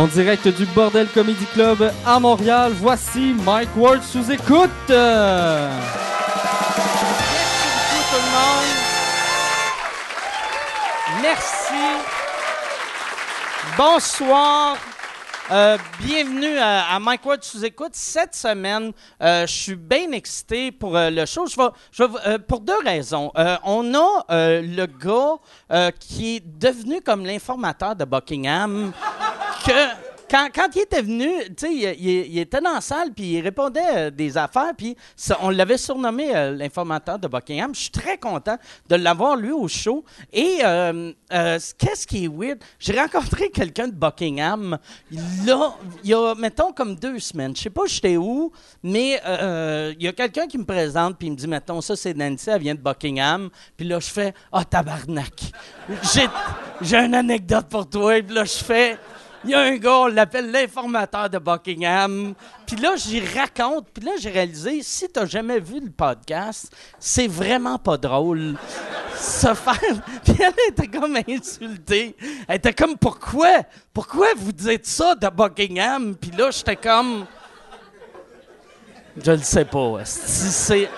En direct du Bordel Comedy Club à Montréal, voici Mike Ward sous écoute. Merci beaucoup tout le monde. Merci. Bonsoir. Euh, bienvenue à, à Mike Ward sous écoute. Cette semaine, euh, je suis bien excité pour euh, le show. Je vais, pour deux raisons. On a le gars qui est devenu comme l'informateur de Buckingham. que quand, il était venu, tu sais, il, était dans la salle puis il répondait euh, des affaires puis on l'avait surnommé euh, l'informateur de Buckingham. Je suis très content de l'avoir lui au show. Et euh, qu'est-ce qui est weird? J'ai rencontré quelqu'un de Buckingham là, il y a, mettons, comme deux semaines. Je sais pas j'étais où, mais il y a quelqu'un qui me présente puis il me dit, mettons, ça c'est Nancy, elle vient de Buckingham. Puis là, je fais, ah, tabarnak. J'ai, j'ai une anecdote pour toi. Puis là, je fais, il y a un gars, on l'appelle l'informateur de Buckingham. Puis là, j'y raconte. Puis là, j'ai réalisé, si t'as jamais vu le podcast, c'est vraiment pas drôle. Se faire. Puis elle était comme insultée. Elle était comme, pourquoi? Pourquoi vous dites ça de Buckingham? Puis là, j'étais comme. Je le sais pas. esti, C'est.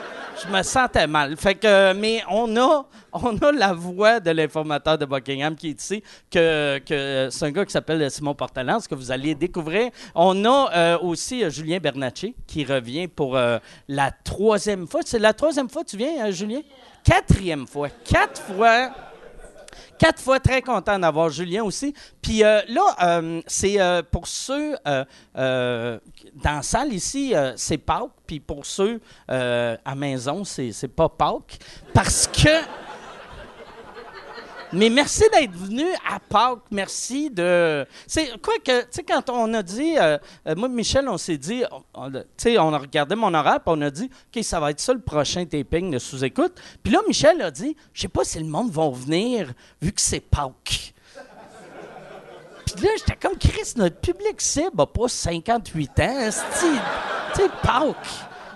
Je me sentais mal. Fait que, mais on a, on a la voix de l'informateur de Buckingham qui est ici, c'est un gars qui s'appelle Simon Portalance, que vous allez découvrir. On a euh, aussi euh, Julien Bernatchez qui revient pour euh, la troisième fois. C'est la troisième fois que tu viens, Julien? Quatrième fois. Quatre fois. Quatre fois très content d'avoir Julien aussi. Puis euh, là, euh, c'est euh, pour ceux euh, dans la salle ici, c'est Pâques. Puis pour ceux à maison, c'est, c'est pas Pâques. Parce que. Mais merci d'être venu à Pâques. Merci de. C'est quoi que, tu sais, quand on a dit, euh, euh, moi Michel, on s'est dit, tu sais, on a regardé mon horaire, puis on a dit, OK, ça va être ça le prochain taping de sous-écoute. Puis là, Michel a dit, je sais pas si le monde va venir vu que c'est Pâques. Puis là, j'étais comme, Chris, notre public cible pas 58 ans. Tu sais, Pâques.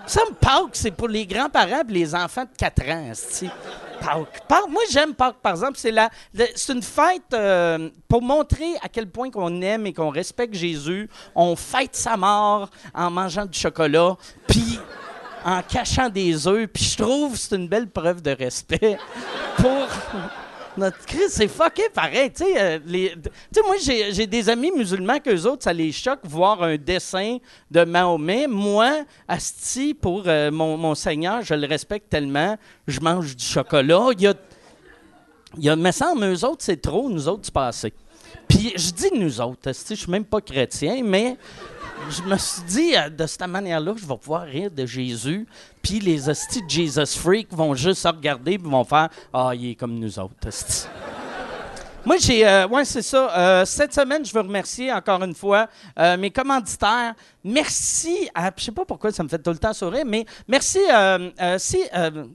Ça me c'est pour les grands-parents et les enfants de 4 ans. esti. Pâques. Moi, j'aime Pâques, par exemple. C'est, la, c'est une fête euh, pour montrer à quel point qu'on aime et qu'on respecte Jésus. On fête sa mort en mangeant du chocolat, puis en cachant des œufs. Puis je trouve que c'est une belle preuve de respect pour... Notre Christ, c'est fucké pareil. Tu sais, euh, moi, j'ai des amis musulmans qu'eux autres, ça les choque voir un dessin de Mahomet. Moi, Asti, pour euh, mon, Seigneur, je le respecte tellement, je mange du chocolat. Il y a, y a, me semble, eux autres, c'est trop, nous autres, c'est pas assez. Puis je dis nous autres, je suis même pas chrétien, mais je me suis dit, euh, de cette manière-là, je vais pouvoir rire de Jésus. Puis les hosties Jesus Freak vont juste se regarder et vont faire Ah, il est comme nous autres. Moi, j'ai. euh, ouais, c'est ça. Euh, cette semaine, je veux remercier encore une fois euh, mes commanditaires. Merci à. Je sais pas pourquoi ça me fait tout le temps sourire, mais merci. si.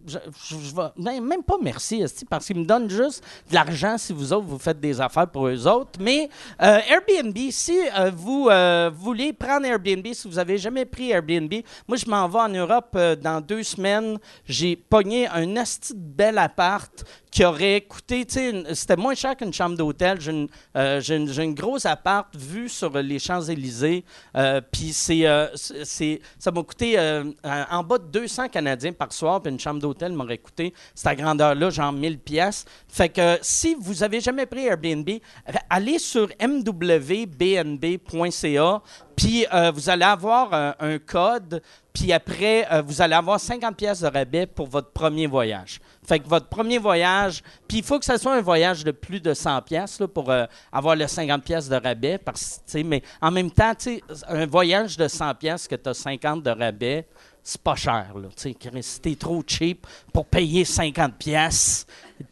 je, ben, même pas merci, parce qu'ils me donnent juste de l'argent si vous autres, vous faites des affaires pour eux autres. Mais Airbnb, si vous voulez prendre Airbnb, si vous avez jamais pris Airbnb, moi, je m'en vais en Europe dans deux semaines. J'ai pogné un asti de bel appart qui aurait coûté, c'était moins cher qu'une d'hôtel. J'ai une, euh, j'ai une, grosse appart vue sur les Champs-Élysées. Euh, Puis euh, c'est- ça m'a coûté en bas de 200 Canadiens par soir. Puis une chambre d'hôtel m'aurait coûté, cette grandeur-là, genre 1000 pièces. Fait que si vous avez jamais pris Airbnb, allez sur mwbnb.ca. Puis euh, vous allez avoir un, un code, puis après, euh, vous allez avoir 50 pièces de rabais pour votre premier voyage. Fait que votre premier voyage, puis il faut que ce soit un voyage de plus de 100 pièces pour euh, avoir le 50 pièces de rabais. Parce, mais en même temps, un voyage de 100 pièces que tu as 50 de rabais, c'est pas cher. Là, tu sais. Chris, si t'es trop cheap pour payer 50 pièces,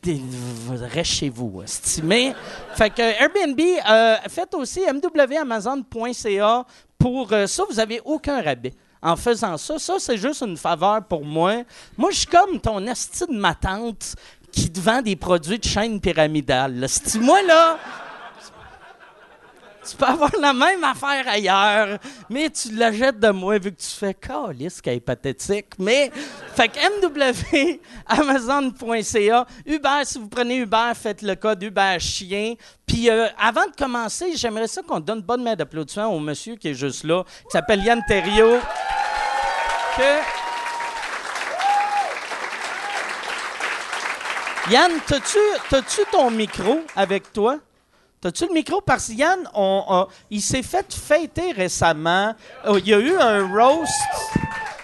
reste chez vous. esti. Mais, fait que Airbnb, euh, faites aussi mwamazon.ca pour euh, ça, vous n'avez aucun rabais. En faisant ça, ça c'est juste une faveur pour moi. Moi, je suis comme ton esti de ma tante qui te vend des produits de chaîne pyramidale. là. Moi, là, tu peux avoir la même affaire ailleurs, mais tu la jettes de moi vu que tu fais calice qui est pathétique. Mais, fait que MW, Amazon.ca, Uber, si vous prenez Uber, faites le code Uber Chien. Puis euh, avant de commencer, j'aimerais ça qu'on donne bonne main d'applaudissement au monsieur qui est juste là, qui s'appelle Yann Thériault. Que. Yann, t'as-tu ton micro avec toi? T'as-tu le micro? Parce que Yann, on, on- il s'est fait fêter récemment. Oh, il y a eu un roast.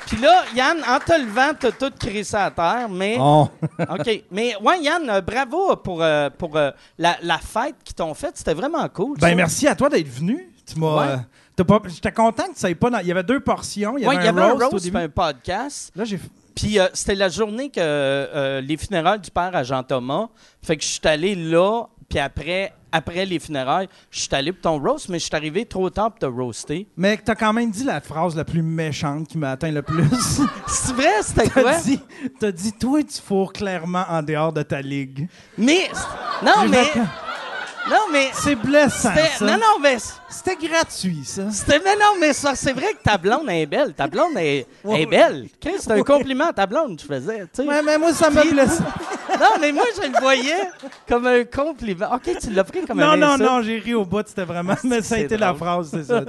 Puis là, Yann, en te levant, t'as tout crissé à terre, mais... Oh. OK. Mais ouais, Yann, euh, bravo pour, euh, pour euh, la, la fête qu'ils t'ont faite. C'était vraiment cool. ça. Ben, merci à toi d'être venu. Tu m'as. Ouais. euh, J'étais content que ait pas. dans- Il y avait deux portions. Il y Ouais, avait, il y avait un un roast, au roast début. un podcast. Là, j'ai. Puis euh, c'était la journée que euh, les funérailles du père à Jean-Thomas. Fait que je suis allé là, puis après, après les funérailles, je suis allé pour ton roast, mais je suis arrivé trop tard pour te roaster. Mais t'as quand même dit la phrase la plus méchante qui m'a atteint le plus. C'est vrai, c'était quoi? t'as dit, t'as dit, toi, tu fourres clairement en dehors de ta ligue. Mais, non, mais, non, mais, C'est blessant, ça. non, non, mais, C'était gratuit, ça. c'était, mais non, mais ça, c'est vrai que ta blonde est belle. Ta blonde est, Ouais. est belle. C'est un compliment à ta blonde, tu faisais, tu sais. Ouais, mais moi, ça m'a Puis- blessé. Non, mais moi, je le voyais comme un compliment. OK, tu l'as pris comme Non, un non, insulte. non, j'ai ri au bout, c'était vraiment. Mais ça a été la phrase, c'est ça,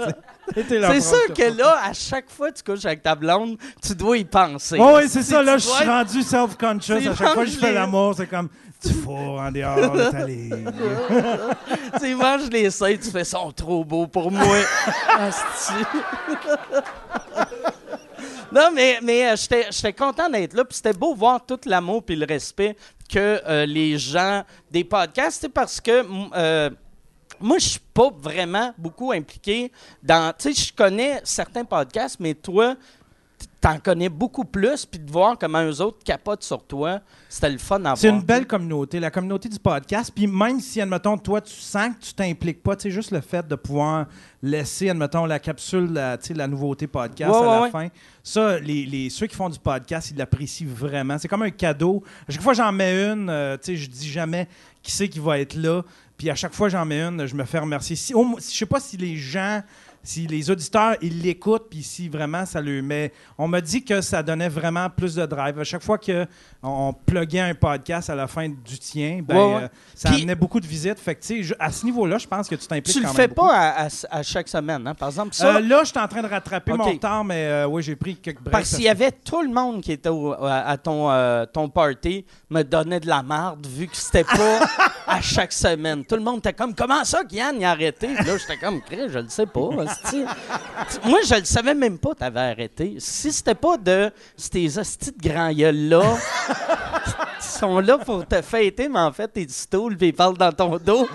C'est sûr que là, à chaque fois que tu couches avec ta blonde, tu dois y penser. Ouais, c'est ça. Là, je suis rendu self-conscious. À chaque fois que je fais l'amour, c'est comme tu fourres en dehors de ta ligue. Tu manges les seins, tu fais sont trop beaux pour moi. Non, mais, mais euh, j'étais content d'être là. Puis c'était beau voir tout l'amour puis le respect que euh, les gens des podcasts. C'est parce que. euh, moi, je suis pas vraiment beaucoup impliqué dans. Tu sais, je connais certains podcasts, mais toi, t'en connais beaucoup plus. Puis de voir comment eux autres capotent sur toi, c'était le fun à voir. C'est une belle communauté, la communauté du podcast. Puis même si, admettons, toi, tu sens que tu t'impliques pas, tu sais, juste le fait de pouvoir laisser, admettons, la capsule, la, tu sais, la nouveauté podcast Ouais, à la ouais, fin, ça, les, les- ceux qui font du podcast, ils l'apprécient vraiment. C'est comme un cadeau. À chaque fois j'en mets une, euh, tu sais, je dis jamais qui c'est qui va être là. Puis à chaque fois j'en mets une, je me fais remercier. Si, mo- je sais pas si les gens, si les auditeurs, ils l'écoutent, puis si vraiment ça le met. On m'a dit que ça donnait vraiment plus de drive. À chaque fois qu'on on pluguait un podcast à la fin du tien, ben, Ouais, ouais. euh, ça amenait beaucoup de visites. Fait que, je- à ce niveau-là, je pense que tu t'impliques Tu le fais beaucoup. pas à, à- à chaque semaine, hein? Par exemple, ça. Euh, là, je suis en train de rattraper mon retard, mais euh, oui, j'ai pris quelques breaks. Parce qu'il y avait tout le monde qui était au- à, ton, euh, ton party me donnait de la marde vu que c'était pas à chaque semaine. Tout le monde était comme comment ça qu'Yann y a arrêté? Là, j'étais comme je le sais pas. Moi, je le savais même pas t'avais arrêté. Si c'était pas de ces hosties de grands là sont là pour te fêter, mais en fait, ils stool puis ils parlent dans ton dos.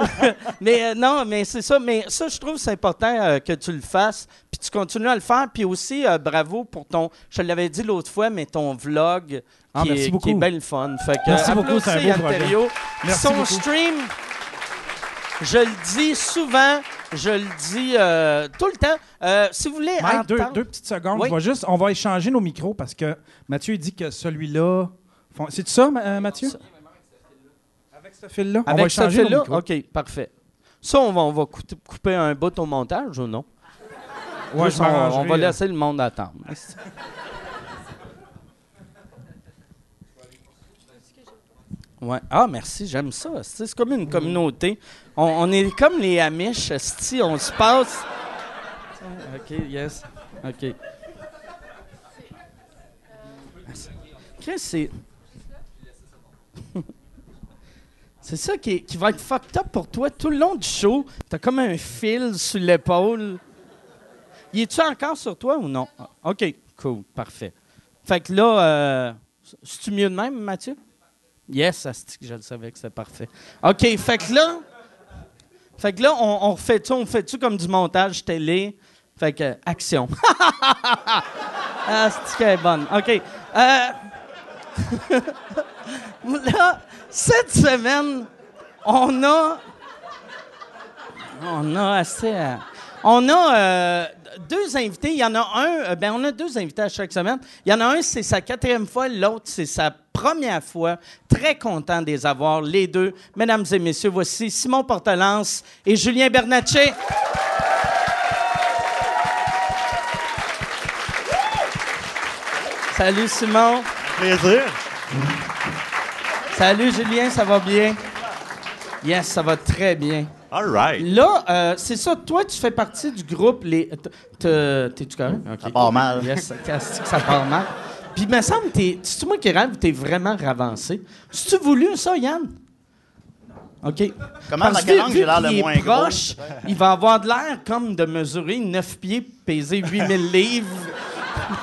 mais euh, non, mais c'est ça. Mais ça, je trouve que c'est important euh, que tu le fasses, puis tu continues à le faire. Puis aussi, euh, bravo pour ton, je l'avais dit l'autre fois, mais ton vlog Ah, qui, merci est, beaucoup. qui est bien le fun. Fait que, Merci beaucoup, c'est un beau Son beaucoup. stream, je le dis souvent, je le dis euh, tout le temps. Euh, si vous voulez Mike, deux, petites secondes. Oui. Je vais juste, on va échanger nos micros parce que Mathieu dit que celui-là. font- C'est ça, euh, Mathieu? Avec ce fil-là? on va Avec ce fil-là? OK, parfait. Ça, on va, on va cou- couper un bout au montage ou non? Ouais, Juste, je on, on va laisser le monde attendre. Ouais. Ah, merci, j'aime ça. C'est comme une communauté. On, est comme les Amish, esti, on se passe. OK, yes. OK. C'est. Ça qui, va être fucked up pour toi tout le long du show. T'as comme un fil sur l'épaule. Y es-tu encore sur toi ou non? Ah, OK, cool, parfait. Fait que là, euh, c'est-tu mieux de même, Mathieu? Yes, asti que je le savais que c'était parfait. OK, fait que là, fait que là, on, on refait-tu, on fait-tu comme du montage télé? Fait que, action. qu'elle est bonne. OK. Euh, là, cette semaine, on a. On a assez. à- on a. euh, deux invités. Il y en a un, euh, ben on a deux invités à chaque semaine. Il y en a un, c'est sa quatrième fois, l'autre, c'est sa première fois. Très content de les avoir, les deux. Mesdames et messieurs, voici Simon Portelance et Julien Bernatchez. Salut Simon. Plaisir. Salut Julien, ça va bien? Yes, ça va très bien. All right. Là, euh, c'est ça, toi, tu fais partie du groupe Les. T'es-tu correct? OK. Ça part mal. Yes, ça, part mal. Puis, il me semble, t'es. C'est moi qui rêve, t'es vraiment ravancé? As-tu voulu ça, Yann? OK. Comment, Parce que langue j'ai l'air le moins gros? proche, il va avoir de l'air comme de mesurer 9 pieds, peser 8000 livres.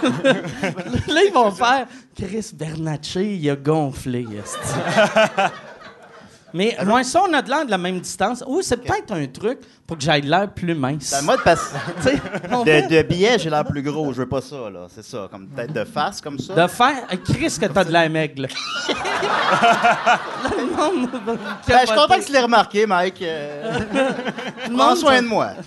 Là, ils vont faire Chris Bernatchez, il a gonflé. Mais moi, ça, on a de l'air de la même distance. Ou c'est peut-être un truc pour que j'aille l'air plus mince. Ben, moi, de, passe- de, de billets, j'ai l'air plus gros. Je veux pas ça, là. C'est ça. Comme peut-être de face, comme ça. de faire. euh, Chris, que t'as de l'air maigre. là. Là, le monde va Ben, je suis content que tu l'aies remarqué, Mike. Euh, prends soin de moi.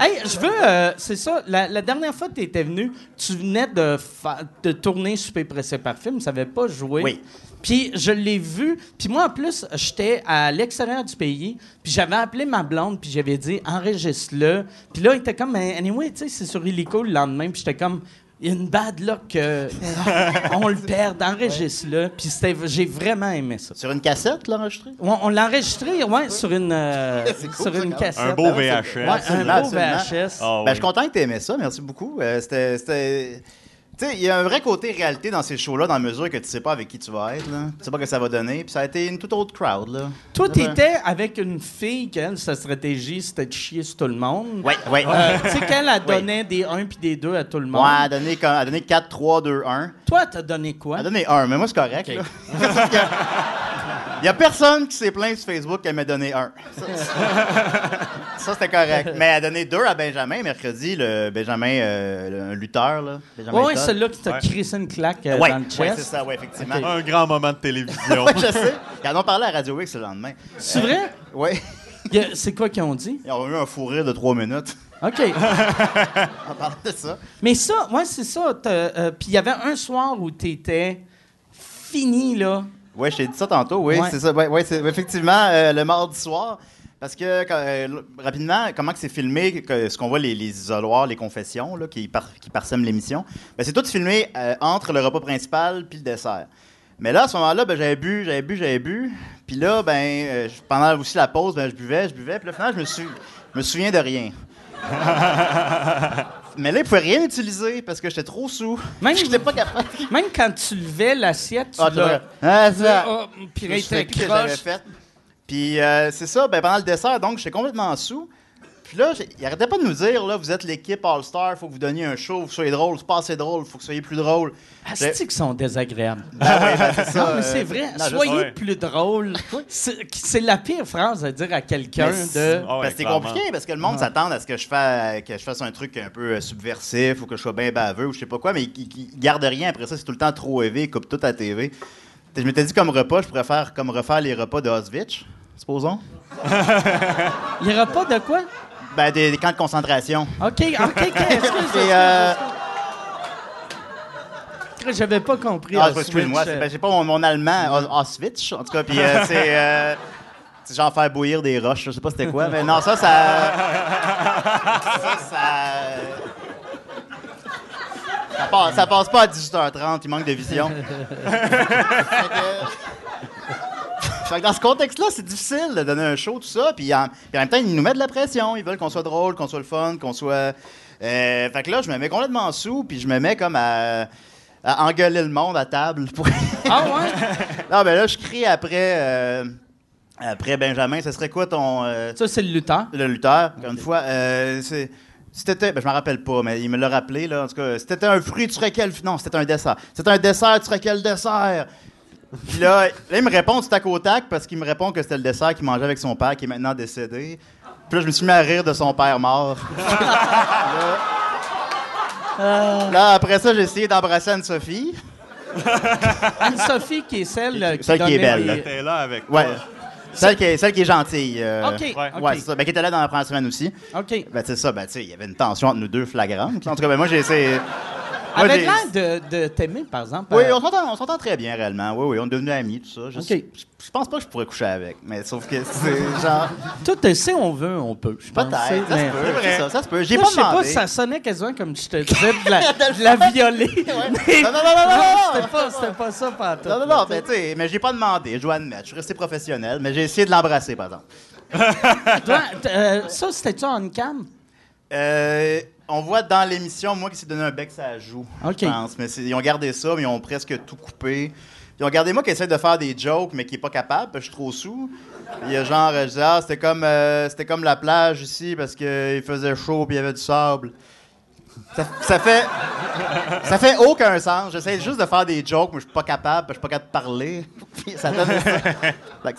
Hey, je veux, euh, c'est ça, la, la dernière fois que tu étais venu, tu venais de, fa- de tourner Super Pressé par film, ça n'avait pas joué. Oui. Puis je l'ai vu, puis moi en plus, j'étais à l'extérieur du pays, puis j'avais appelé ma blonde, puis j'avais dit enregistre-le. Puis là, il était comme, Mais anyway, tu sais, c'est sur Illico le lendemain, puis j'étais comme, il y a une bad luck que on le perd, enregistre-le. Puis j'ai vraiment aimé ça. Sur une cassette, l'enregistré? On, on l'a enregistré, ouais, sur une, euh, cool, sur une cassette. Un beau VHS. Ouais, un beau. VHS. Ah Ben, je suis content que tu aimé ça. Merci beaucoup. Euh, c'était. Tu sais, il y a un vrai côté réalité dans ces shows-là, dans la mesure que tu sais pas avec qui tu vas être, là. Tu sais pas que ça va donner. Puis ça a été une toute autre crowd, là. Toi, t'étais avec une fille, qu'elle, sa stratégie, c'était de chier sur tout le monde. Ouais, ouais. Euh, tu sais qu'elle, elle Oui. donnait des 1 puis des 2 à tout le monde. Ouais, elle a donné, elle a donné 4, 3, 2, 1. Toi, t'as donné quoi? Elle a donné 1, mais moi, c'est correct. Ok. là. Parce que Il y a personne qui s'est plaint sur Facebook qu'elle m'a donné 1. Ça, ça, c'était correct. Mais elle a donné 2 à Benjamin mercredi, le Benjamin, euh, le- un lutteur. Là, Benjamin Ouais, celle-là qui t'a Ouais. crissé une claque euh, Ouais, dans le ouais, chest. c'est ça, ouais, effectivement. Un grand moment de télévision. Ouais, je sais. Ils en ont parlé à Radio X le lendemain. C'est vrai? Oui. Y a- C'est quoi qu'ils ont dit? Ils ont eu un fou rire de 3 minutes OK. en parlant de ça. Mais ça, ouais, c'est ça. euh, Puis il y avait un soir où t'étais fini, là. Oui, je t'ai dit ça tantôt, oui, Ouais. c'est ça. Ouais, effectivement euh, le mardi soir. Parce que, quand- euh, rapidement, comment que c'est filmé, que, ce qu'on voit, les, les isoloirs, les confessions là, qui, par- qui parsèment l'émission, ben, c'est tout filmé euh, entre le repas principal puis le dessert. Mais là, à ce moment-là, ben, j'avais bu, j'avais bu, j'avais bu. Puis là, ben, euh, pendant aussi la pause, ben, je buvais, je buvais. Puis là, finalement, je me, suis, je me souviens de rien. Mais là, il ne pouvait rien utiliser parce que j'étais trop sous. Même, Je n'étais pas capable. même quand tu levais l'assiette, tu Ah, l'as... vois. Ah, ça. Ah, puis là, il était. Puis euh, c'est ça, ben, pendant le dessert, donc j'étais complètement sous. Puis là, il arrêtait pas de nous dire, là, vous êtes l'équipe All-Star, faut que vous donniez un show, faut que vous soyez drôle, c'est pas assez drôle, faut que vous soyez plus drôle. Ah, c'est qu'ils sont désagréables. Ben ouais, ben, c'est ça. Non, mais c'est euh, vrai. non, Soyez ouais. plus drôle. C'est la pire phrase à dire à quelqu'un de. Ah ouais, Parce que c'est compliqué, parce que le monde s'attend à ce que je, fasse, que je fasse un truc un peu euh, subversif ou que je sois bien baveux ou je sais pas quoi, mais ils ils gardent rien après ça, c'est tout le temps trop élevé, ils coupent tout à la TV. Je m'étais dit comme repas, je pourrais faire comme refaire les repas de Auschwitz, supposons. Il n'y aura pas de quoi? Ben, des, des camps de concentration. OK, OK, OK. Excuse, euh. J'avais pas compris. Ah, excuse-moi, ben, j'ai pas mon, mon allemand, Aus- Auschwitz, en tout cas, puis euh, c'est. euh, c'est genre faire bouillir des roches, je sais pas c'était quoi, mais non, ça, ça. ça, ça. Ça passe, ça passe pas à 18h30, il manque de vision. Fait que- dans ce contexte-là, c'est difficile de donner un show, tout ça, puis en, puis en même temps, ils nous mettent de la pression, ils veulent qu'on soit drôle, qu'on soit le fun, qu'on soit. Euh, fait que là, je me mets complètement sous, puis je me mets comme à, à engueuler le monde à table. Pour... Ah ouais? non, ben là, je crie après, euh, après Benjamin, ce serait quoi ton. euh, Ça, c'est le lutteur. le lutteur, encore une fois. Euh, c'est- si t'étais- ben, je m'en rappelle pas, mais il me l'a rappelé, là. En tout cas, si t'étais un fruit, tu serais quel. Non, c'était un dessert. C'était un dessert, tu serais quel dessert? Puis là, là, il me répond du tac au tac parce qu'il me répond que c'était le dessert qu'il mangeait avec son père qui est maintenant décédé. Puis là, je me suis mis à rire de son père mort. là, là, après ça, j'ai essayé d'embrasser Anne-Sophie. Anne-Sophie, qui est celle euh, qui Celle qui est donnait belle, T'es là avec Ouais. toi. Celle qui est, celle qui est gentille. euh, OK, ouais. OK. Ouais, c'est ça. Ben, qui était là dans la première semaine aussi. OK. Ben, c'est ça. Ben, tu sais, il y avait une tension entre nous deux flagrante. En tout cas, ben, moi, j'ai essayé. Avec l'air de, de t'aimer, par exemple. Oui, euh, on s'entend, très bien, réellement. Oui, oui, on est devenus amis, tout ça. Je, je, je pense pas que je pourrais coucher avec, mais sauf que c'est genre. Tout, euh, si on veut, on peut. Peut-être, ça mais- se peut, c'est ça, ça se peut. J'ai pas je sais pas, demandé. ça sonnait quasiment comme je te disais de la, de la violer. Mais- Non, non, non, non, non, C'était pas, c'était pas ça, pas Non, non, non, mais tu sais, mais j'ai pas demandé, je dois admettre. Je suis resté professionnel, mais j'ai essayé de l'embrasser, par exemple. ça, c'était-tu en cam? Euh, on voit dans l'émission, moi, qui s'est donné un bec, ça joue. OK. Je pense. Mais ils ont gardé ça, mais ils ont presque tout coupé. Ils ont gardé moi qui essaie de faire des jokes, mais qui est pas capable, parce que je suis trop sous. Il y a genre, je disais, ah, c'était comme, euh, c'était comme la plage ici, parce qu'il faisait chaud puis il y avait du sable. Ça, ça fait. Ça fait aucun sens. J'essaie juste de faire des jokes, mais je suis pas capable, je suis pas capable de parler. Ça donne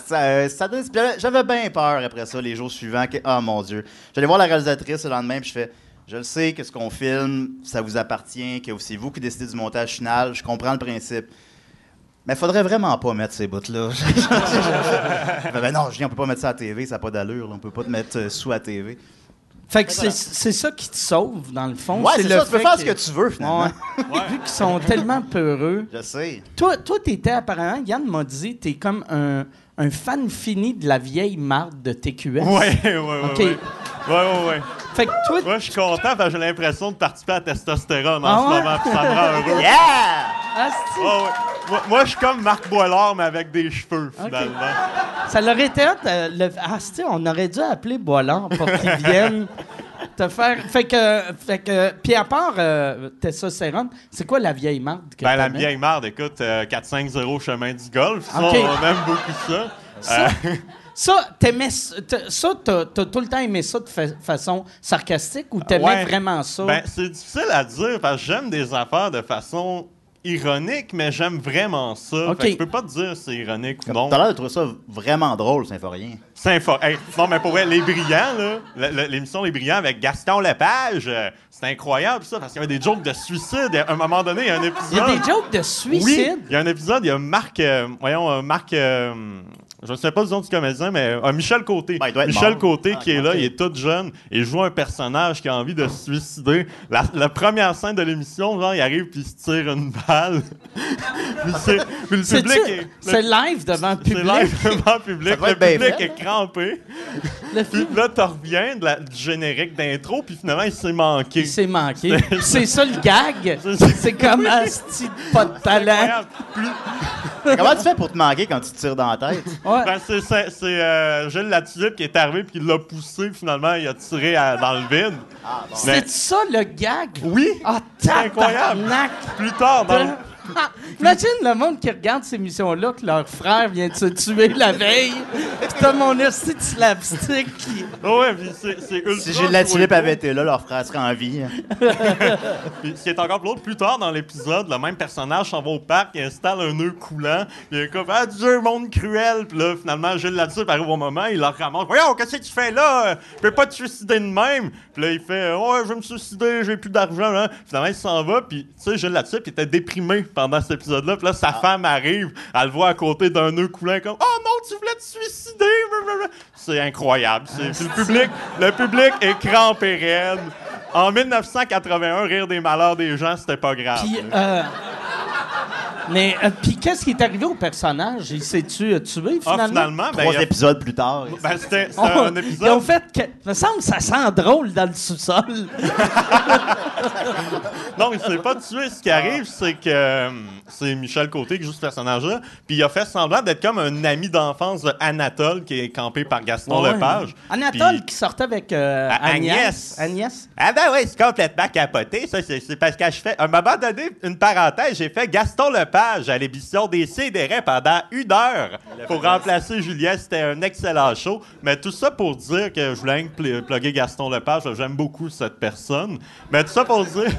ça. Euh, ça donne- J'avais bien peur après ça, les jours suivants. Que, oh mon Dieu. J'allais voir la réalisatrice le lendemain, puis je fais Je le sais que ce qu'on filme, ça vous appartient, que c'est vous qui décidez du montage final. Je comprends le principe. Mais faudrait vraiment pas mettre ces bouts-là. Je fais, ben non, Julien, on peut pas mettre ça à TV, ça n'a pas d'allure. On peut pas te mettre euh, sous à TV. Fait que c'est, c'est ça qui te sauve, dans le fond. Ouais, c'est le ça. Tu peux faire ce que tu veux, finalement. Ouais. Vu qu'ils sont tellement peureux. Je sais. Toi, toi t'étais apparemment, Yann m'a dit, t'es comme un, un fan fini de la vieille marde de TQS. Ouais, ouais, ouais. OK. Ouais, ouais, ouais. ouais. Fait que toi, Moi, je suis content parce que j'ai l'impression de participer à testostérone Ah en ce ouais? moment, puis ça me rend heureux. Yeah! asti, Ouais, ouais. Moi, moi, je suis comme Marc Boilard, mais avec des cheveux, finalement. ça l'aurait été hot, euh, le, asti, on aurait dû appeler Boiland pour qu'il vienne te faire. Fait que, fait que, puis à part euh, Testostérone, c'est quoi la vieille marde que Ben, la t'aimais? vieille marde, écoute, euh, 4-5-0 chemin du golf. Ça, OK. on aime beaucoup ça. Ça, Euh, ça, t'aimais, ça, t'as, t'as tout le temps aimé ça de fa- façon sarcastique ou t'aimais Ouais. vraiment ça? Ben, c'est difficile à dire parce que j'aime des affaires de façon ironique, mais j'aime vraiment ça. OK. Fait que je peux pas te dire si c'est ironique ou non. T'as l'air de trouver ça vraiment drôle, Symphorien. Symphor- Hey, non, mais pour vrai, Les Brillants, là, le- le- l'émission Les Brillants avec Gaston Lepage, euh, c'est incroyable ça, parce qu'il y avait des jokes de suicide. À un moment donné, il y a un épisode. Il y a des jokes de Oui, suicide? il y a un épisode, il y a Marc, euh, voyons, euh, Marc, euh, je ne sais pas le nom du comédien, mais euh, Michel Côté. Ben, il doit être Michel mort. Côté Ah, qui est là, il est tout jeune, et il joue un personnage qui a envie de se suicider. La, la première scène de l'émission, genre, il arrive puis il se tire une balle. puis, c'est- puis le public est... c'est live devant le C'est public? live devant le public. Le public fait. est crampé. Le Puis film, là, tu reviens de la- du générique d'intro, puis finalement, il s'est manqué. il s'est manqué. Puis c'est ça le gag? C'est- C'est comme asti de pas de talent? Comment tu fais pour te manquer quand tu te tires dans la tête? Ouais. Ben, c'est c'est- c'est, euh, Gilles Latulippe qui est arrivé puis qui l'a poussé, finalement, il a tiré à- dans le vide. Mais C'est ça le gag? oui, Ah, incroyable. tabarnak! plus tard, dans le- Ah, Imagine le monde qui regarde ces émissions-là que leur frère vient de se tuer la veille. Pis t'as mon esti de slapstick qui... Oh ouais, puis c'est c'est ultra. Si Gilles Latulippe avait été là, leur frère serait en vie. Puis ce qui est encore plus drôle, plus tard dans l'épisode, le même personnage s'en va au parc, il installe un nœud coulant, il est comme Ah Dieu, monde cruel. Puis là, finalement, Gilles Latulippe arrive au moment, il leur ramasse Voyons, qu'est-ce que tu fais là? Tu peux pas te suicider de même. Puis là, il fait Ouais, je vais me suicider, j'ai plus d'argent. Là. Finalement, il s'en va, puis tu sais, Gilles Latulippe il était déprimé pendant cet épisode-là. Puis là, sa femme arrive, elle le voit à côté d'un nœud coulant, comme Oh non, tu voulais te suicider. C'est incroyable. C'est- puis le public, le public est crampé raide. En 1981, rire des malheurs des gens, c'était pas grave. Puis, euh, mais, euh, puis qu'est-ce qui est arrivé au personnage? Il s'est-tu euh, tué, Ah, finalement? finalement, ben, Trois a- épisodes plus tard. ben, c'était Oh, un Ils ont épisode. fait que... me semble que ça sent drôle dans le sous-sol. Non, il s'est pas tué. Ce qui arrive, c'est que euh, c'est Michel Côté qui joue ce personnage-là. Puis il a fait semblant d'être comme un ami d'enfance de Anatole qui est campé par Gaston Ouais. Lepage. Anatole Puis- qui sortait avec euh, Agnès. Agnès. Agnès. Ah ben oui, c'est complètement capoté. Ça, c'est c'est parce que je fais... À un moment donné, une parenthèse, j'ai fait Gaston Lepage à l'émission des Sidérés pendant une heure pour remplacer Julien. C'était un excellent show. Mais tout ça pour dire que je voulais pl plugger Gaston Lepage. J'aime beaucoup cette personne. Mais tout ça pour dire...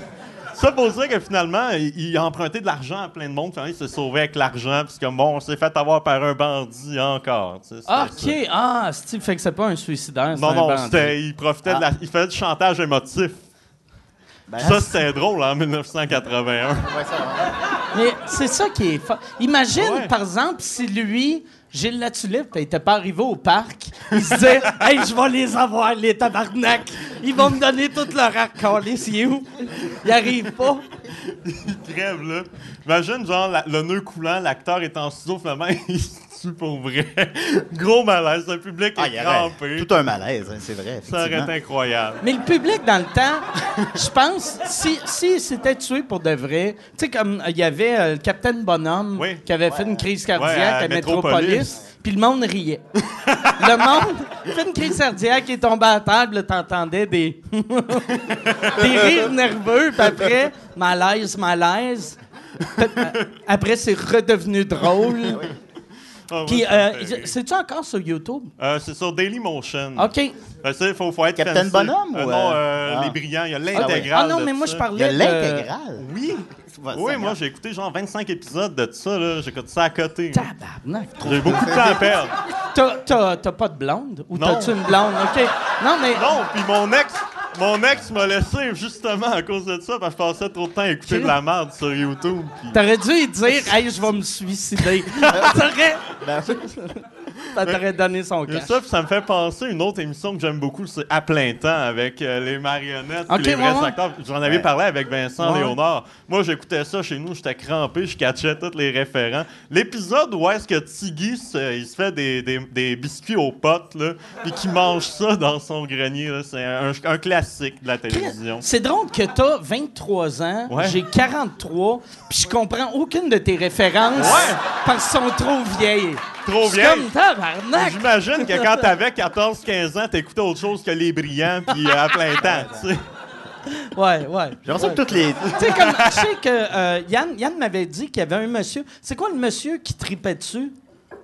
Ça pour dire que finalement, il, a emprunté de l'argent à plein de monde. Finalement, il s'est sauvé avec l'argent. Puis comme, bon, on s'est fait avoir par un bandit encore. tu sais, c'était OK. ça. Ah, Steve, fait que c'est pas un suicidaire, c'est Non, un non, il profitait de la... Il faisait du chantage émotif. Ben, Ça, c'était drôle en 1981. ouais, ça va. Mais c'est ça qui est fort. Imagine, Ouais. par exemple, si lui, Gilles Latulippe, n'était pas arrivé au parc, il se disait « Hey, je vais les avoir, les tabarnak! Ils vont me donner tout leur arc c'est où? » Il arrive pas. crève, là. Imagine, genre, la- le nœud coulant, l'acteur est en studio, finalement, il pour vrai. Gros malaise, le public Ah, est il y aurait crampé. tout un malaise, hein, c'est vrai. Ça aurait été incroyable. Mais le public, dans le temps, je pense, si, si s'était tué pour de vrai, tu sais, comme il y avait euh, le Capitaine Bonhomme Oui. qui avait fait une crise cardiaque Ouais, à à, Métropolis. Puis le monde riait. le monde fait une crise cardiaque, il est tombé à table, t'entendais des... des rires nerveux, puis après, malaise, malaise. Euh, Après, c'est redevenu drôle. Ah, Puis, euh, c'est-tu encore sur YouTube? Euh, c'est sur Dailymotion. OK. Ben, ça, il faut, faut être Captain fancy. Bonhomme Euh, ou, Non, euh, ah. Les Brillants. Il y a Ah, l'intégrale. non, de mais moi, ça. je Il y a parlais de... l'intégrale. Oui. Oui, moi, j'ai écouté genre 25 épisodes de ça. là. J'écoute ça à côté. Tabarnak. J'ai beaucoup de temps à perdre. T'as, t'as, t'as pas de blonde? Ou Non. t'as-tu une blonde? OK. Non, mais... Non, puis mon ex, mon ex m'a laissé justement à cause de ça, parce que je passais trop de temps à écouter de la merde sur YouTube. puis- T'aurais dû lui dire, hey, je vais me suicider. T'aurais, Ben, ça t'aurait donné son cash. ça, puis ça me fait penser à une autre émission que j'aime beaucoup, c'est À plein temps avec euh, les marionnettes les vrais ouais, acteurs. J'en avais Ouais. parlé avec Vincent Ouais. Léonard. Moi, j'écoutais ça chez nous, j'étais crampé, je catchais tous les référents. L'épisode où est-ce que Tiggy se, il se fait des, des- des biscuits aux potes, là, puis qu'il mange ça dans son grenier, c'est un, un classique de la télévision. C'est drôle que t'as 23 ans, Ouais. j'ai 43, puis je comprends aucune de tes références Ouais. parce qu'elles sont trop vieilles. Trop comme tabarnak. J'imagine que quand t'avais 14-15 ans, t'écoutais autre chose que les brillants puis euh, à plein temps, tu sais. Ouais, ouais. J'aimerais ça que toutes les. Tu sais, comme, je sais que euh, Yann, Yann m'avait dit qu'il y avait un monsieur. C'est quoi le monsieur qui tripait dessus?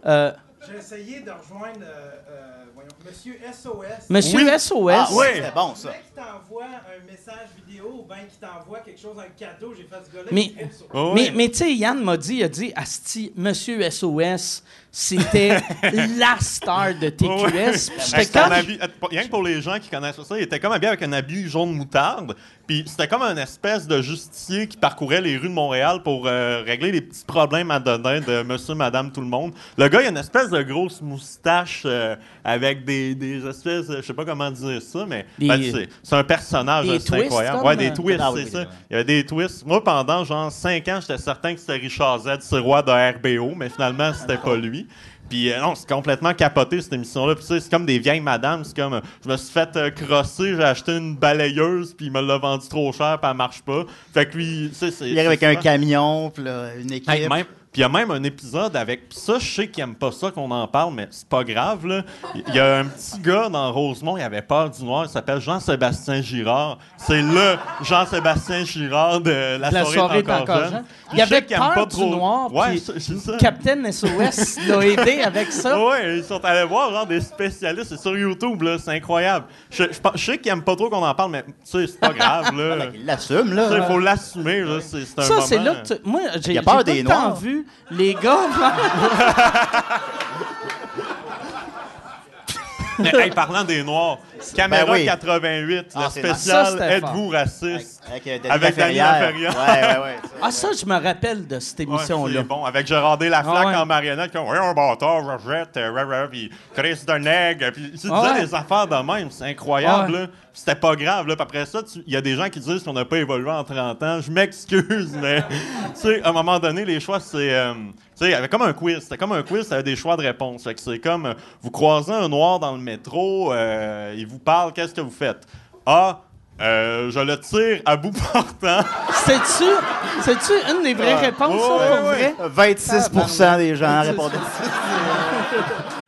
Euh, J'ai essayé de rejoindre euh, voyons, Monsieur SOS. monsieur Oui. SOS. Ah, Oui. ouais, c'était bon, ça. qui t'envoie un message vidéo ou bien qui t'envoie quelque chose, un cadeau, j'ai fait ce gars-là. Mais- Oh, Mais, ouais. mais tu sais, Yann m'a dit, il a dit, Asti, Monsieur SOS, c'était la star de TQS. Ouais. Puis j'étais son comme- rien que pour les gens qui connaissent ça, il était comme habillé avec un habit jaune moutarde. Puis c'était comme un espèce de justicier qui parcourait les rues de Montréal pour euh, régler les petits problèmes à donner de monsieur, madame, tout le monde. Le gars, il a une espèce de grosse moustache euh, avec des, des espèces, je sais pas comment dire ça, mais ben, c'est, un personnage, twists, incroyable. comme, Ouais, des euh, twists, Ah c'est oui, ça. oui. Il y avait des twists. Moi, pendant genre 5 ans, j'étais certain que c'était Richard Z, c'est roi de RBO, mais finalement, c'était pas lui. Puis euh, non, c'est complètement capoté cette émission-là. Puis tu sais, c'est comme des vieilles madames. C'est comme, euh, je me suis fait euh, crosser, j'ai acheté une balayeuse, puis il me l'a vendu trop cher, puis elle marche pas. Fait que lui, tu sais, c'est. Il arrive avec un camion, puis là, une équipe. Hey, même- puis il y a même un épisode avec. Puis ça, je sais qu'il aime pas ça qu'on en parle, mais c'est pas grave, là. Il y a un petit gars dans Rosemont, il avait peur du noir, il s'appelle Jean-Sébastien Girard. C'est le Jean-Sébastien Girard de La, La soirée, soirée est encore jeune. Il je sais avait qu'il aime peur pas du trop- noir, Ouais, ça. Captain SOS l'a aidé avec ça. Ouais, ils sont allés voir genre des spécialistes, c'est sur YouTube là, c'est incroyable. Je, je pense- je sais qu'ils aiment pas trop qu'on en parle, mais tu sais, c'est pas grave là. Il l'assume, sais, Il là. faut l'assumer, là, c'est un Ça, c'est là que tu- Moi, j'ai y j'ai peur des Noirs. vu les gars... Mais hey, parlant des Noirs, Caméra Ben oui. 88, Ah, le c'est spécial Êtes-vous raciste? Avec, euh, Denis Avec Dany Laferrière. Laferrière. Ouais, ouais, ouais. ah, ça, je me rappelle de cette Ouais, émission-là. c'est bon, avec Gérard Laflaque Ah ouais. en marionnette, comme Oui, un bâtard, je jette, euh, puis Chris de nègre, puis tu Ah disais ouais. des affaires de même, c'est incroyable, Ouais. là. C'était pas grave, là. Puis après ça, il y a des gens qui disent qu'on n'a pas évolué en 30 ans. Je m'excuse, mais, tu sais, à un moment donné, les choix, c'est. euh, tu sais, il y avait comme un quiz. C'était comme un quiz, ça avait des choix de réponse. Fait que c'est comme, euh, vous croisez un noir dans le métro, euh, il vous parle, qu'est-ce que vous faites? A. euh, je le tire à bout portant. C'est-tu c'est-tu une des vraies réponses, ça, Ouais, pour ouais, vrai? 26 des gens répondaient.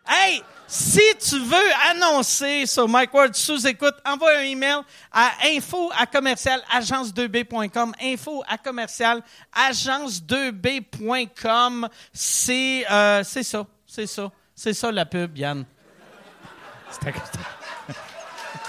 Hey, si tu veux annoncer sur Mike Ward sous-écoute, envoie un email à info à commercial agence2b.com. Info à commercial agence2b.com. C'est euh, c'est ça, c'est ça. C'est ça la pub, Yann.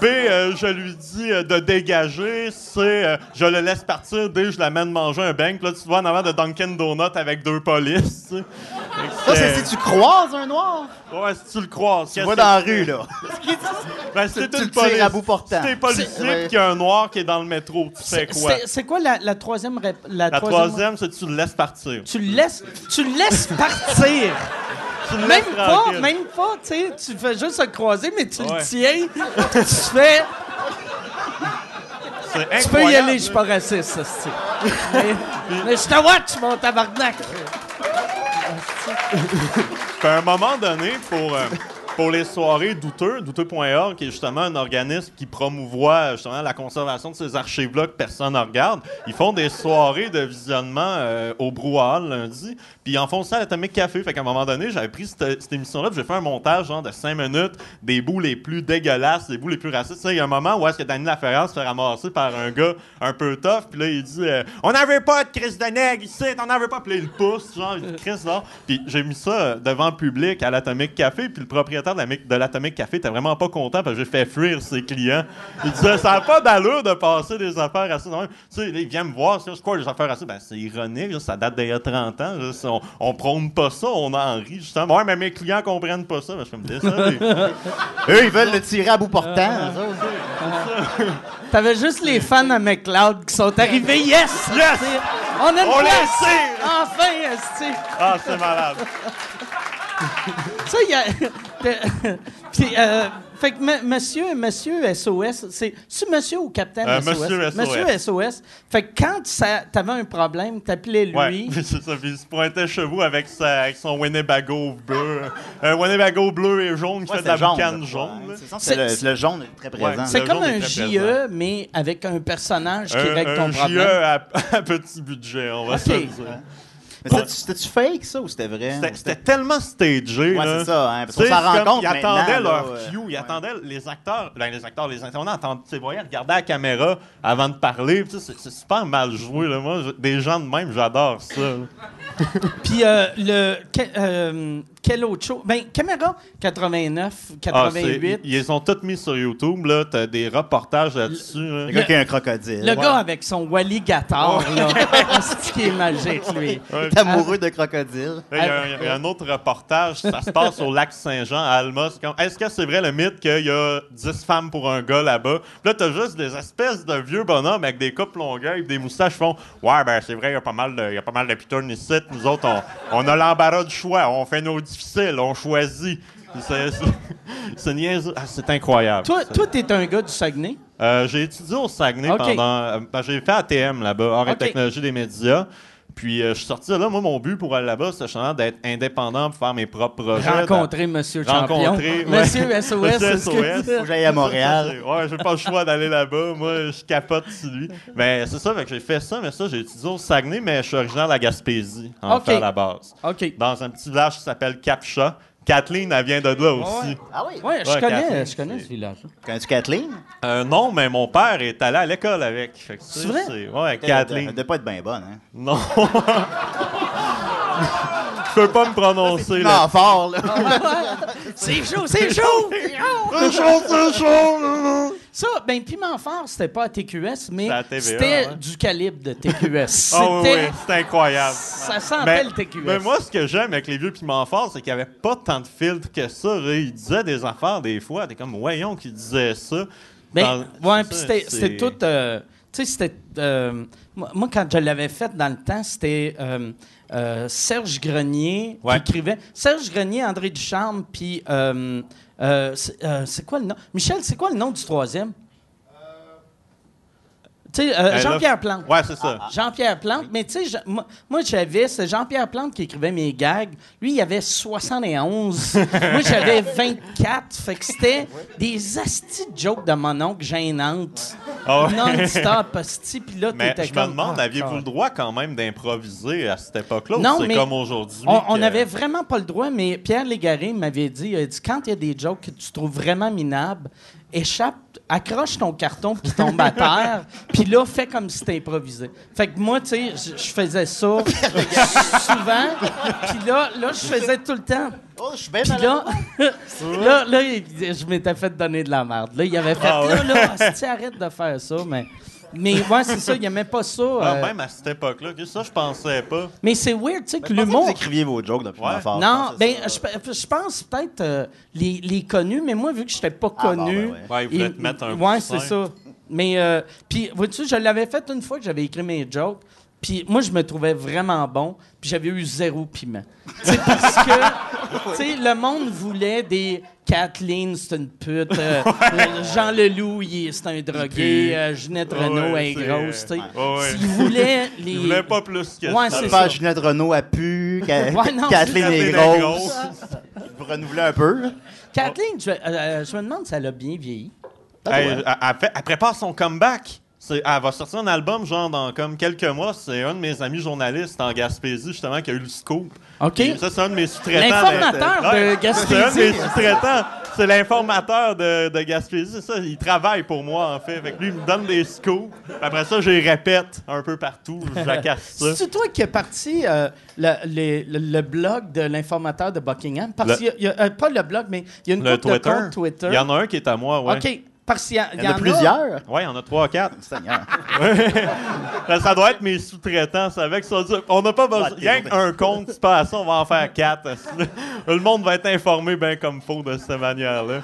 B euh, je lui dis euh, de dégager. C, euh, je le laisse partir. D, je l'amène manger un bang. Puis là, tu te vois en avant de Dunkin' Donut avec deux polices. tu sais. Fait que Ça, c'est si tu croises un noir. Ouais, si tu le croises. Tu le vois dans la rue, là. Ben, si Tu- t'es tu une le tires police, à bout portant. Si t'es policier C'est- ouais. pis qu'il y a un noir qui est dans le métro, tu fais quoi? c'est- C'est quoi la, la troisième rép- La, La troisième... c'est que tu le laisses partir. Tu le laisses, tu le laisses partir. Tu le Même laisses pas, tranquille. même pas, tu sais, tu fais juste se croiser, mais tu Ouais. le tiens, tu fais, C'est tu peux y aller, je suis pas raciste, ça, c'est. mais, mais je te watch, mon tabarnak. À un moment donné, pour, euh, pour les soirées douteux, douteux.org, qui est justement un organisme qui promouvoit justement la conservation de ces archives-là que personne ne regarde, ils font des soirées de visionnement euh, au brouhaha lundi, puis ils en font ça à l'Atomic Café. Fait qu'à un moment donné, j'avais pris cette, émission-là, j'ai fait un montage de 5 minutes, des bouts les plus dégueulasses, des bouts les plus racistes. Il y a un moment où est-ce que Danny Laferrance se fait ramasser par un gars un peu tough, puis là, il dit euh, On veut pas de Chris de nègre ici, on veut pas. Puis il le pousse, genre, il Chris. Puis j'ai mis ça euh, devant le public à l'Atomic Café, puis le propriétaire de l'Atomic Café était vraiment pas content parce que j'ai fait fuir ses clients. Il disait Ça n'a pas d'allure de passer des affaires racistes. Tu sais, là, il vient me voir, c'est quoi les affaires racistes Ben, c'est ironique, ça date d'il y a 30 ans. là, on, on prône pas ça, on en rit, justement. Ouais, mais mes clients comprennent pas ça. Ben, je me désolé. Eux, ils veulent le tirer à bout portant. ça aussi. T'avais juste les fans à McLeod qui sont arrivés, yes! Yes! On a une On place! Enfin, esti. ah, c'est malade. Ça, il y a. Puis, euh, fait que monsieur, monsieur SOS, c'est c'est monsieur ou capitaine Euh, SOS? monsieur SOS. Monsieur SOS. Fait que quand t'avais un problème, t'appelais lui. Ouais, c'est ça. Puis il se pointait chez vous avec, sa, avec son Winnebago bleu. Un Winnebago bleu et jaune qui Ouais, fait de la jaune, boucane jaune. Ouais, c'est le, jaune très présent. C'est comme un est JE, présent. mais avec un personnage qui Un, règle ton un problème. JE à, à petit budget, on va Ok. se le dire. Mais c'était- c'était-tu fake, ça, ou c'était vrai? C'était- tellement stagé. Ouais, c'est ça, hein, parce qu'on s'en rend compte Ils attendaient leur cue, ils attendaient les acteurs, ben, les acteurs, les intervenants attendaient, voyaient, regardaient la caméra avant de parler. C'est super mal joué. Là. Moi, des gens de même, j'adore ça. Puis euh, le. que- euh, quel autre show? Ben, Caméra 89, Ah, c'est- 88. ils, ils les ont tous mis sur YouTube. là. T'as des reportages là-dessus. là. Le gars qui a un crocodile. le gars avec son Wally Gattard, là. C'est qui est magique, lui. Est amoureux de crocodile. Il y, a il y a un autre reportage, ça se passe au lac Saint-Jean, à Alma. Est-ce que c'est vrai le mythe qu'il y a 10 femmes pour un gars là-bas? Puis là, t'as juste des espèces de vieux bonhommes avec des coupes et des moustaches qui font Ouais, ben c'est vrai, il y a pas mal de, il y a pas mal de pitounes ici. Nous autres, on, on a l'embarras du choix. On fait nos difficiles, on choisit. C'est. Ah, c'est incroyable. Toi, toi, t'es un gars du Saguenay? Euh, j'ai étudié au Saguenay pendant. ben, j'ai fait ATM là-bas, Art et technologie des médias. Puis euh, je suis sorti de là. Moi, mon but pour aller là-bas, c'était justement d'être indépendant pour faire mes propres projets. Rencontrer Monsieur Champion. Rencontrer, ouais. Monsieur SOS, Monsieur SOS. Faut que j'aille à Montréal. Ouais, j'ai pas le choix d'aller là-bas. Moi, je capote sur lui. Mais c'est ça, fait que j'ai fait ça, mais ça, j'ai étudié au Saguenay, mais je suis originaire de la Gaspésie, en fait, à la base. OK. Dans un petit village qui s'appelle Capcha. Kathleen, elle vient de là aussi. Ah oui? Ouais, je Ouais, connais, Kathleen, je connais c'est- ce village-là. Connais-tu Kathleen? Euh, non, mais mon père est allé à l'école avec. Fait que, tu sais, C'est vrai? Ouais, Elle Kathleen. devait pas être bien bonne, hein? Non. Je peux pas me prononcer là. Non, fort, là. C'est chaud, c'est chaud! C'est chaud, c'est chaud. Ça, ben, Piment Fort, c'était pas à TQS, mais C'était à TVA, c'était ouais. du calibre de TQS. C'était. Ah oui, oui, c'est incroyable. Ça sentait Mais, le TQS. mais moi, ce que j'aime avec les vieux piments forts, c'est qu'il n'y avait pas tant de filtres que ça. là. Ils disaient des affaires des fois. T'es comme, voyons qu'ils disaient ça. Ben, Dans- ouais, c'est puis ça, c'était, c'est- c'était tout. euh, tu sais, c'était. euh, moi, moi, quand je l'avais fait dans le temps, c'était euh, euh, Serge Grenier Ouais. qui écrivait. Serge Grenier, André Ducharme, puis. euh, euh, c'est, euh, c'est quoi le nom? Michel, c'est quoi le nom du troisième? Tu sais, euh, là- Jean-Pierre Plante. Ouais, c'est ça. Jean-Pierre Plante, mais tu sais, je- moi, moi, j'avais, c'est Jean-Pierre Plante qui écrivait mes gags. Lui, il avait 71. moi, j'avais 24. Fait que c'était des astis de jokes de mon oncle gênantes. Ah ouais. Non-stop, asti. Puis là, Mais je me demande, ah, aviez-vous le droit quand même d'improviser à cette époque-là Non, ou c'est mais comme aujourd'hui? On, on que- avait vraiment pas le droit, mais Pierre Légaré m'avait dit, il a dit quand il y a des jokes que tu trouves vraiment minables, échappe, accroche ton carton puis tombe à terre, puis là, fais comme si improvisé. Fait que moi, tu sais, je faisais ça souvent, puis là, là, je faisais tout le temps. Oh, je suis bien là, là, là, je m'étais fait donner de la merde. Là, il avait fait, Ah ouais. là, là, asti, arrête de faire ça, mais... Mais ouais, c'est ça, il aimait pas ça. Ah, euh, même à cette époque-là, que ça, je pensais pas. mais c'est weird, tu sais, que l'humour... vous écriviez vos jokes depuis Ouais. l'enfance. Non, ben, je, je pense peut-être euh, les, les connus, mais moi, vu que je n'étais pas Ah, bon, connu. ben ouais. Ouais, ils voulaient te mettre un Ouais, coussin. c'est ça. Mais, euh, puis, vois-tu, je l'avais fait une fois que j'avais écrit mes jokes. Puis moi, je me trouvais vraiment bon, puis j'avais eu zéro piment. Tu sais, parce que, tu sais, le monde voulait des Kathleen, c'est une pute. euh, euh, Jean Leloup, il est- c'est un drogué. puis- euh, Ginette Renault, ouais, est grosse. Ouais. Ils voulaient les... Ils voulaient pas plus que Ouais, ça. Pas. Ginette Renault a pu, non, Kathleen est est grosse. Vous renouvelez un peu. Kathleen, je, euh, je me demande si elle a bien vieilli. Elle prépare son comeback. Elle va sortir un album, genre, dans comme quelques mois. C'est un de mes amis journalistes en Gaspésie, justement, qui a eu le scoop. OK. Ça, c'est un de mes sous-traitants. L'informateur Ouais, de C'est un de Gaspésie. mes sous-traitants. C'est l'informateur de, de Gaspésie. C'est ça, il travaille pour moi, en fait. Fait que lui, il me donne des scoops. Après ça, je les répète un peu partout. Je jacasse ça. C'est toi qui es parti euh, le, le- le- le blog de l'informateur de Buckingham? Parce Le- y a, il y a- euh, pas le blog, mais il y a une Le de Twitter. Twitter. Il y en a un qui est à moi, ouais. OK. Parce qu'il y, a- Il y en a plusieurs. Ouais, il y en a trois, quatre. Seigneur. Ben, ça doit être mes sous-traitants. C'est avec ça. On n'a pas besoin. Rien qu'un compte, c'est pas à ça, on va en faire quatre. Le monde va être informé bien comme faut de cette manière-là.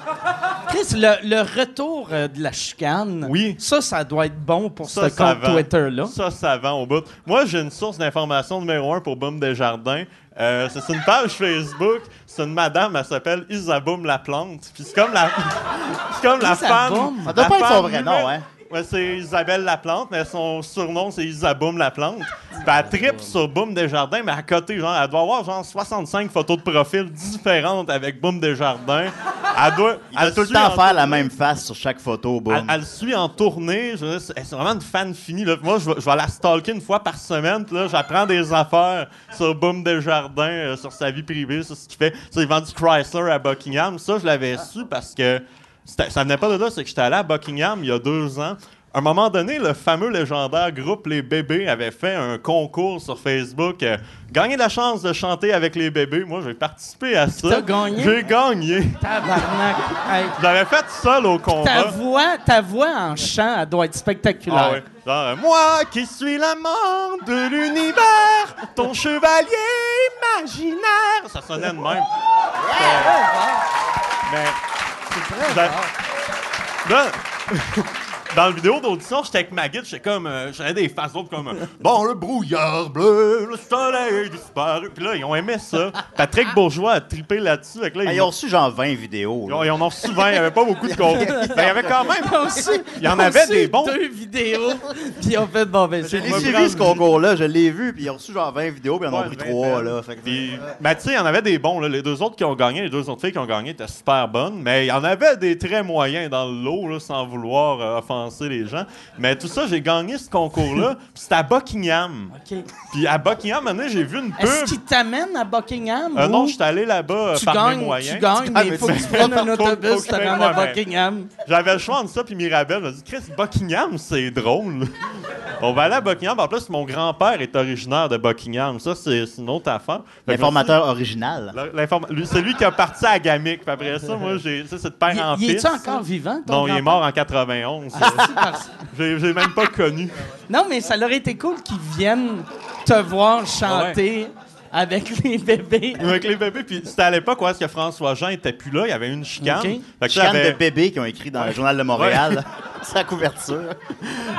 Chris, le, le retour euh, de la chicane, Oui. ça, ça doit être bon pour Ça, ce ça compte. Twitter-là. Ça, ça vend au bout. Moi, j'ai une source d'information numéro un pour Boom Desjardins. Euh, c'est une page Facebook. C'est une madame, elle s'appelle Isaboum la plante. Puis c'est comme la, c'est comme la femme. Isaboum? Ça doit la pas être son vrai nom, hein? Ouais, c'est Isabelle Laplante, mais son surnom, c'est Isaboum Laplante. Puis elle tripe sur Boom Desjardins, mais à côté, genre, elle doit avoir genre 65 photos de profil différentes avec Boom Desjardins. Elle doit, Il doit elle tout le temps faire la même face sur chaque photo, elle, boum. elle suit en tournée. Je veux dire, c'est c'est vraiment une fan finie. Là. Moi, je vais, je vais la stalker une fois par semaine. Puis là, j'apprends des affaires sur Boom Desjardins, euh, sur sa vie privée, sur ce qu'il fait. Sais, il vend du Chrysler à Buckingham. Ça, je l'avais su parce que ça venait pas de là. C'est que j'étais allé à Buckingham il y a deux ans. À un moment donné, le fameux légendaire groupe Les Bébés avait fait un concours sur Facebook. euh, gagner la chance de chanter avec les bébés. Moi, j'ai participé à ça. T'as gagné? J'ai gagné. Tabarnak. Hey, J'avais fait seul au combat. ta, voix, ta voix en chant, elle doit être spectaculaire. Ah. Genre, euh, moi qui suis l'amant de l'univers, ton chevalier imaginaire. Ça sonnait de même. Mais. mais dans- Là, dans la vidéo d'audition, j'étais avec ma guide, j'étais comme. euh, J'avais des faces d'autres comme. euh, bon, le brouillard bleu, le soleil disparu. Puis là, ils ont aimé ça. Patrick Bourgeois a trippé là-dessus. Là, Ah, ils, Ils ont reçu genre 20 vidéos. ils là. ont, ils en ont reçu 20, il n'y avait pas beaucoup de contenu. Ben, il y avait quand même. Reçu- Il y en ils ont avait reçu des bons. deux vidéos, puis ils ont fait bon, ben, On va suivi ce concours-là, je l'ai vu, puis ils ont reçu genre 20 vidéos, puis ils en ont Ouais, pris 20 3 belles. là. Fait que- Puis, ben, tu sais, il y en avait des bons. là. Les deux autres qui ont gagné, les deux autres filles qui ont gagné étaient super bonnes. Mais il y en avait des très moyens dans le lot, là, sans vouloir euh, offenser les gens. Mais tout ça, j'ai gagné ce concours-là. puis c'était à Buckingham. OK. Puis à Buckingham, donné, j'ai vu une Est-ce pub. qu'ils t'amènent à Buckingham? Euh, ou non, je suis allé là-bas euh, tu par mes gagnes, moyens. tu gagnes, mais il faut que tu prennes un autobus te je paye à. Buckingham. J'avais le choix entre ça puis Mirabelle. m'a dit Chris, Buckingham, c'est drôle. On va aller à Buckingham. En plus, mon grand-père est originaire de Buckingham. Ça, c'est une autre affaire. L'informateur original. C'est lui qui a parti à Gamic. Puis après ça, moi, j'ai. Ça, c'est de père Il, en il fils. est-tu encore vivant, ton Non, il est mort en 91. J'ai j'ai même pas connu. Non, mais ça aurait été cool qu'ils viennent te voir chanter avec les bébés. Avec les bébés. Puis c'était à l'époque où est-ce que François Jean était plus là. Il y avait une chicane. Ok. Fait que Chicane j'avais- de bébés qui ont écrit dans le Journal de Montréal. Sa couverture.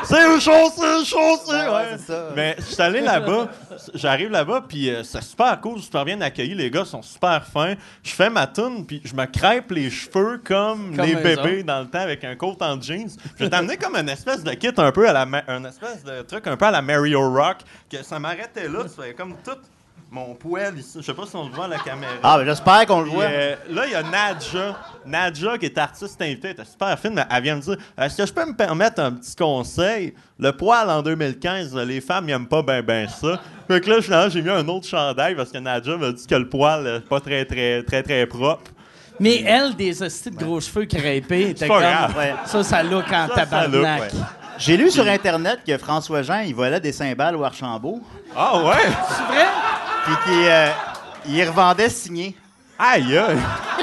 C'est chaud, c'est chaud, c'est. Ouais, Ouais. c'est ça. Mais je suis allé là-bas, j'arrive là-bas, puis euh, c'est super cool, super bien accueilli. Les gars sont super fins. Je fais ma tune, puis je me crêpe les cheveux comme, Comme les bébés dans le temps avec un coat en jeans. Je vais t'amener comme une espèce de kit un peu à la. Ma- Un espèce de truc un peu à la Mario Rock, que ça m'arrêtait là, ça fait comme tout mon poêle ici. Je sais pas si on le voit à la caméra. Ah, ben j'espère qu'on le voit. euh, là, il y a Nadja. Nadja, qui est artiste invitée, elle était super fine, mais elle vient me dire Est-ce que je peux me permettre un petit conseil? Le poil en 2015, les femmes n'aiment pas ben ben ça. Fait que là, finalement, j'ai mis un autre chandail parce que Nadja m'a dit que le poil n'est pas très, très, très, très propre. Mais elle, des hosties de gros cheveux crêpés, était pas comme... grave. Ouais. Ça, ça look en Ça, ça tabarnak. look, Ouais. J'ai lu sur Internet que François Jean, il volait des cymbales au Archambault, Ah ouais? C'est vrai? puis qu'il euh, il revendait signés. Aïe, aïe.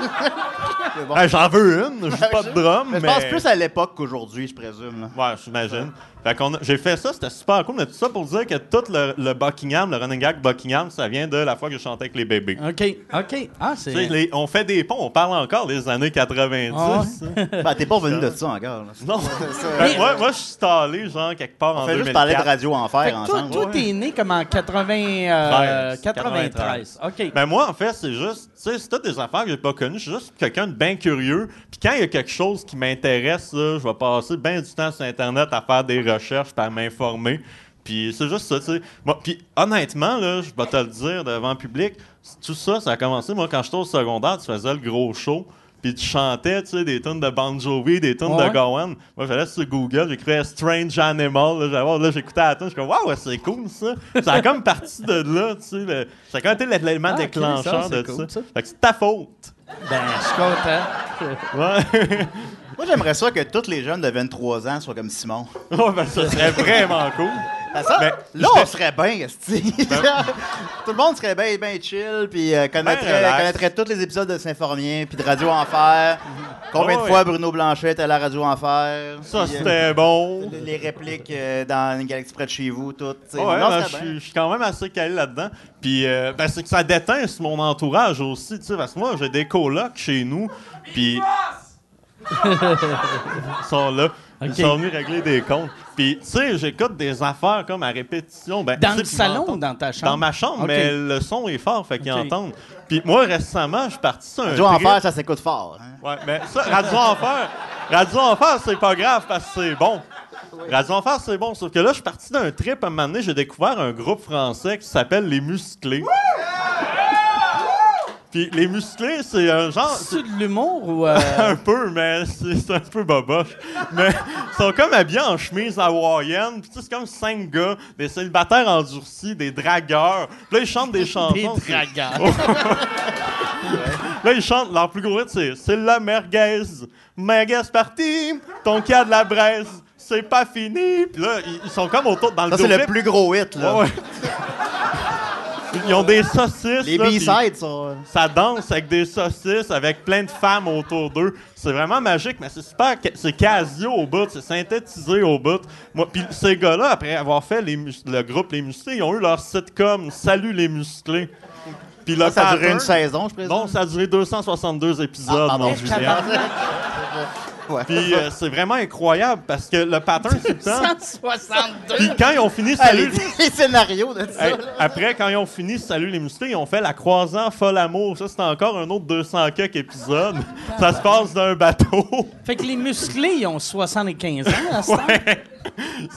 C'est bon. Hey, J'en veux une, je joue pas de drum, Mais mais... je pense plus à l'époque qu'aujourd'hui, je présume. là. Ouais, j'imagine. Fait qu'on a- j'ai fait ça, c'était super cool, mais tout ça pour dire que tout le, le Buckingham, le running gag Buckingham, ça vient de la fois que je chantais avec les bébés. OK, OK. Ah, Tu sais, c'est... les- on fait des ponts, on parle encore des années 90. Ah Ben, t'es pas revenu de ça encore. là. Non. Ça, Fait que moi, moi je suis stallé, genre, quelque part en on fait 2004. juste parler de Radio Enfer Fait que toi, ensemble. toi, Ouais. t'es né comme en 80, euh, 13, 93. OK. Ben moi, en fait, c'est juste, tu sais, c'est toutes des affaires que j'ai pas connues. Je suis juste quelqu'un de bien curieux. Puis quand il y a quelque chose qui m'intéresse, là, je vais passer bien du temps sur Internet à faire des recherches, puis à m'informer. Puis c'est juste ça, tu sais. Moi, Puis honnêtement, là, je vais te le dire devant le public, tout ça, ça a commencé, moi, quand j'étais au secondaire, tu faisais le gros show. Puis tu chantais, tu sais, des tunes de Bon Jovi, des tunes Ouais. de Gowan. Moi, j'allais sur Google, j'écrivais Strange Animal. Là, là, j'écoutais la tune, je suis comme, waouh, c'est cool ça. Ça a comme parti de là, tu sais. le- Ça a comme été l'élément Ah, déclencheur ça, de c'est cool, ça. ça. Fait que c'est ta faute. Ben, je suis content. Ouais. Moi, j'aimerais ça que tous les jeunes de 23 ans soient comme Simon. ouais, ben, ça serait vraiment cool. Ben, ça, Ben, là, Ben on serait bien, esti. Tout le monde serait bien bien chill, puis euh, connaîtrait, Ben connaîtrait tous les épisodes de Saint-Formien, puis de Radio Enfer. Combien de fois ouais. Bruno Blanchet était à la Radio Enfer? Ça, euh, c'était bon. les répliques euh, dans une galaxie près de chez vous, toutes. Ouais, Non, ben, je suis- quand même assez calé là-dedans. Puis, euh, ben, c'est que ça déteint sur mon entourage aussi, tu sais, parce que moi, j'ai des colocs chez nous, puis... Ils sont là. Ils sont venus régler des comptes. Puis, tu sais, j'écoute des affaires comme à répétition. Ben, Dans le salon ou dans ta chambre? Dans ma chambre, mais le son est fort, fait qu'ils entendent. Puis moi, récemment, je suis parti sur un Radio trip. Enfer, ça s'écoute fort. hein? Ouais, mais ça, Radio Enfer, Radio Enfer, c'est pas grave parce que c'est bon. Radio Enfer, c'est bon. Sauf que là, je suis parti d'un trip. À un moment donné, j'ai découvert un groupe français qui s'appelle Les Musclés. Puis Les Musclés, c'est un genre... C'est de l'humour ou... euh, un peu, mais c'est un peu boboche. Mais ils sont comme habillés en chemise hawaïenne. Puis tu sais, c'est comme cinq gars, des célibataires endurcis, des dragueurs. Puis là, ils chantent des chansons. Des dragueurs. Là, ils chantent, leur plus gros hit, c'est C'est la merguez, merguez partie, ton cas de la braise, c'est pas fini. Puis là, ils, sont comme autour dans le Ça, c'est le plus gros hit, là. Ouais. Ils ont des saucisses. Les là, B-sides, ça. Ça danse avec des saucisses, avec plein de femmes autour d'eux. C'est vraiment magique, mais c'est super. C'est Casio au bout, c'est synthétisé au bout. Moi, puis ces gars-là, après avoir fait les mus- le groupe Les Musclés, ils ont eu leur sitcom Salut les Musclés. Puis le Ça a duré une saison, je présume? non, ça a duré 262 épisodes, Ah, mon Julien. Ouais. Puis euh, c'est vraiment incroyable parce que le pattern, c'est le temps. 162. Puis quand ils ont fini Ah, les, Salut... les scénarios de ça. Hey, là. après, quand ils ont fini Salut les musclés, ils ont fait La Croisant Folle Amour. Ça, c'était encore un autre 200 quelques épisodes. Ça se passe d'un bateau. Fait que les musclés, ils ont 75 ans à ce. Ouais.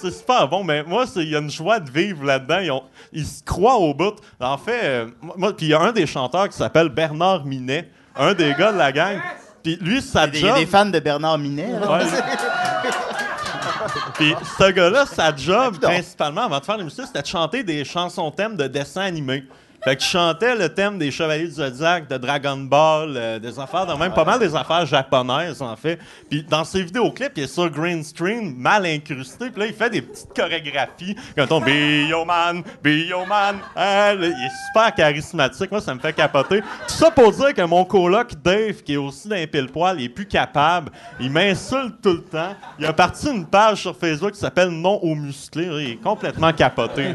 C'est super bon, mais moi, c'est- il y a une joie de vivre là-dedans. Ils, ont- ils se croient au bout. En fait, euh, moi, puis il y a un des chanteurs qui s'appelle Bernard Minet, un des gars de la gang. Puis lui, sa Il y a job... des fans de Bernard Minet. là. Ouais. Puis ce gars-là, sa job, principalement, avant de faire les musclés, c'était de chanter des chansons thèmes de dessins animés. Fait qu'il chantait le thème des Chevaliers du Zodiac, de Dragon Ball, euh, des affaires, même pas mal des affaires japonaises, en fait. Puis dans ses vidéoclips, il est sur green screen, mal incrusté. Puis là, il fait des petites chorégraphies, comme ton Bioman, Bioman. Là, il est super charismatique. Moi, ça me fait capoter. Tout ça pour dire que mon coloc Dave, qui est aussi d'un pile poil, il est plus capable. Il m'insulte tout le temps. Il a parti une page sur Facebook qui s'appelle Non aux musclés. Il est complètement capoté.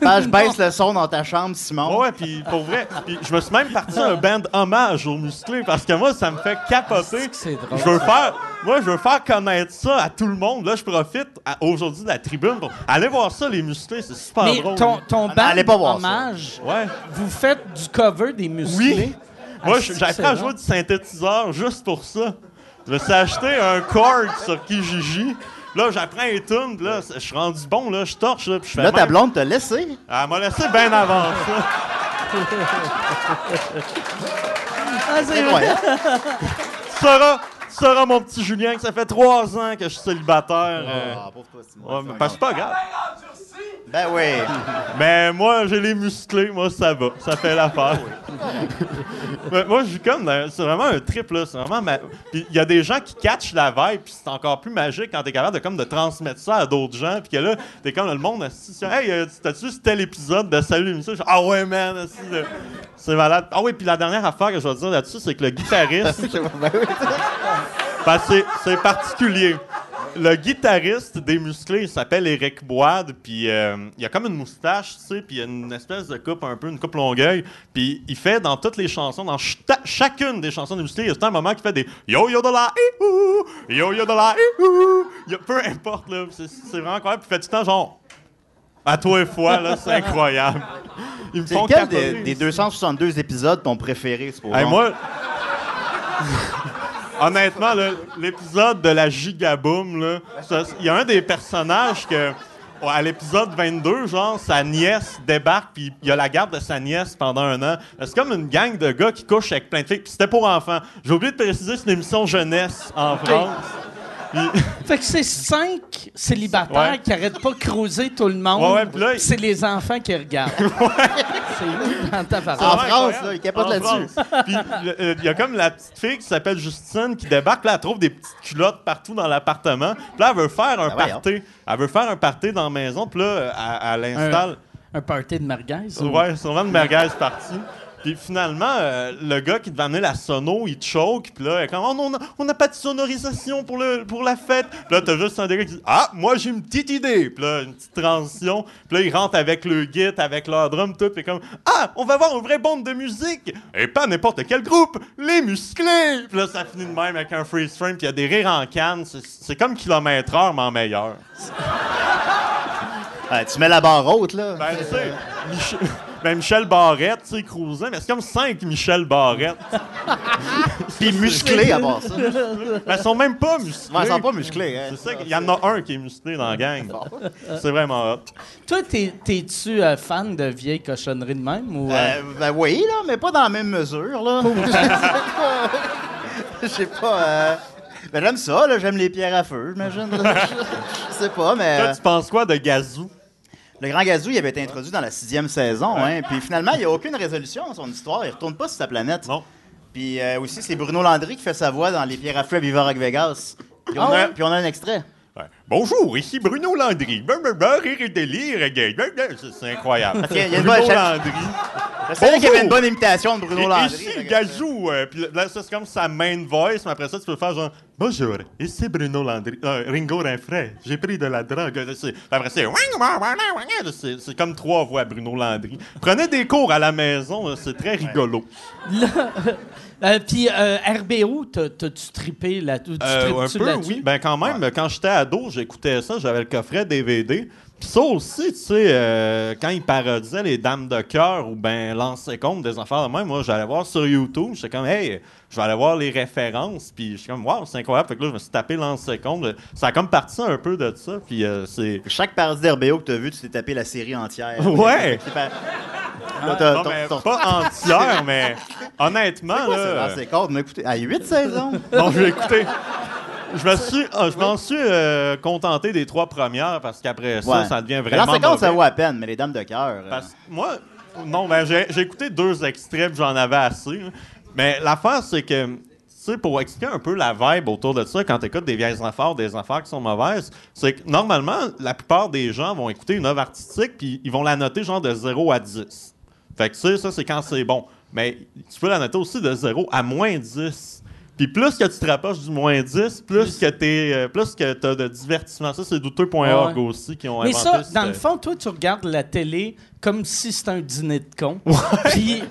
Page baisse le son dans ta chambre, Simon. Ouais, ouais, puis pour vrai, puis je me suis même parti un band hommage aux musclés parce que moi, ça me fait capoter. C'est drôle. Je veux faire, moi, je veux faire connaître ça à tout le monde. Là, je profite à- aujourd'hui de la tribune pour aller voir ça, les musclés, c'est super Mais drôle. ton, ton Ah, allez pas band voir hommage, Ouais. vous faites du cover des musclés? Oui. Moi, Ah, je- appris à jouer du synthétiseur juste pour ça. Je me suis acheté un Korg sur Kijiji. Là, j'apprends les tunes, puis là, je suis rendu bon, là, je torche, là, puis je fais Là, ta blonde t'a laissé. Elle m'a laissé bien avant ça. Ah, c'est vrai. Incroyable. Tu sauras, mon petit Julien, que ça fait trois ans que je suis célibataire. euh. Ah, pauvre toi, Simon. Ouais, mais parce que c'est pas grave. Ben oui. Mais moi, j'ai les musclés, moi, ça va. Ça fait l'affaire. Mais moi, je suis comme. dans- C'est vraiment un trip, là. C'est vraiment. ma- Puis il y a des gens qui catchent la vibe, puis c'est encore plus magique quand t'es capable de, comme, de transmettre ça à d'autres gens, puis que là, t'es comme le monde. assis sur, Hey, euh, t'as-tu vu tel épisode de Salut l'émission? Je Ah ouais, man, assis, c'est malade. Ah oui, puis la dernière affaire que je vais dire là-dessus, c'est que le guitariste. Ben oui. Parce que c'est- particulier. Le guitariste des musclés, il s'appelle Eric Boide, puis euh, il a comme une moustache, tu sais, puis il a une espèce de coupe un peu, une coupe longueuil, puis il fait dans toutes les chansons, dans chacune des chansons des musclés, il y a tout un moment qui fait des yo yo de la ihou, yo yo de la a- peu importe là, c'est vraiment incroyable, puis il fait tout le temps genre à toi et fois là, c'est incroyable. Ils me font capoter. des, des 262 épisodes ton préféré, c'est pour Hey, moi. Honnêtement, l'épisode de la Gigaboom, il y a un des personnages que. À l'épisode 22, genre, sa nièce débarque, puis il y a la garde de sa nièce pendant un an. C'est comme une gang de gars qui couchent avec plein de filles, puis c'était pour enfants. J'ai oublié de préciser, c'est une émission jeunesse en France. Fait que c'est cinq célibataires Ouais. qui arrêtent pas de creuser tout le monde. Ouais, ouais, puis là, il- c'est les enfants qui regardent. c'est nous dans ta En parole. France, là, ils capotent là-dessus. Puis euh, il y a comme la petite fille qui s'appelle Justine qui débarque, là, elle trouve des petites culottes partout dans l'appartement. Puis là, elle veut faire un Ben voyons. party. Elle veut faire un party dans la maison, puis là, elle, elle installe. Un party de merguez. ou- Ouais, vraiment une merguez partie. Puis finalement, euh, le gars qui devait amener la sono, il choke, puis là, il est comme, oh non, on n'a pas de sonorisation pour, le, pour la fête. Puis là, t'as juste un des gars qui dit, ah, moi j'ai une petite idée. Puis là, une petite transition. Puis là, ils rentrent avec le git, avec leur drum, tout, puis comme, ah, on va avoir une vraie bande de musique. Et pas n'importe quel groupe, les musclés. Puis là, ça finit de même avec un freeze frame, puis il y a des rires en canne. C'est- comme kilomètre heure, mais en meilleur. Ouais, tu mets la barre haute, là. Ben, tu sais, ben, Michel Barrette, tu sais, mais c'est comme cinq Michel Barrette. Puis musclé à part ça. Mais ils sont même pas musclés. Ouais, ils sont pas musclés. Hein. C'est ça, qu'il y en a un qui est musclé dans la gang. C'est vraiment hot. Toi, t'es- t'es-tu euh, fan de vieilles cochonneries de même? Ou, euh, Euh, ben oui, là, mais pas dans la même mesure, là. Je sais pas. euh, Ben j'aime ça, là. J'aime les pierres à feu, j'imagine. Je sais pas, mais. Toi, tu penses quoi de Gazou? Le Grand Gazou, il avait été introduit dans la sixième saison, hein. Puis finalement, il n'y a aucune résolution à son histoire. Il retourne pas sur sa planète. Non. Puis euh, aussi, c'est Bruno Landry qui fait sa voix dans Les pierres à feu à Viva Rock Vegas. Puis on, Ah a, puis on a un extrait. Ouais. Bonjour, ici Bruno Landry. Rire et délire. C'est- C'est incroyable. y a Bruno Landry. Je savais qu'il y avait une bonne imitation de Bruno Et Landry. ici, Gazou. euh, puis là, ça, c'est comme sa main voice, mais après ça, tu peux faire genre Bonjour, ici Bruno Landry. euh, Ringo Rinfray. J'ai pris de la drogue. C'est- Après, c'est. C'est c'est comme trois voix, Bruno Landry. Prenez des cours à la maison, c'est très rigolo. Euh, Puis euh, RBO, t'as- t'as-tu trippé là tu Euh, un peu, là-dessus? oui. Ben, quand même, quand j'étais ado, j'écoutais ça, j'avais le coffret DVD. Puis ça aussi, tu sais, euh, quand ils parodisaient les Dames de cœur ou ben Lancer compte des affaires de même, moi, j'allais voir sur YouTube, j'étais comme, hey, je vais aller voir les références, puis je suis comme, waouh, c'est incroyable. Fait que là, je me suis tapé Lancer compte. Ça a comme parti un peu de ça, puis euh, c'est. Chaque parodie d'RBO que tu as vu, tu t'es tapé la série entière. Ouais. Pas- t'as- Non, mais pas entière, mais honnêtement, Quoi, là. ses cordes, mais écoutez, à 8 saisons. Non, je vais écouter. Je me suis, ah, je m'en suis euh, contenté des trois premières parce qu'après ça, Ouais. ça devient vraiment. Ses cordes, ça mauvais. vaut à peine, mais les dames de cœur. euh, Parce que moi, non, ben j'ai j'ai écouté deux extraits, puis j'en avais assez. Mais l'affaire, c'est que, tu sais, pour expliquer un peu la vibe autour de ça, quand tu écoutes des vieilles affaires, des affaires qui sont mauvaises, c'est que normalement, la plupart des gens vont écouter une œuvre artistique, puis ils vont la noter genre de 0 à 10. Fait que, tu sais, ça, c'est quand c'est bon. Mais tu peux la noter aussi de 0 à moins 10. Puis plus que tu te rapproches du moins 10, plus que t'es, euh, plus que t'as de divertissement. Ça, c'est douteux.org Ouais. aussi qui ont Mais inventé ça, cette- dans le fond, toi, tu regardes la télé comme si c'était un dîner de con. Puis,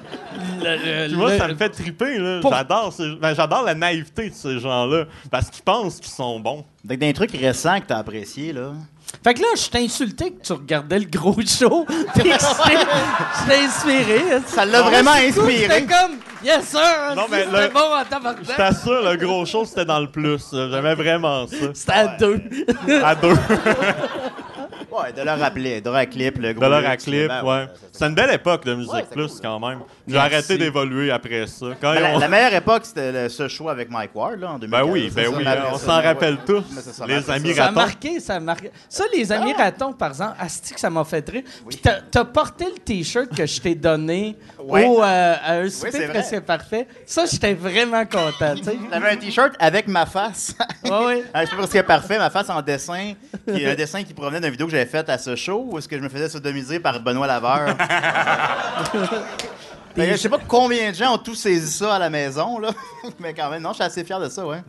le- le- Puis moi, le- ça me fait triper. là. Pour- J'adore, ben, j'adore la naïveté de ces gens-là. Parce qu'ils pensent qu'ils sont bons. Avec des trucs récents que t'as appréciés, là. Fait que là, je t'ai insulté que tu regardais le gros show. Puis que je t'ai- je t'ai inspiré. Ça l'a vraiment inspiré. C'était comme, yes sir, Non, mais c'était le- bon en Je t'assure, le gros show, c'était dans le plus. J'aimais vraiment ça. C'était à deux. À deux. Ouais, de leur rappeler, de leur clip, le gros. De leur clip, ben ouais. C'est une belle époque de Musique Ouais, Plus, cool. quand même. J'ai arrêté d'évoluer après ça. Quand Ben, la, meilleure époque, c'était le- ce show avec Mike Ward, là, en 2015. Ben oui, ben ça, oui, on s'en ouais. rappelle tous. Ça, Les amis Ça a ratons. marqué, ça a marqué. Ça, les amis ratons, par exemple, Asti que ça m'a fait rire. Puis t'as, porté le T-shirt que je t'ai donné au, euh, à un souper presque parfait. Ça, j'étais vraiment content. J'avais un t-shirt avec ma face. Ah, je sais pas si c'est parfait, ma face en dessin, qui est un dessin qui provenait d'une vidéo que faite à ce show, où est-ce que je me faisais sodomiser par Benoît Laveur? Que je sais pas combien de gens ont tous saisi ça à la maison, là. Mais quand même, non, je suis assez fier de ça, ouais.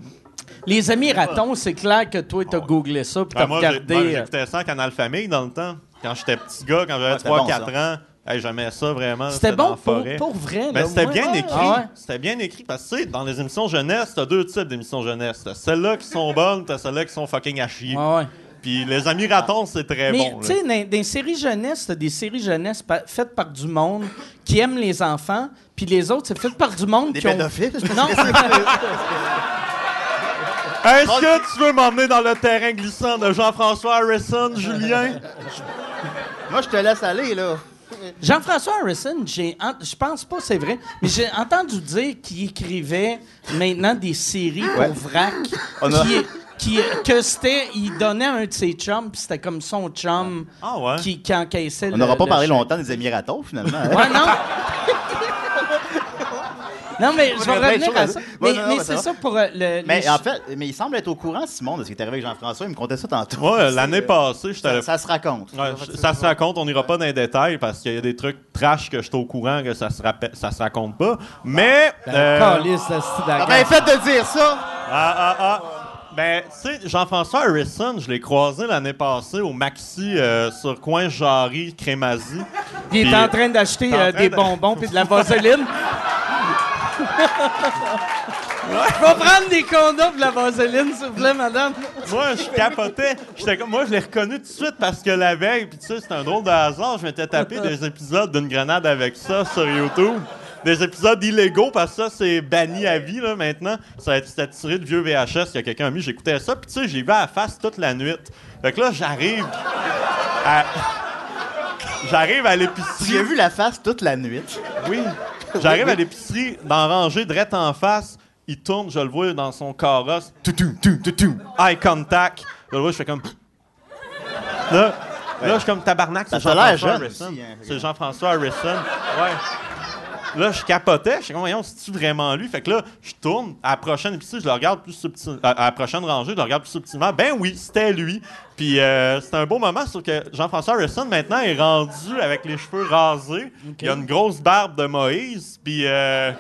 Les amis ratons, c'est clair que toi, t'as googlé ça puis Ben, t'as moi, j'ai- regardé. moi, euh, j'éctais ça à Canal Famille dans le temps. Quand j'étais petit gars, quand j'avais Ouais, c'était 3-4 bon, ans, hey, j'aimais ça vraiment. C'était bon pour, vrai. Ben, là, c'était bien Ah, écrit. ah ouais. C'était bien écrit parce que, tu sais, dans les émissions jeunesse, t'as deux types d'émissions jeunesse. T'as celles-là qui sont bonnes, t'as celles-là qui sont fucking à chier. Ah ouais. Puis les amis ratons, c'est très Mais bon. tu là. sais, dans, dans les séries jeunesse, t'as des séries jeunesse pa- faites par du monde qui aime les enfants, puis les autres, c'est fait par du monde Des qui ont... pédophiles? Non, Est-ce que tu veux m'emmener dans le terrain glissant de Jean-François Harrison, Julien? Moi, je te laisse aller, là. Jean-François Harrison, j'ai, je pense pas c'est vrai, mais j'ai entendu dire qu'il écrivait maintenant des séries Ouais. pour vrac, On a- qui, qui- que c'était, il donnait à un de ses chums, puis c'était comme son chum Ah ouais? qui, qui encaissait On n'aura pas le parlé chèque. longtemps des Émirats, finalement. hein? Ouais, non. non, mais je vais revenir à ça. Mais, Ouais, c'est ça pour euh, le. Mais les en fait, mais il semble être au courant, Simon, de ce qui est arrivé avec Jean-François. Il me contait ça tantôt. Moi, l'année passée, j'étais Ça, allé ça se raconte. Ouais, je- ça se raconte, on n'ira pas dans les détails parce qu'il y a des trucs trash que je suis au courant que ça se, rappelle- ça se raconte pas. Mais. euh, Ah, d'accord. ben, fait de dire ça! ah, ah, ah. Ben, tu sais, Jean-François Harrison, je l'ai croisé l'année passée au Maxi euh, sur coin Jarry, Crémazie. Il est en train d'acheter euh, des de- bonbons puis de la vaseline. Je vais prendre des condoms de la vaseline, s'il vous plaît, madame. Moi, je capotais. J'étais comme, moi, je l'ai reconnu tout de suite parce que la veille, puis tu sais, c'est un drôle de hasard, je m'étais tapé des épisodes d'une grenade avec ça sur YouTube. Des épisodes illégaux parce que ça, c'est banni à vie, là, maintenant. Ça a été tiré de vieux VHS que quelqu'un a mis. J'écoutais ça, puis tu sais, j'ai vu à la face toute la nuit. Fait que là, j'arrive à... J'arrive à l'épicerie. As vu la face toute la nuit? Oui. J'arrive à l'épicerie, dans rangée, direct en face. Il tourne, je le vois dans son carrosse. Toutou, toutou, toutou. Eye contact. Je le vois, je fais comme. Là, là je suis comme tabarnak, c'est a Jean-François Harrison. hein. C'est Jean-François Harrison. Ouais. Là, je capotais. Je suis comme, voyons, c'est-tu vraiment lui? Fait que là, je tourne. À la prochaine je le regarde plus subtilement. À la prochaine rangée, je le regarde plus subtilement. Ben oui, c'était lui. Puis euh, c'était un beau moment, sauf que Jean-François Harrison, maintenant, est rendu avec les cheveux rasés. Il a une grosse barbe de Moïse. Puis, euh,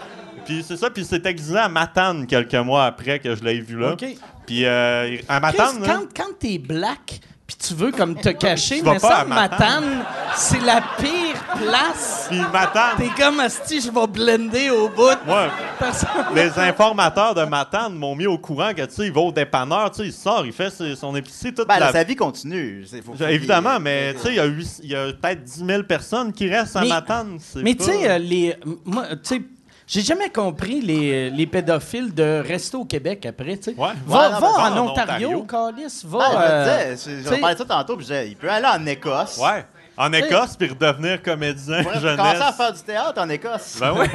puis c'est ça. Puis il s'est exilé à Matane quelques mois après que je l'ai vu là. Puis euh, à Matane, là, quand, quand t'es black puis tu veux comme te cacher, Tu vas mais pas ça, à Matane. Matane, c'est la pire place. puis Matane, T'es comme, Asti, je vais blender au bout. moi, Personne- les informateurs de Matane m'ont mis au courant que, tu sais, il va au dépanneur, tu sais, il sort, il fait son épicerie toute Ben, la... sa vie continue. Faut- faut- Évidemment, mais tu sais, il y a, peut-être 10 000 personnes qui restent à Mais- Matane. Mais tu sais, euh, les. Moi, tu sais. J'ai jamais compris les, les pédophiles de rester au Québec après, tu sais. Ouais. Va, Ouais, non, va mais en, en Ontario. Calis, va. Ah, je me euh, disais, parlait de ça tantôt, puis je disais, il peut aller en Écosse. Ouais. En Écosse, puis redevenir comédien Il pourrait jeunesse. commencer à faire du théâtre en Écosse. Ben oui.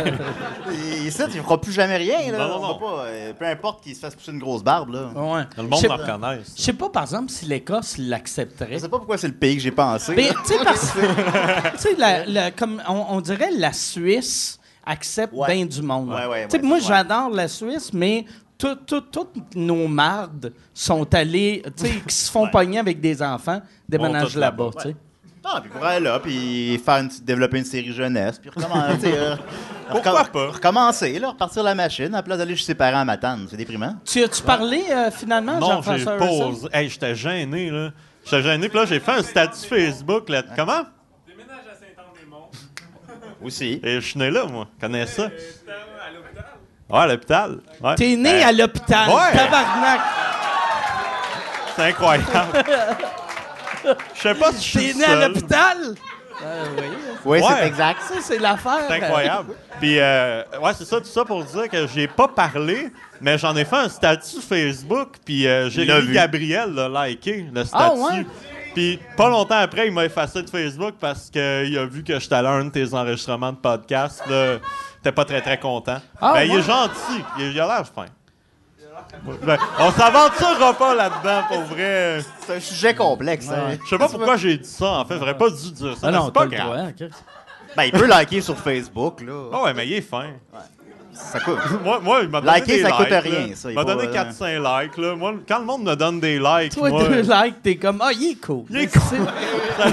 Ici, il ne fera plus jamais rien. Là. Non, non, non. pas, euh, peu importe qu'il se fasse pousser une grosse barbe. Là. ouais. Le Je monde sais- me reconnaisse. Je sais pas, par exemple, si l'Écosse Je l'accepterait. sais pas pourquoi c'est le pays que j'ai pensé. Mais, là. tu sais, parce que. tu sais, comme on, on dirait la Suisse accepte Ouais. bien du monde. Ouais, ouais, Tu sais, ouais, moi, ouais. j'adore la Suisse, mais tout- tout- toutes nos mardes sont allées, tu sais, qui se font pogner avec des enfants, déménagent là-bas, là-bas. tu sais. Non, puis pour aller là, puis faire une, développer une série jeunesse, puis recommencer. euh, Pourquoi recom- pas? Recommencer, là, repartir la machine, à la place d'aller chez ses parents à Matane. C'est déprimant. Tu as-tu parlé euh, finalement, Non, j'ai Jean-François pas Harrison? osé. Hey, j'étais gêné, là. J'étais gêné, puis là, j'ai fait un statut Facebook, là. Comment? Aussi. Et je suis né là, moi. Je connais ça. Ouais, à l'hôpital. Ouais. T'es né Ben, à l'hôpital, Ouais. tabarnak! C'est incroyable. Je sais pas si je T'es suis né à l'hôpital? Euh, oui, Oui, Ouais. c'est exact. ça, c'est l'affaire. C'est incroyable. Puis, euh, ouais, c'est ça, tout ça pour dire que j'ai pas parlé, mais j'en ai fait un statut Facebook, puis euh, Jérémy vu. Gabriel l'a liké, le statut. Ah, ouais? Puis pas longtemps après, il m'a effacé de Facebook parce qu'il a vu que j'étais allé à un de tes enregistrements de podcast. Là. T'es pas très très content. Ah, ben, il ouais? est gentil. Il, il a l'air fin. Ben, on s'aventurera pas là-dedans, pour vrai. C'est un sujet complexe. hein. Je sais pas pourquoi j'ai dit ça, en fait. J'aurais pas dû dire ça. Ah non, c'est pas grave. droit, hein. Ben, il peut liker sur Facebook, là. Ah ouais, mais il est fin. Ça coûte. Moi, moi il m'a donné Liker, des ça likes. coûte là. rien, ça, il m'a donné euh, 400 likes. Là. Moi, quand le monde me donne des likes, Toi, moi, deux likes, t'es comme, ah, il est cool. Il est cool. ça,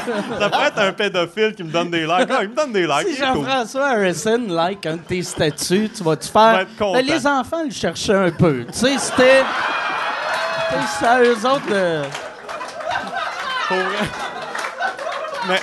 ça pourrait être un pédophile qui me donne des likes. Ah, il me donne des likes. Si. Jean-François Harrison like un de tes statuts, tu vas-tu faire. Ben, les enfants le cherchaient un peu. Tu sais, c'était. tu sais, C'est à eux autres de. Pour vrai. Mais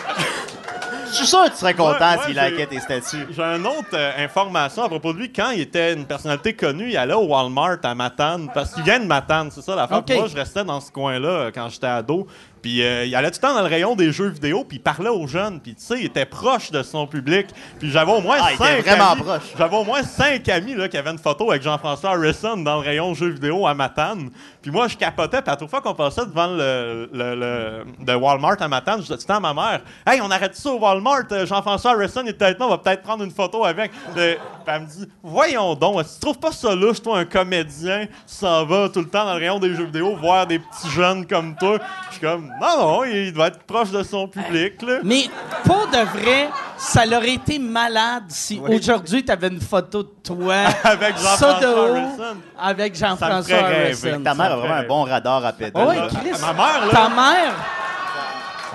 Je suis sûr que tu serais content s'il likait tes statuts. j'ai une autre euh, information à propos de lui. Quand il était une personnalité connue, il allait au Walmart à Matane. Parce qu'il vient de Matane, c'est ça la Ok. Moi, je restais dans ce coin-là euh, quand j'étais ado. Puis euh, il allait tout le temps dans le rayon des jeux vidéo, puis il parlait aux jeunes. Puis tu sais, il était proche de son public. Puis j'avais au moins Ah, cinq vraiment amis. proche. J'avais au moins cinq amis là, qui avaient une photo avec Jean-François Harrison dans le rayon jeux vidéo à Matane. Puis moi, je capotais. Puis à toute fois qu'on passait devant le, le, le- de Walmart à Matane, je disais tout le temps à ma mère Hey, on arrête ça au Walmart. euh, Jean-François Harrison il est peut-être là, on va peut-être prendre une photo avec. Euh, Puis elle me dit Voyons donc, si tu trouves pas ça louche, toi, un comédien, tu s'en vas tout le temps dans le rayon des jeux vidéo voir des petits jeunes comme toi. Je suis comme Non, non, il doit être proche de son public. Là. Mais pour de vrai, ça aurait été malade si Oui. aujourd'hui t'avais une photo de toi. Avec ça Jean-François haut, Harrison. Avec Ça me Jean-François ferait rêver. Harrison. Ta mère a vraiment un bon radar à pédale. Ah ouais, là. Chris. Ma mère, là, Ta mère,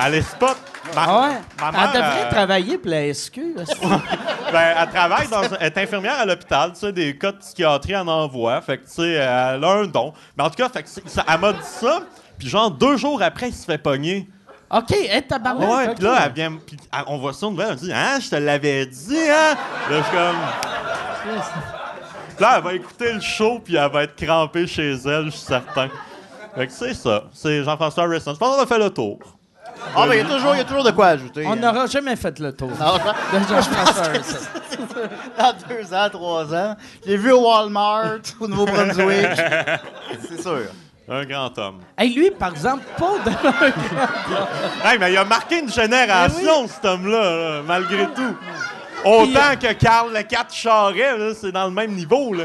elle est spot. Ma, ah ouais, ma elle mère, devrait euh, travailler pour la SQ. est-ce que- Ben, elle travaille dans un- elle est infirmière à l'hôpital, tu sais, des cas de psychiatrie en envoie. Fait que, tu sais, elle a un don. Mais en tout cas, fait que c'est- ça- elle m'a dit ça, puis genre deux jours après, il se fait pogner. OK, hey, tabarnak. Ouais, ok. puis là, elle vient, puis elle- on voit ça, elle me dit, hein, je te l'avais dit, hein? Là, je suis comme. Là, elle va écouter le show, puis elle va être crampée chez elle, je suis certain. Fait que c'est ça. C'est Jean-François Harrison. Je pense qu'on a fait le tour. Ah, ben, il y, a toujours- il y a toujours de quoi ajouter. On hein. n'aura jamais fait le tour. Non, de Jean-François Harrison. dans deux ans, trois ans. Je l'ai vu au Walmart, au Nouveau-Brunswick. C'est sûr. Un grand homme. Hey, lui, par exemple, pas de... Hey, mais il a marqué une génération, cet homme-là, là, malgré tout. Autant que Carl le 4 Charret, c'est dans le même niveau. Là.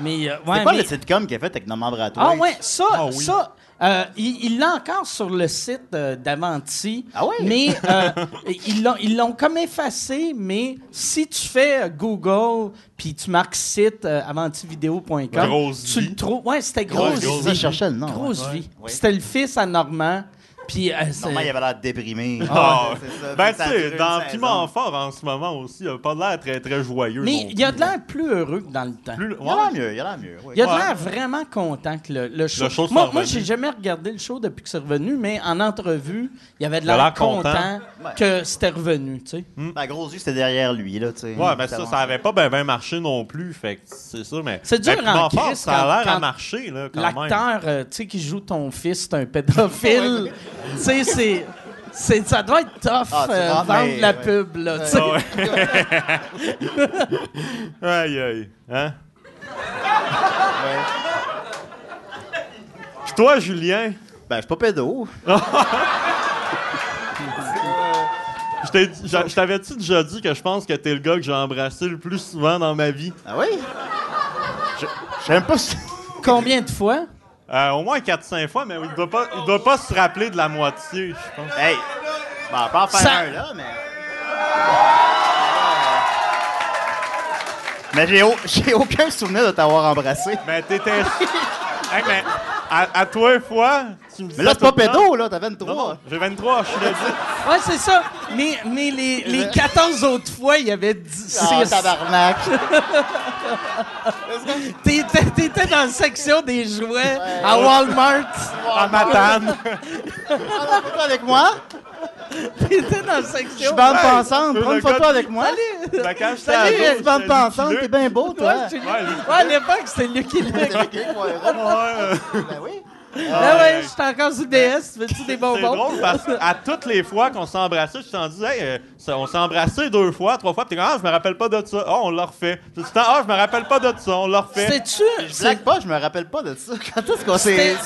Mais, euh, C'est ouais, quoi mais- le sitcom qu'il a fait avec Norman Brathwaite? Ah ouais, ça, Ah oui. ça, euh, il l'a encore sur le site euh, d'Avanti. Ah ouais? Mais euh, ils l'ont ils l'ont comme effacé, mais si tu fais euh, Google puis tu marques site euh, aventivideo.com, Grosse tu vie. le trouves. Ouais, c'était grosse vie. je cherchais le nom. Grosse ouais. vie. Ouais. C'était le fils à Normand. Puis euh, Norman, il avait l'air déprimé. Ah, c'est ça. Ben, tu sais, dans Piment. Fort en ce moment aussi, il a pas l'air très, très joyeux. mais il a de l'air plus heureux que dans le temps. Plus- Il a l'air mieux, il a l'air mieux. oui. Il a de Ouais. l'air vraiment content que le, le show. show soit moi, moi j'ai jamais regardé le show depuis que c'est revenu, mais en entrevue, il avait de l'air l'air content, content. Ouais. que c'était revenu, tu sais. Ben, gros yeux, c'était derrière lui, là, tu sais. Ouais, ben ça, ça avait pas bien marché non plus. Fait que c'est ça, mais. C'est dur Ben, en Fort, crise Ça a l'air à marcher, là, quand même. L'acteur, euh, tu sais, qui joue ton fils, c'est un pédophile. tu sais, c'est. c'est- Ça doit être tough Ah, euh, vendre mais- la ouais. pub, là, tu sais. Ah ouais. aïe, aïe. Hein? Puis toi, Julien, Ben, je suis pas pédo. je t'avais-tu déjà dit que je pense que t'es le gars que j'ai embrassé le plus souvent dans ma vie? Ah oui? Même pas si... Combien de fois? Euh, au moins 4-5 fois, mais il doit, pas, il doit pas se rappeler de la moitié, je pense. Hey! Ben, on peut en faire Ça- un, là, mais... Mais j'ai, au- j'ai aucun souvenir de t'avoir embrassé. Mais t'étais. Hey, mais à, à toi, fois, tu me disais. Mais là, c'est pas pédo, là, t'as Non, 23. non, j'ai 23, je suis dit. Ouais, c'est ça. Mais, mais les, les 14 autres fois, il y avait 10. Ah, tabarnak. T'étais, t'étais dans la section des jouets à Walmart. À Matane. Prends une photo avec moi. T'étais dans la Je section. suis bande Hey, pensante. Prends une photo gars- avec moi. Salut! Ben, quand j'étais Salut, ado, Je suis bande pensante. Lucky T'es bien beau, toi. Ouais. Ouais, Ouais, à l'époque, c'était Lucky Luke. C'était Lucky, ouais. Ouais, Ben oui. Ah ouais, je suis encore sur DS. Veux-tu des C'est bonbons? drôle parce qu'à toutes les fois qu'on s'est embrassé, je t'en dis, hey, euh, on s'est embrassé deux fois, trois fois, puis t'es comme, ah, je me rappelle pas de ça. Ah, on l'a refait. Tout le temps, ah, je me rappelle pas de ça, on l'a refait. C'était-tu. Je blague pas, je me rappelle pas de ça. Quand est-ce qu'on s'est.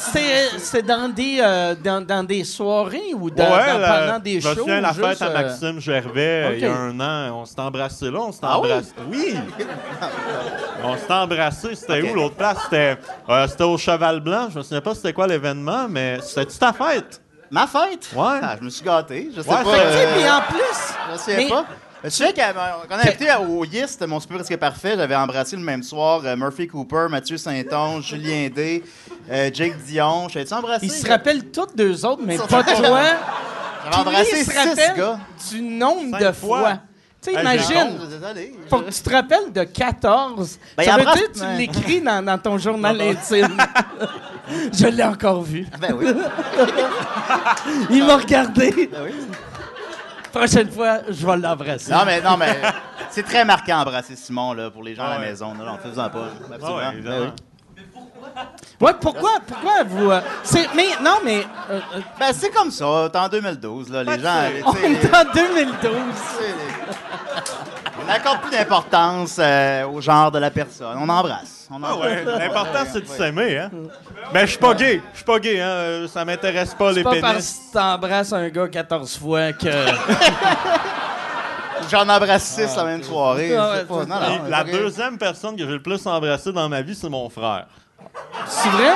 C'était dans des, euh, dans, dans des soirées ou dans, ouais, dans- la- pendant des je me shows? souviens la juste, fête à euh, Maxime Gervais il y a un an. On s'est embrassé là, on s'est Ah oui? embrassé. Oui! on s'est embrassé, c'était où l'autre place? C'était euh, c'était au Cheval Blanc. Je me souviens pas c'était quoi l'événement, mais c'était-tu ta fête? Ma fête? Ouais. Ah, je me suis gâté. Je sais Ouais, pas. Tu euh, puis en plus. Je sais mais- pas. Je sais qu'on a invité au Yist, mon super presque parfait. J'avais embrassé le même soir euh, Murphy Cooper, Mathieu Saint-Onge, Julien D, euh, Jake Dion. J'avais-tu embrassé? Ils se rappellent tous deux autres, mais pas toi. J'avais embrassé six gars. du nombre Cinq de fois. fois. Tu sais, imagine. Faut que tu te rappelles de 14. Ben, ça veut dire que tu l'écris dans, dans ton journal intime. Je l'ai encore vu. Ben oui. Il m'a regardé. Ben oui. Prochaine fois, je vais l'embrasser. Non, mais, non, mais c'est très marquant embrasser Simon là, pour les gens à Ah la ouais. maison. Non, non, fais-en pas. Ah ouais. Ouais, pourquoi, pourquoi vous. euh, c'est, mais non, mais. euh, euh, Ben, c'est comme ça. T'es en 2012, là. Les gens. c'est- on est en 2012. On n'accorde plus d'importance euh, au genre de la personne. On embrasse. On Ah ouais, l'important c'est de s'aimer, hein. Ben, je suis pas gay. Je suis pas gay, hein. Ça m'intéresse pas les C'est pas pénis. parce que t'embrasses un gars 14 fois que. J'en embrasse six la même soirée. Ah ouais, c'est pas- c'est non, la deuxième personne que j'ai le plus embrassé dans ma vie, c'est mon frère. C'est vrai?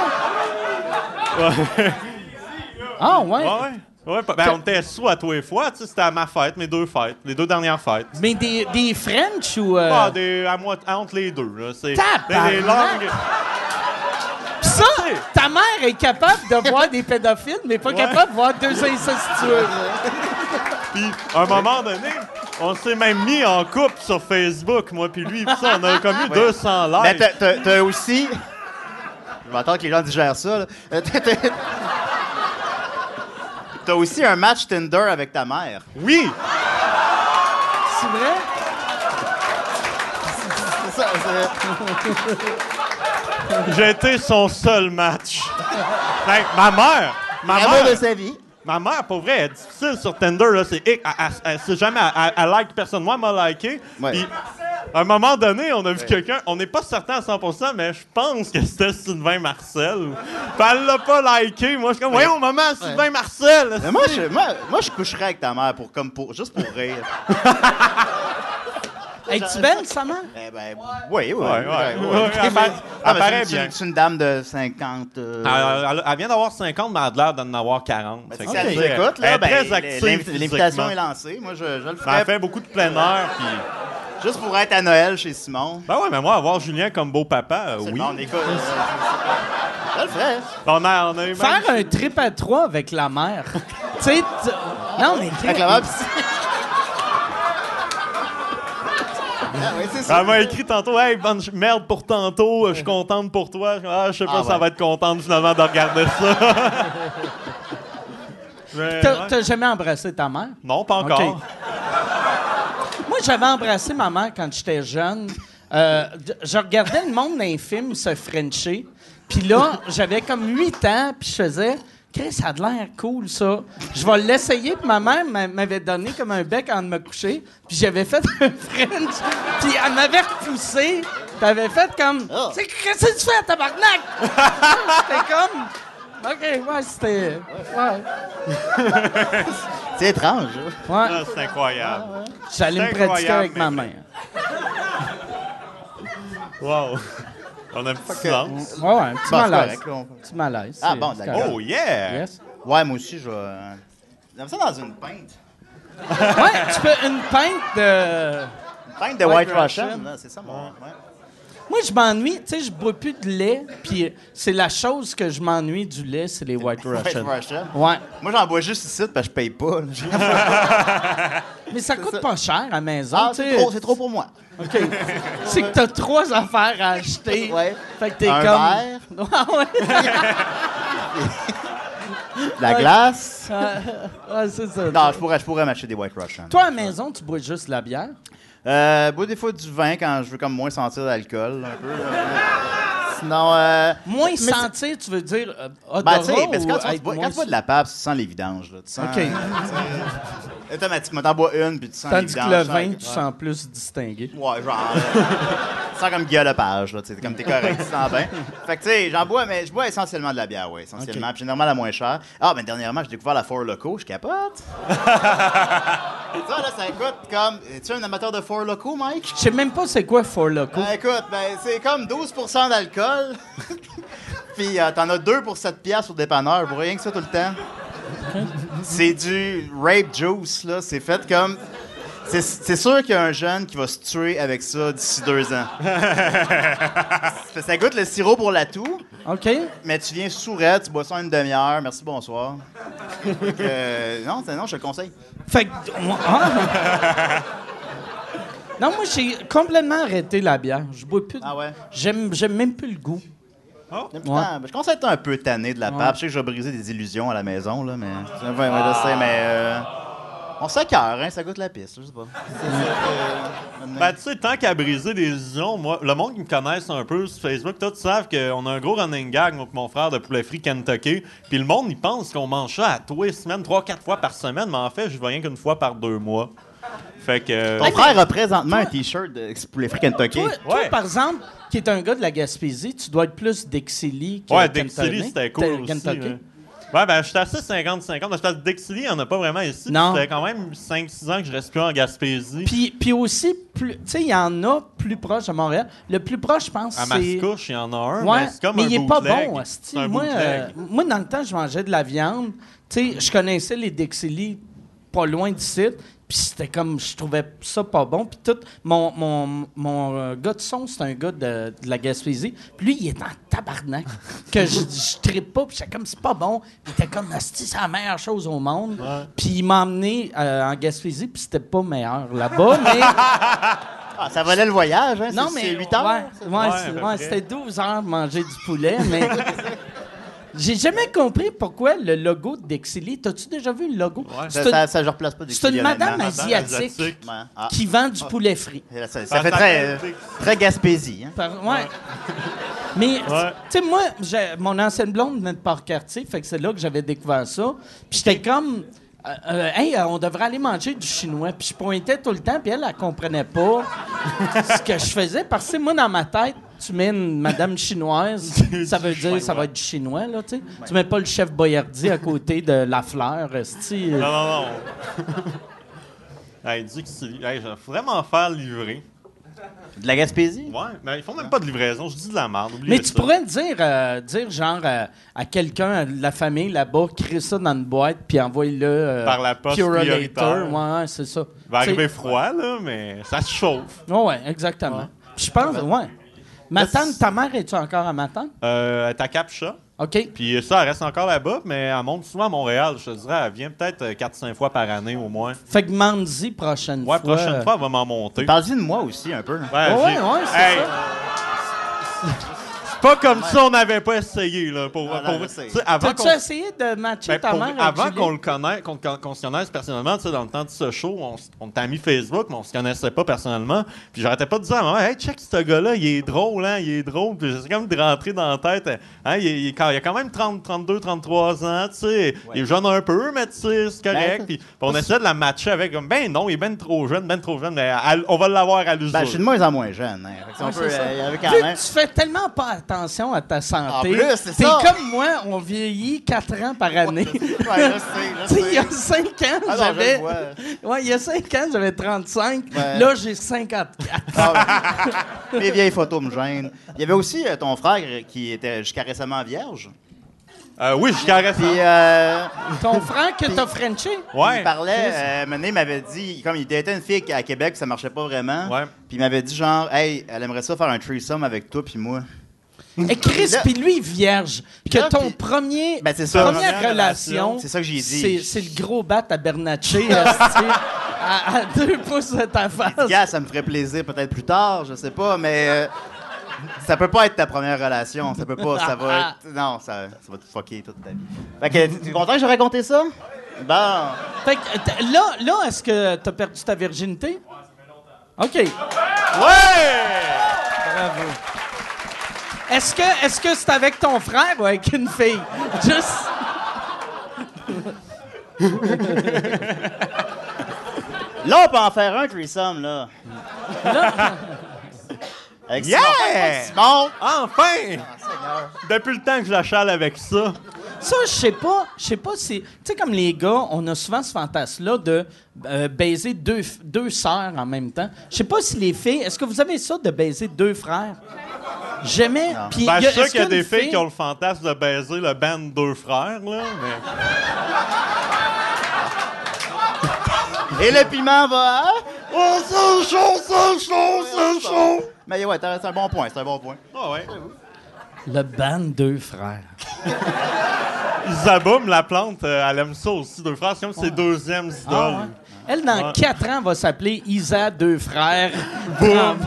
Ah, ouais. Ouais, ouais. Ouais, ben, on était sous à tous les fois. Tu sais, c'était à ma fête, mes deux fêtes, les deux dernières fêtes. Mais des, des French ou. euh, Ah, des, à moi, entre les deux. Là. C'est des, des langues. Pis ça, ta mère est capable de voir des pédophiles, mais pas capable de voir deux incestueux. Puis, à un moment donné, on s'est même mis en couple sur Facebook, moi puis lui. Puis ça, on a comme eu 200 likes. Mais t'as aussi. Je vais attendre que les gens digèrent ça. Euh, t'as- aussi un match Tinder avec ta mère. Oui! C'est vrai? C'est ça, c'est J'ai été son seul match. Ben, ma mère, ma l'amour mère, de sa vie. ma mère, pour vrai, elle est difficile sur Tinder. Là, c'est, elle, elle- jamais, elle, like personne. Moi, elle m'a liké. Ouais. À un moment donné, on a vu quelqu'un, on n'est pas certain à 100%, mais je pense que c'était Sylvain Marcel. Puis elle l'a pas liké. Moi, je suis comme, voyons, maman, Sylvain Marcel. Mais moi, je, moi, moi, je coucherais avec ta mère pour, comme pour, juste pour rire. Es-tu belle, sa mère? Eh ben, oui, oui. Ouais, ouais. ouais, Ouais, elle Mais- paraît- Ah, bien. C'est une dame de 50. euh, Elle, elle- elle vient d'avoir 50, mais elle a l'air d'en avoir 40. ben, si elle tu nous écoute, elle là, est ben, très active l'invi- l'invitation est lancée. Moi, je, je le Ben, elle ferais fait beaucoup de plein air, puis... juste pour être à Noël chez Simon. Ben ouais, mais moi, avoir Julien comme beau-papa, euh, oui. On écoute. euh, Je le ferais. On a, on a eu Faire un trip à trois avec la mère. tu sais, tu- non, mais. Avec la mère, pis- Ah, oui, c'est ça. Elle m'a écrit tantôt, hey, bonne ch- merde pour tantôt, je suis contente pour toi. Je- Ah, je sais pas Ah, si va être contente finalement de regarder ça. Mais, T'as ouais. t'as jamais embrassé ta mère? Non, pas encore. Ok. Moi, j'avais embrassé ma mère quand j'étais jeune. Euh, je- regardais le monde d'un film se frencher. Puis là, j'avais comme 8 ans, puis je faisais... Chris, ça a de l'air cool, ça. Je vais l'essayer. Puis ma mère m'a- m'avait donné comme un bec avant de me coucher. Puis j'avais fait un French. Puis elle m'avait repoussé. Puis elle avait fait comme... Oh. C'est Qu'est-ce que tu fais, tabarnak? C'était comme... OK, ouais, c'était... Ouais. C'est étrange. hein. Ouais. Ah, c'est incroyable. J'allais me C'est pratiquer avec ma mère. Wow. On a un petit silence. Ouais, ouais, un petit Bon, c'est malaise. correct, Un petit malaise. Ah bon, d'accord. Oh, yeah! Yes. Ouais, moi aussi, je vais. euh, J'aime ça dans une pinte. Ouais, tu peux une pinte de. Une pinte de White White, Russian. Russian. c'est ça, mon. ouais. Moi, je m'ennuie. Tu sais, je bois plus de lait. Puis c'est la chose que je m'ennuie du lait, c'est les White White Russian. Russian. Ouais. Moi, j'en bois juste ici parce que je paye pas. Mais ça coûte ça. pas cher à la maison. Ah, c'est trop, c'est trop pour moi. OK. c'est que t'as trois affaires à acheter. Ouais. Fait que t'es Un comme. Ah ouais. La glace. ouais, c'est ça. Non, je pourrais, je pourrais m'acheter des White Russian. Toi, à la maison, tu bois juste la bière? Euh, bois des fois du vin quand je veux comme moins sentir l'alcool. Un peu. Sinon, euh, Moins mais c'est- sentir, tu veux dire euh, Ben, tu sais, parce que quand tu bois, moins quand tu bois de la pape, tu sens les vidanges. Là. Tu sens, OK. tu sais, automatiquement, t'en bois une, puis tu sens Tandis les que vidanges. le vin, tu sens plus distingué. Ouais, genre. euh, tu sens comme Guillaume Lepage, là. Tu sais, comme t'es correct, tu sens bien. Fait que, tu sais, j'en bois, mais je bois essentiellement de la bière, ouais, essentiellement. Puis généralement la moins chère. Ah, ben, dernièrement, j'ai découvert la Four Loco, je capote. ça, là, ça coûte comme. Es-tu un amateur de Four Loco, Mike? Je sais même pas c'est quoi Four Loco. Ben, écoute, ben, c'est comme 12% d'alcool. Puis euh, t'en as 2 pour 7 piastres au dépanneur, pour rien que ça tout le temps. C'est du rape juice, là. C'est fait comme. C'est, sûr qu'il y a un jeune qui va se tuer avec ça d'ici deux ans. ça, ça goûte le sirop pour la toux, OK? mais tu viens sourette, tu bois ça en une demi-heure. Merci, bonsoir. Que, euh, non, c'est- non, je te le conseille. Fait que. ah. Non, moi, j'ai complètement arrêté la bière. Je bois plus. de- Ah ouais? J'aime, j'aime même plus le goût. Ben, je commence à être un peu tanné de la Ouais. pape. Je sais que je vais briser des illusions à la maison, là, mais. Ouais, ouais, je sais, mais. euh, On s'accarre, hein, ça goûte la piste, je sais pas. C'est ça que- Ben, tu sais, tant qu'à briser des illusions, moi, le monde qui me connaisse un peu sur Facebook, tous savent qu'on a un gros running gag, moi, mon frère, de poulet frit Kentucky. Puis le monde, il pense qu'on mange ça à tous les semaines, trois, quatre fois par semaine, mais en fait, je vais rien qu'une fois par deux mois. Fait que. Ton frère a présentement un t-shirt de poulet frit Kentucky. Toi, toi, Ouais. par exemple, qui est un gars de la Gaspésie, tu dois être plus Dixili que Ouais, Kentucky. Dixili, c'était cool aussi. Kentucky? hein. Ouais, ben, j'étais assez 50-50. Parce que Dixili, il n'y en a pas vraiment ici. Non. Ça fait quand même 5-6 ans que je reste plus en Gaspésie. Puis, puis aussi, plus- tu sais, il y en a plus proche de Montréal. Le plus proche, je pense, à c'est... Mascouche, il y en a un, Ouais, mais c'est comme mais un il est pas bootleg. bon, asti. C'est un Moi, bootleg. euh, moi, dans le temps, je mangeais de la viande. Tu sais, je connaissais les Dixili pas loin d'ici. Puis c'était comme, je trouvais ça pas bon. Puis tout, mon, mon, mon euh, gars de son, c'est un gars de, de la Gaspésie. Puis lui, il est en tabarnak. que je, je trippe pas. Puis j'étais comme, c'est pas bon. Puis il était comme, c'est la meilleure chose au monde. Puis il m'a emmené euh, en Gaspésie. Puis c'était pas meilleur là-bas. mais Ah, ça valait le voyage, hein? non, c'est- mais. C'est 8 heures? Ouais, ouais, Ouais, c'était 12 heures de manger du poulet, mais. J'ai jamais compris pourquoi le logo de Dexili. T'as-tu déjà vu le logo? Ouais. Ça, une, ça, je replace pas c'est une madame asiatique. Ah, qui vend du poulet frit. ça, fait très, s'appelle- très Gaspésie. Hein? Par- ouais. Mais, Ouais. tu sais, moi, j'ai- mon ancienne blonde venait de Port-Cartier, fait que c'est là que j'avais découvert ça. Puis j'étais comme, euh, euh, hey, euh, on devrait aller manger du chinois. Puis je pointais tout le temps, puis elle, elle comprenait pas ce que je faisais. Parce que moi, dans ma tête, tu mets une madame chinoise, ça veut dire ça va être du chinois, là, tu sais. Tu mets pas le chef Boyardi à côté de la fleur, esti. Non, non, non. hey, dis que c'est. Hey, je vais vraiment faire livrer. De la Gaspésie? Ouais, mais ils font même pas de livraison, je dis de la merde. Mais tu ça. pourrais dire, euh, dire genre euh, à quelqu'un de la famille là-bas, crée ça dans une boîte puis envoie-le euh, Par la poste prioritaire. Ouais, ouais, c'est ça. Il va arriver froid, là, mais ça se chauffe. Ouais, ouais, exactement. Je pense, ouais. Ma tante, ta mère, es-tu encore à ma tante? Euh, ta capcha. OK. Puis ça, elle reste encore là-bas, mais elle monte souvent à Montréal, je te dirais. Elle vient peut-être euh, 4-5 fois par année au moins. Fait que Mandy, prochaine Ouais, fois. prochaine euh, fois, elle va m'en monter. Parle-y de moi aussi, un peu. Ouais, Ouais, ouais, c'est Hey, ça. Pas comme ça on n'avait pas essayé, là. Pour, non, pour- je sais. tu sais, avant T'as-tu qu'on- essayé de matcher Ben, ta pour- mère avec avant Julie? qu'on le connaisse, qu'on, se connaisse personnellement, tu sais, dans le temps de ce show, on, s- on t'a mis Facebook, mais on se connaissait pas personnellement. Puis j'arrêtais pas de dire à ma mère, hey, check ce gars-là, il est drôle, hein, il est drôle. Puis j'essaie comme de rentrer dans la tête, hein, il, est- il est quand, il a quand même 30, 32, 33 ans, tu sais. Il est jeune un peu, mais tu sais, c'est correct. Ben, puis, puis on essaie de la matcher avec, comme, ben non, il est ben trop jeune, ben trop jeune, mais elle- on va l'avoir à l'usure. Ben, je suis de moins en moins jeune. Hein. Fait que si on Ouais, peut, c'est ça. euh, y quand même. que tu fais tellement pas attention à ta santé. En plus, c'est ça. comme moi, on vieillit 4 ans par année. Ouais, je sais, je Tu sais, il y a sais. 5 ans, Ah j'avais. Ouais, il y a 5 ans, j'avais 35. Ouais. Là, j'ai 54. Ah, ouais. Mes vieilles photos me gênent. Il y avait aussi euh, ton frère qui était jusqu'à récemment vierge. Euh, oui, je caresse. Puis, euh, Ton frère que t'as Frenché? Ouais. il parlait, euh, Mené m'avait dit, comme il était une fille à Québec, ça marchait pas vraiment. Ouais. Puis il m'avait dit, genre, hey, elle aimerait ça faire un threesome avec toi, puis moi. Et Chris, puis lui, vierge. Que là, ton premier. Ben, c'est ça. Première Première relation. C'est ça que j'ai dit. C'est, le gros bat à Bernatchez, à, à deux pouces de ta face. Gars, ça me ferait plaisir peut-être plus tard, je sais pas, mais euh, ça peut pas être ta première relation. Ça peut pas, ça va être... Non, ça, ça va te fucker toute ta vie. Fait que, tu es content que j'ai raconté ça? Bon. Fait que, là, là, est-ce que t'as perdu ta virginité? OK. Ouais! Bravo. Est-ce que est-ce que c'est avec ton frère ou avec une fille? Juste. Là, on peut en faire un threesome, là. Avec Yeah! Simon. Enfin! Seigneur. Depuis le temps que je la chale avec ça. Ça, je sais pas, je sais pas si. Tu sais, comme les gars, on a souvent ce fantasme-là de euh, baiser deux, f- deux sœurs en même temps. Je sais pas si les filles. Est-ce que vous avez ça de baiser deux frères? Jamais. Puis Ben, y a- je sais qu'il y a des filles fille- qui ont le fantasme de baiser le band Deux Frères, là. Mais... Et le piment va. hein? Oh, c'est chaud, c'est chaud, c'est chaud! Mais ouais, t'as- c'est un bon point, c'est un bon point. Ah ouais. Le band deux frères. Isabelle, la plante, euh, elle aime ça aussi, Deux Frères. C'est comme ses deuxièmes Ah, idoles. ouais. Elle, dans quatre ans, va s'appeler Isa deux frères. Boum!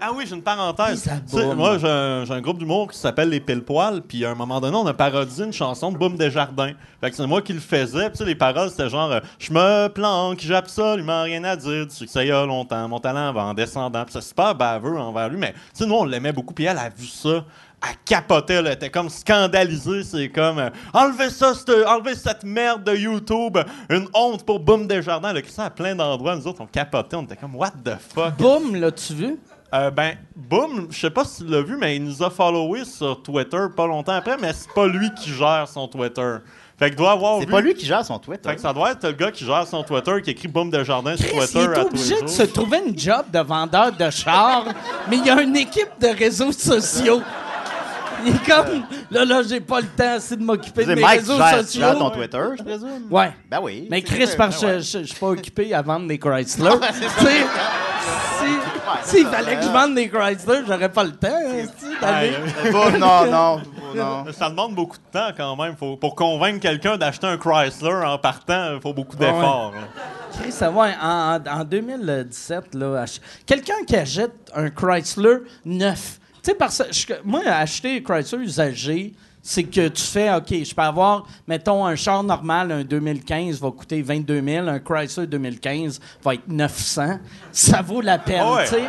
Ah oui, j'ai une parenthèse. Tu sais, moi, j'ai un, j'ai un groupe d'humour qui s'appelle Les Pile Poils, puis à un moment donné, on a parodié une chanson de Boum Desjardins. Fait que c'est moi qui le faisais, puis tu sais, les paroles, c'était genre euh, Je me planque, j'ai absolument rien à dire du succès il y a longtemps, mon talent va en descendant. Puis c'est super baveux envers lui, mais tu sais, nous, on l'aimait beaucoup, puis elle a vu ça. Elle capotait, elle était comme scandalisée. C'est comme euh, enlevez ça, enlevez cette merde de YouTube, une honte pour Boum Desjardins. Le ça à plein d'endroits, nous autres, on capotait, on était comme What the fuck? Boum, l'as-tu vu? Euh, ben, Boom, je sais pas si tu l'as vu, mais il nous a followé sur Twitter pas longtemps après, mais c'est pas lui qui gère son Twitter. Fait qu'il doit avoir C'est pas lui qui gère son Twitter. Fait que ça doit être le gars qui gère son Twitter, qui écrit Boom de Jardin sur Twitter il est à tous les obligé de se trouver une job de vendeur de chars, mais il y a une équipe de réseaux sociaux. Il est comme, là, là, j'ai pas le temps assez de m'occuper de C'est mes Mike, réseaux gères, tu sociaux. gères ton Twitter, je présume? Ouais. Ben oui. Mais Chris, sûr. parce que Ben ouais. je je- je suis pas occupé à vendre des Chrysler. Tu sais, si- S'il fallait que je vende des Chrysler, j'aurais pas le temps. hein, Ouais, Bon, non, non, non. ça demande beaucoup de temps quand même. Faut, pour convaincre quelqu'un d'acheter un Chrysler en partant, il faut beaucoup d'efforts. là. Chris, ça va, en, en 2017, là, ach- quelqu'un qui achète un Chrysler neuf, tu sais, parce que moi, acheter un Chrysler usagé, c'est que tu fais, OK, je peux avoir, mettons, un char normal, un 2015 va coûter 22 000, un Chrysler 2015 va être 900. Ça vaut la peine, Ah ouais. tu sais.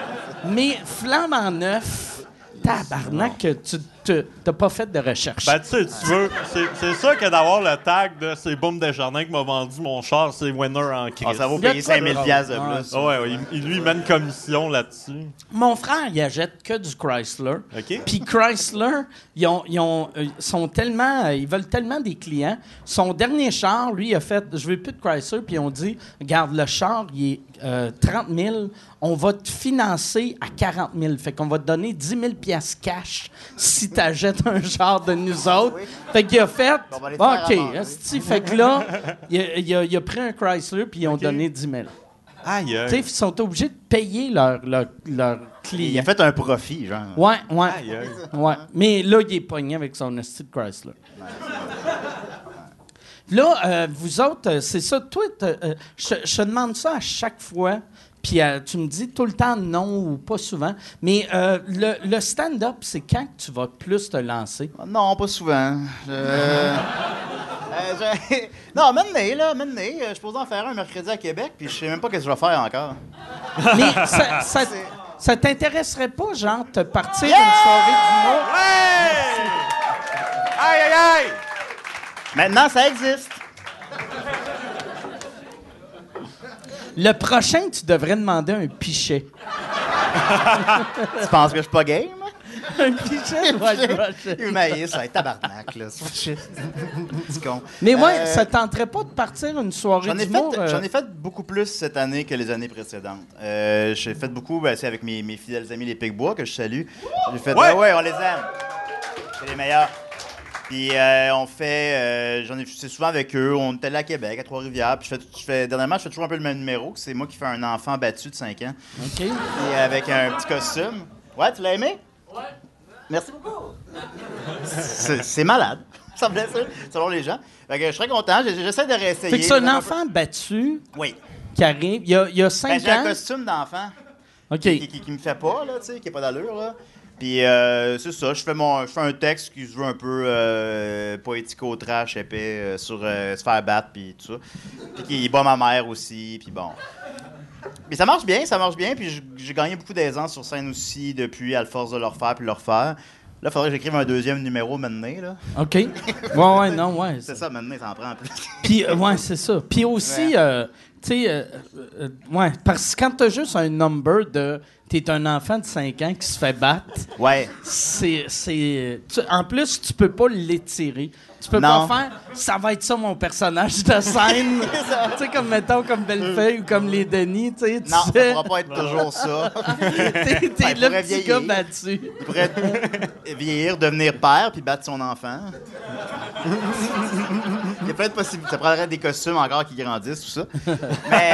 Mais flamme en neuf, tabarnak, que tu n'as pas fait de recherche. Ben, tu sais, tu veux. C'est, c'est ça que d'avoir le tag de c'est Boom Desjardins qui m'a vendu mon char, c'est winner en crise. Ah, ça vaut payer de de 5000 drôle. piastres de Ouais. plus. Ah ouais, ouais, il, lui, il met une commission là-dessus. Mon frère, il achète que du Chrysler. OK? Puis Chrysler, ils, ont, ils ont, euh, sont tellement, euh, ils veulent tellement des clients. Son dernier char, lui, il a fait, je veux plus de Chrysler, puis ils ont dit, regarde, le char, il est euh, 30 000, on va te financer à 40 000. Fait qu'on va te donner 10 000 piastres cash si tu achètes un char de nous autres. Fait qu'il a fait, OK, fait que là, il a, il a- il a pris un Chrysler, puis ils ont donné 10 000. Aïe, Tu sais, ils sont obligés de payer leurs leur, leur Il clients. a fait un profit, genre. Ouais, ouais. Aïe. Ouais. Mais là, il est pogné avec son esti de Chrysler. Là, euh, vous autres, euh, c'est ça. Toi, euh, je je te demande ça à chaque fois. Puis euh, tu me dis tout le temps non ou pas souvent. Mais euh, le, le stand-up, c'est quand que tu vas plus te lancer? Non, pas souvent. Je- Euh, je- Non, maintenant, là, maintenant, euh, je suis posé en faire un mercredi à Québec, puis je sais même pas ce que je vais faire encore. Mais ça, ça, ça t'intéresserait pas, genre, te partir une soirée d'humour? Hey! Aïe, aïe, aïe! Maintenant, ça existe. Le prochain, tu devrais demander un pichet. Tu penses que je suis pas game? un pichet? Ouais, le prochain. Il maïs, ça va être tabarnak, là. C'est con. Mais ouais, Euh, ça tenterait pas de partir une soirée J'en ai, fait, euh, j'en ai fait beaucoup plus cette année que les années précédentes. Euh, j'ai fait beaucoup ben, c'est avec mes, mes fidèles amis les Picbois que je salue. J'ai fait Ouais. ouais. ouais, on les aime. C'est les meilleurs. Puis euh, on fait euh, j'en ai c'est souvent avec eux, on est allé à Québec à Trois-Rivières, puis je fais, je fais dernièrement je fais toujours un peu le même numéro, que c'est moi qui fais un enfant battu de 5 ans OK. et avec un petit costume. Ouais, tu l'as aimé? Ouais. Merci beaucoup. C'est, c'est malade. Ça me laisse selon les gens. Fait que je serais content, j'essaie de réessayer. Fait que c'est un enfant battu Oui. qui arrive. Il y a, il y a Ben, j'ai un ans. costume d'enfant OK. qui, qui, qui me fait pas, là, tu sais, qui n'a pas d'allure, là. Puis euh, c'est ça, je fais, mon, je fais un texte qui se veut un peu euh, poético-trash, épais, euh, sur euh, se faire battre, puis tout ça. Puis qui bat ma mère aussi, puis bon. Mais ça marche bien, ça marche bien, puis j'ai gagné beaucoup d'aisance sur scène aussi depuis, à la force de le refaire puis le refaire. Là, il faudrait que j'écrive un deuxième numéro maintenant, là. OK. Ouais, ouais, non, ouais. C'est ça, maintenant, ça en prend plus. Puis, euh, ouais, c'est ça. Puis aussi, tu sais, euh, euh, ouais, parce que quand t'as juste un number de. T'es un enfant de 5 ans qui se fait battre, Ouais. c'est. c'est tu- en plus, tu peux pas l'étirer. Tu peux Non. pas faire. Ça va être ça, mon personnage de scène. tu sais, comme mettons, comme Bellefeuille ou comme les Denis, tu sais. tu Non, ça sais, pourra pas être toujours ça. T'es, t'es Ça le pourrait petit gars battu. Il pourrait vieillir, devenir père, puis battre son enfant. Il y a plein de possibilités. Ça prendrait des costumes encore qui grandissent, tout ça. Mais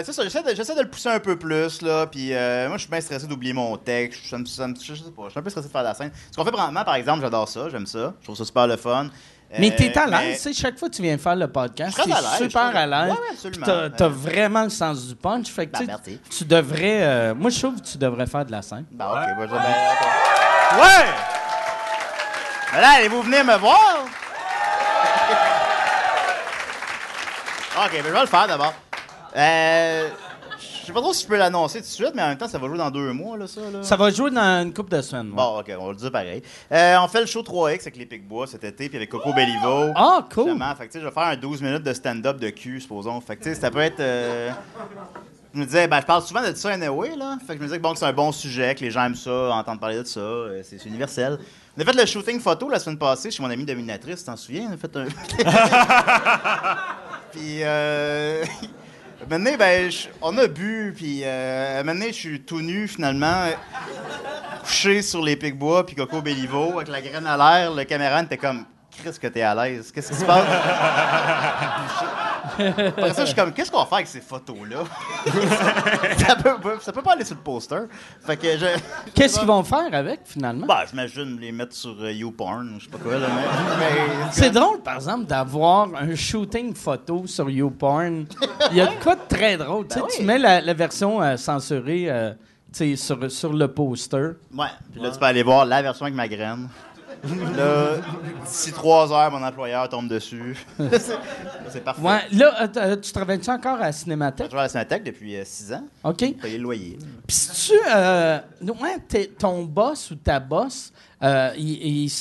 euh, c'est ça, j'essaie de, j'essaie de le pousser un peu plus, là. Puis euh, moi, je suis bien stressé d'oublier mon texte. Ça me- je sais pas, je suis un peu stressé de faire la scène. Ce qu'on fait vraiment, par exemple, j'adore ça, j'aime ça. Je trouve ça super le fun. Mais Euh, t'es à mais- l'aise, tu sais, chaque fois que tu viens faire le podcast, Je suis t'es très à l'aise, je suis super très- à l'aise. Ouais, ouais, Puis absolument. T'as, t'as Euh, vraiment le sens du punch. Fait que, Ben, tu sais, merci. tu devrais. euh, moi, je trouve que tu devrais faire de la scène. Ben, ok, ben, je- ben, ok. Ouais! Ben là, allez-vous venir me voir? Ok, ben je vais le faire d'abord. Euh, je sais pas trop si je peux l'annoncer tout de suite, mais en même temps, ça va jouer dans deux mois, là, ça. Là. Ça va jouer dans une couple de semaines. Bon, ok, on va le dire pareil. Euh, on fait le show 3X avec les Picbois cet été, puis avec Coco Bellivo. Ah, cool. Justement, fait que, tu sais, je vais faire un 12 minutes de stand-up de cul, supposons. Fait que, tu sais, ça peut être. euh, Je me disais, ben, je parle souvent de ça anyway, là. Fait que je me disais que, bon, que c'est un bon sujet, que les gens aiment ça, entendre parler de ça. euh, c'est c'est universel. On a fait le shooting photo la semaine passée chez mon ami dominatrice, t'en souviens? On a fait un. puis, euh. Maintenant, ben, on a bu, puis euh, maintenant, je suis tout nu, finalement, couché sur les pics-bois, puis Coco Bellivo, avec la graine à l'air. Le caméraman était comme, Chris, que t'es à l'aise. Qu'est-ce qui se passe? Après ça, je suis comme, qu'est-ce qu'on va faire avec ces photos-là? ça, peut, pas- ça peut pas aller sur le poster. Fait que je. Qu'est-ce qu'ils vont faire avec, finalement? Bah, j'imagine les mettre sur euh, YouPorn, je sais pas quoi, là, mais. mais- C'est drôle, par exemple, d'avoir un shooting photo sur YouPorn. Il y a de quoi de très drôle. Tu sais, Ben Tu mets la, la version euh, censurée euh, tu sais, sur, sur le poster. Ouais. Puis là, tu peux aller voir la version avec ma graine. Là, d'ici trois heures, mon employeur tombe dessus. c'est parfait. Ouais, là, euh, tu travailles-tu encore à la Je Cinémathèque? travaille à la Cinémathèque depuis euh, six ans. OK. Payer le loyer. Puis si tu... Euh, ouais, ton boss ou ta boss, euh, ils, ils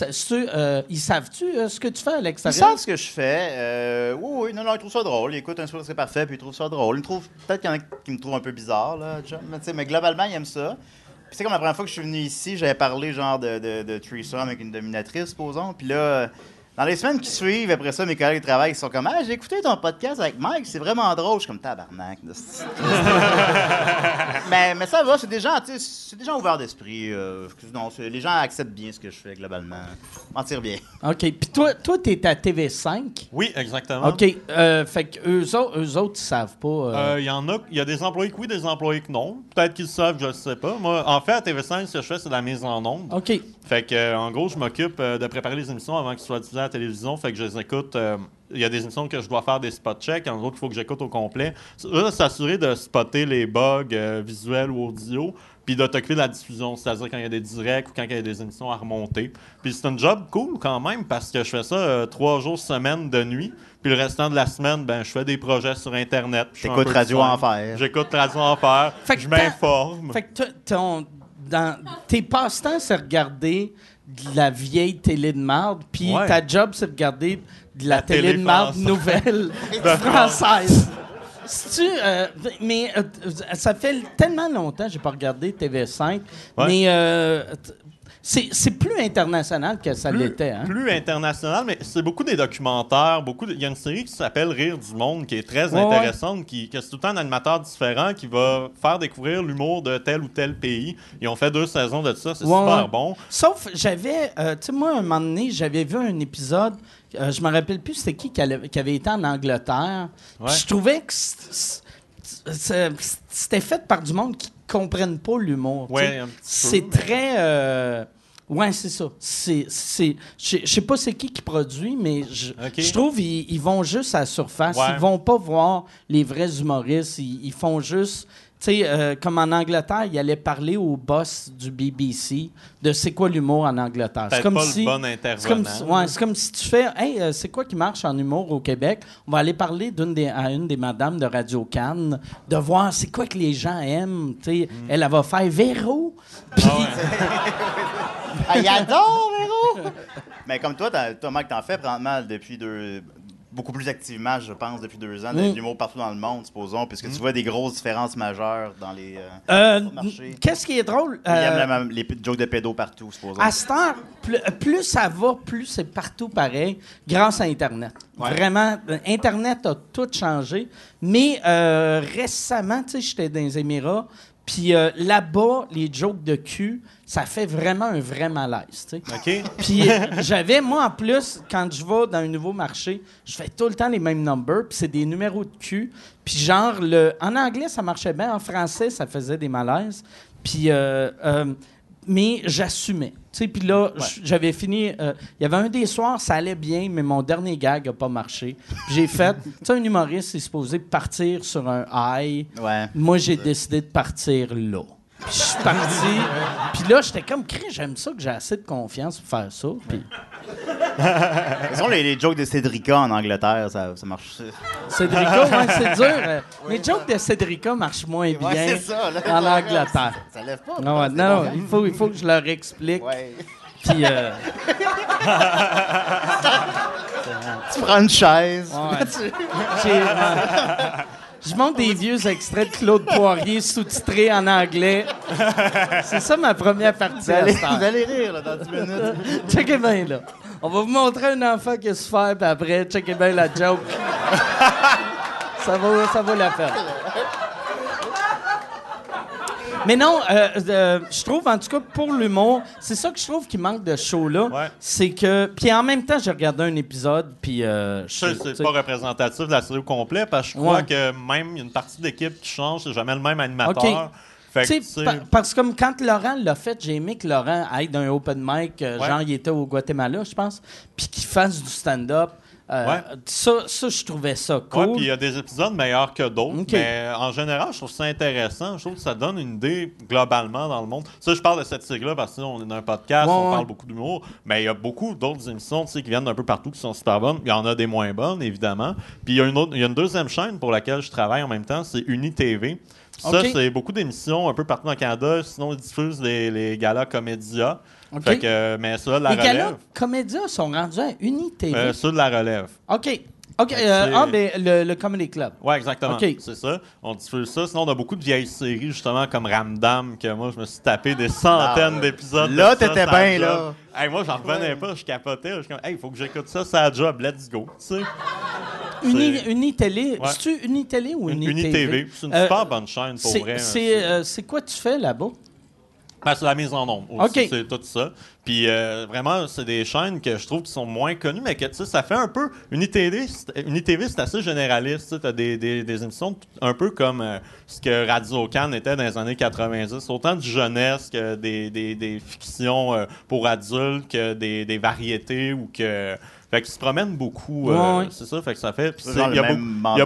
ils savent-tu ce que tu fais à Ils l'extérieur? savent ce que je fais. Oui, oui, non, non, ils trouvent ça drôle. Ils écoutent un soir, c'est parfait, puis ils trouvent ça drôle. Ils trouvent, peut-être qu'il y en a qui me trouvent un peu bizarre, là, mais, mais globalement, ils aiment ça. C'est comme la première fois que je suis venu ici, j'avais parlé genre de, de, de threesome avec une dominatrice, supposons. Puis là, dans les semaines qui suivent, après ça, mes collègues de travail ils sont comme Ah, j'ai écouté ton podcast avec Mike, c'est vraiment drôle. Je suis comme tabarnak. de ce- mais, mais ça va, c'est des gens, c'est des gens ouverts d'esprit. euh, non, les gens acceptent bien ce que je fais globalement. Mentir bien. OK. Puis toi, toi t'es à TV5. Oui, exactement. OK. Euh, fait que eux, autres- eux autres, ils savent pas. euh, Euh, Il y en a, il y a des employés que oui, des employés que non. Peut-être qu'ils savent, je ne sais pas. Moi, en fait, à TV5, ce que je fais, c'est de la mise en onde. OK. Fait que, en gros, je m'occupe de préparer les émissions avant qu'elles soient diffusées à la télévision. Fait que je les écoute. euh, Il y a des émissions que je dois faire des spot checks. En gros, il faut que j'écoute au complet. Là, s'assurer de spotter les bugs euh, visuels ou audio, puis de t'occuper de la diffusion, c'est-à-dire quand il y a des directs ou quand il y a des émissions à remonter. Puis c'est un job cool quand même parce que je fais ça euh, trois jours semaine de nuit. Puis le restant de la semaine, ben, je fais des projets sur Internet. de Radio. Enfer. J'écoute Radio Enfer. Fait que je m'informe. Fait que toi, ton, dans, tes passe-temps, c'est regarder de la vieille télé de marde, puis Ouais. ta job, c'est regarder de la, La télé, télé de marde nouvelle française. Si tu, euh, mais euh, ça fait tellement longtemps que j'ai pas regardé TV5, Ouais. mais euh, c'est plus international que ça l'était. Hein? plus international, mais c'est beaucoup des documentaires. Beaucoup de- Il y a une série qui s'appelle Rire du monde qui est très Ouais, intéressante, qui, que c'est tout le temps un animateur différent qui va faire découvrir l'humour de tel ou tel pays. Ils ont fait deux saisons de ça, c'est Ouais, super bon. Sauf, j'avais, euh, tu sais, moi, un moment donné, j'avais vu un épisode, euh, je me rappelle plus c'était qui qui, allait- qui avait été en Angleterre. Ouais. Je trouvais que c'était fait par du monde qui comprennent pas l'humour. Ouais, C'est très. euh, ouais, c'est ça. C'est, c'est, je sais- pas c'est qui qui produit, mais je, trouve ils, ils vont juste à la surface. Ouais. Ils vont pas voir les vrais humoristes. Ils, ils font juste. Tu sais, euh, comme en Angleterre, ils allaient parler au boss du BBC de c'est quoi l'humour en Angleterre. C'est comme pas si. le bon C'est comme, intervenant. si- ouais, c'est comme si tu fais Hey, euh, c'est quoi qui marche en humour au Québec On va aller parler d'une des, à une des madames de Radio Cannes, de voir c'est quoi que les gens aiment. tu sais. Elle, elle va faire Véro. Puis, Ah ouais. Ah, il adore, Véro! Mais comme toi, toi, Mike, t'en fais présentement depuis deux. Beaucoup plus activement, je pense, depuis deux ans, de Mm. l'humour partout dans le monde, supposons, puisque tu vois des grosses différences majeures dans les. euh, Euh, Sur le marché. Qu'est-ce qui est drôle? Ils aiment euh, la même- les jokes de pédos partout, supposons. À cette heure, plus, plus ça va, plus c'est partout pareil, grâce à Internet. Ouais. Vraiment, euh, Internet a tout changé. Mais euh, récemment, tu sais, j'étais dans les Émirats, puis euh, là-bas, les jokes de cul, ça fait vraiment un vrai malaise, tu sais. OK? Puis euh, j'avais, moi, en plus, quand je vais dans un nouveau marché, je fais tout le temps les mêmes numbers, puis c'est des numéros de cul. Puis genre, le, en anglais, ça marchait bien. En français, ça faisait des malaises. Puis, euh, euh, mais j'assumais. Tu puis là, j'avais fini. euh, Il y avait un des soirs, ça allait bien, mais mon dernier gag n'a pas marché. Puis j'ai fait. Tu sais, un humoriste est supposé partir sur un high. Ouais. Moi, j'ai décidé de partir là. Puis je suis parti. Puis là, j'étais comme, Crée, j'aime ça que j'ai assez de confiance pour faire ça. Puis sont les, les jokes de Cédrica en Angleterre? Ça, ça marche? Cédrica, ouais, c'est dur. euh, Les jokes de Cédrica marchent moins bien Ouais, c'est ça, là. en Angleterre. Ça lève pas. Non, non, il faut, il faut que je leur explique. Ouais. Puis, euh, Tu prends une chaise. Ouais. Je monte des vieux extraits de Claude Poirier sous-titrés en anglais. C'est ça ma première partie. Vous à allez, vous allez rire là, dans 10 minutes. Checkez bien, là. On va vous montrer un enfant qui a souffert, puis après, checkez bien la joke. ça, va, ça va la faire. Mais non, euh, euh, je trouve, en tout cas, pour l'humour, c'est ça que je trouve qui manque de show-là. Ouais. C'est que... Puis en même temps, j'ai regardé un épisode, puis... Euh, je- Ça, c'est pas représentatif de la série au complet parce que je crois Ouais. que même une partie de l'équipe qui change, c'est jamais le même animateur. Fait que, pa- parce que comme quand Laurent l'a fait, j'ai aimé que Laurent aille d'un open mic, euh, Ouais. genre il était au Guatemala, je pense, puis qu'il fasse du stand-up. Euh, Ouais. ça, ça, je trouvais ça cool. puis il y a des épisodes meilleurs que d'autres, OK. mais en général, je trouve ça intéressant. Je trouve que ça donne une idée globalement dans le monde. Ça, je parle de cette série-là parce que on est dans un podcast, Ouais, on ouais. parle beaucoup d'humour, mais il y a beaucoup d'autres émissions qui viennent d'un peu partout qui sont super bonnes. Il y en a des moins bonnes, évidemment. Puis il y a une autre, il y a une deuxième chaîne pour laquelle je travaille en même temps, c'est UniTV. Ça, c'est beaucoup d'émissions un peu partout dans le Canada. Sinon, ils diffusent les, les galas Comédia. Fait que, mais ça, la Les relève. galas comédiens sont rendus à UniTV. Euh, ça, de la relève. OK. OK. Euh, ah, ben, le, le Comedy Club. Ouais, exactement. OK. C'est ça. On diffuse ça. Sinon, on a beaucoup de vieilles séries, justement, comme Ramdam, que moi, je me suis tapé des centaines Ah, d'épisodes. de là, t'étais bien, là. Hey, moi, j'en revenais pas. Je capotais. Je suis comme, hey, il faut que j'écoute ça, ça job. Let's go. Tu sais. Uni, Unitélé. Ouais. C'est-tu Unitélé ou UniTV? UniTV. C'est une Euh, super bonne chaîne, pour C'est vrai. hein. c'est, euh, c'est quoi tu fais là-bas? Ben, c'est la mise en ombre aussi, OK. c'est tout ça. Puis euh, vraiment, c'est des chaînes que je trouve qui sont moins connues, mais que tu sais, ça fait un peu. C'est- UniTV, c'est assez généraliste. Tu as des, des, des émissions un peu comme euh, ce que Radio Cannes était dans les années 90. Autant du jeunesse que des, des, des fictions euh, pour adultes, que des, des variétés ou que. Fait qu'ils se promènent beaucoup. euh, Ouais, ouais. C'est ça, fait que ça fait. il y a beaucoup- a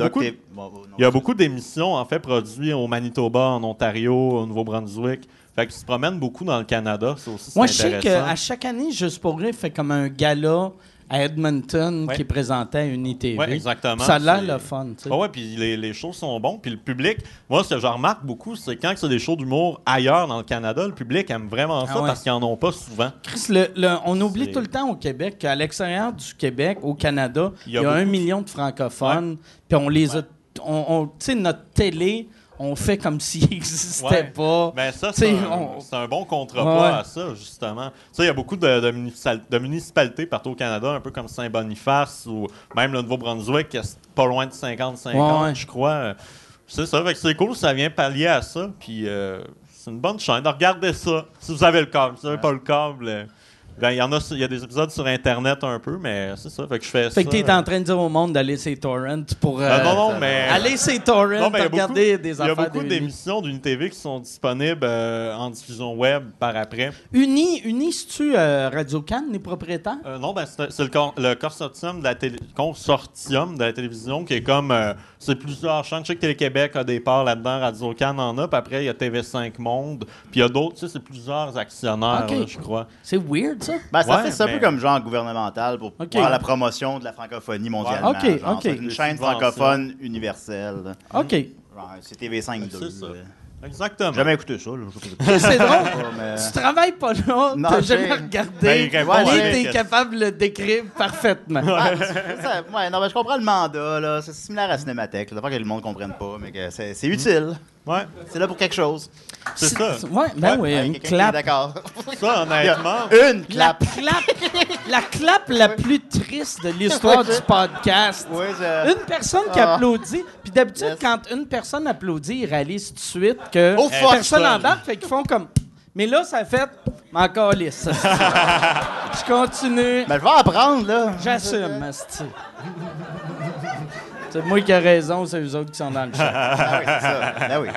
Bon, non. y a beaucoup d'émissions, en fait, produites au Manitoba, en Ontario, au Nouveau-Brunswick. Fait qu'ils se promènent beaucoup dans le Canada. C'est aussi Moi, je sais qu'à chaque année, Juste pour rire fait comme un gala à Edmonton Ouais. qui présenté à UniTV. Ouais, exactement. Ça a l'air le fun, tu sais. Ah ouais, puis les, les shows sont bons. Puis le public, moi, ce que je remarque beaucoup, c'est quand c'est des shows d'humour ailleurs dans le Canada, le public aime vraiment ça Ah ouais. parce qu'ils en ont pas souvent. Chris, le- le- on oublie tout le temps au Québec qu'à l'extérieur du Québec, au Canada, il Il y a, un million de francophones. Puis on les a. On, on- tu sais, notre télé, on fait comme s'il n'existait Ouais. pas. Ben ça, c'est un, on- c'est un bon contrepoids Ouais. à ça, justement. Il y a beaucoup de, de, municipal- de municipalités partout au Canada, un peu comme Saint-Boniface ou même le Nouveau-Brunswick, qui est pas loin de 50-50, Ouais, je crois. C'est ça, c'est cool, ça vient pallier à ça, puis euh, c'est une bonne chaîne. Regardez ça, si vous avez le câble. Si vous n'avez pas le câble, euh, il y en a, il y a des épisodes sur Internet un peu, mais c'est ça, fait que je fais ça. Fait que t'es en train de dire au monde d'aller sur torrents pour. Euh, euh, non, non, mais... Aller sur torrents Non, mais a regarder beaucoup- des Il y a affaires beaucoup d'émissions d'une TV qui sont disponibles euh, en diffusion web par après. Uni, Uni, c'est-tu euh, Radio Cannes, les propriétaires? Euh, non, ben, c'est c'est le, cor- le consortium, de la télé- consortium de la télévision qui est comme. C'est plusieurs chaînes. Je sais que Télé-Québec a des parts là-dedans, Radio Cannes en a, puis après, il y a TV5 Monde, puis il y a d'autres, tu sais, c'est plusieurs actionnaires, là, je crois. C'est weird, ça? Ben, ça Ouais, fait ça un peu comme genre gouvernemental pour faire la promotion de la francophonie mondialement. Ouais. Ok, genre. ok. C'est Une chaîne francophone universelle. OK. C'est TV5 C'est 2. Exactement. Jamais écouté ça. C'est drôle. Pas, mais- Tu travailles pas là, t'as jamais Ben, regardé, il répond Ouais, t'es capable de le décrire parfaitement. Ah, ça. Ouais, non, mais je comprends le mandat. là. C'est similaire à Cinémathèque. là. D'abord que le monde ne comprenne pas, mais que c'est c'est utile. Ouais, C'est là pour quelque chose. c'est ça. Ouais, ben Ouais, oui, une clap. D'accord. Ça, honnêtement. Une La clap. la clap la plus triste de l'histoire du podcast. Oui, je- Une personne qui Ah. applaudit, puis d'habitude, Yes. quand une personne applaudit, ils réalisent tout de suite que Oh, fuck. personne embarque, fait qu'ils font comme. Mais là, ça fait. Encore lisse. Je continue. Mais je vais apprendre, là. J'assume, asti. C'est moi qui ai raison, c'est eux autres qui sont dans le chat. Ah oui, c'est ça. Ben oui.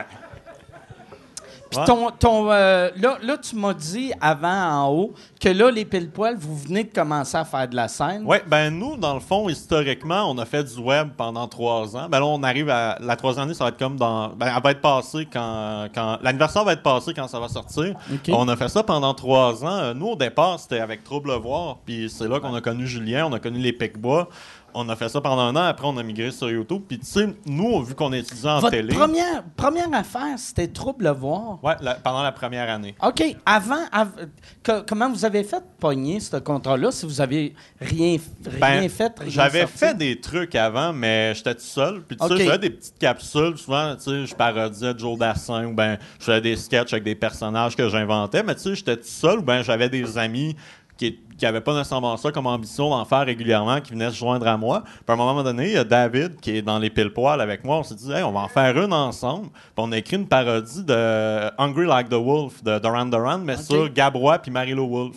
Puis ton, ton, euh, là, là, tu m'as dit avant en haut que là, les pile-poils, vous venez de commencer à faire de la scène. Oui, ben nous, dans le fond, historiquement, on a fait du web pendant trois ans. Ben là, on arrive à. La troisième année, ça va être comme dans. Ben, elle va être passée quand. quand L'anniversaire va être passé quand ça va sortir. On a fait ça pendant trois ans. Euh, Nous, au départ, c'était avec Trouble Voir. Puis c'est là qu'on a connu Julien, on a connu les Picbois. On a fait ça pendant un an. Après, on a migré sur YouTube. Puis tu sais, nous, vu qu'on étudiait en Votre télé. première, première affaire, c'était Trouble voir. Ouais, la- pendant la première année. OK. Avant, av- que- comment vous avez fait pogner ce contrat-là si vous avez rien, rien Ben, fait? J'avais fait des trucs avant, mais j'étais tout seul. Puis tu sais, je faisais des petites capsules. Souvent, tu sais, je parodiais Joe Dassin ou ben, je faisais des sketchs avec des personnages que j'inventais. Mais tu sais, j'étais tout seul ou ben, j'avais des amis qui n'avaient pas nécessairement ça comme ambition d'en faire régulièrement, qui venaient se joindre à moi. Puis à un moment donné, il y a David qui est dans les pile-poils avec moi. On s'est dit, hey, on va en faire une ensemble. Puis on a écrit une parodie de Hungry Like the Wolf de Duran Duran, mais sur Gabrois puis Marilo Wolf.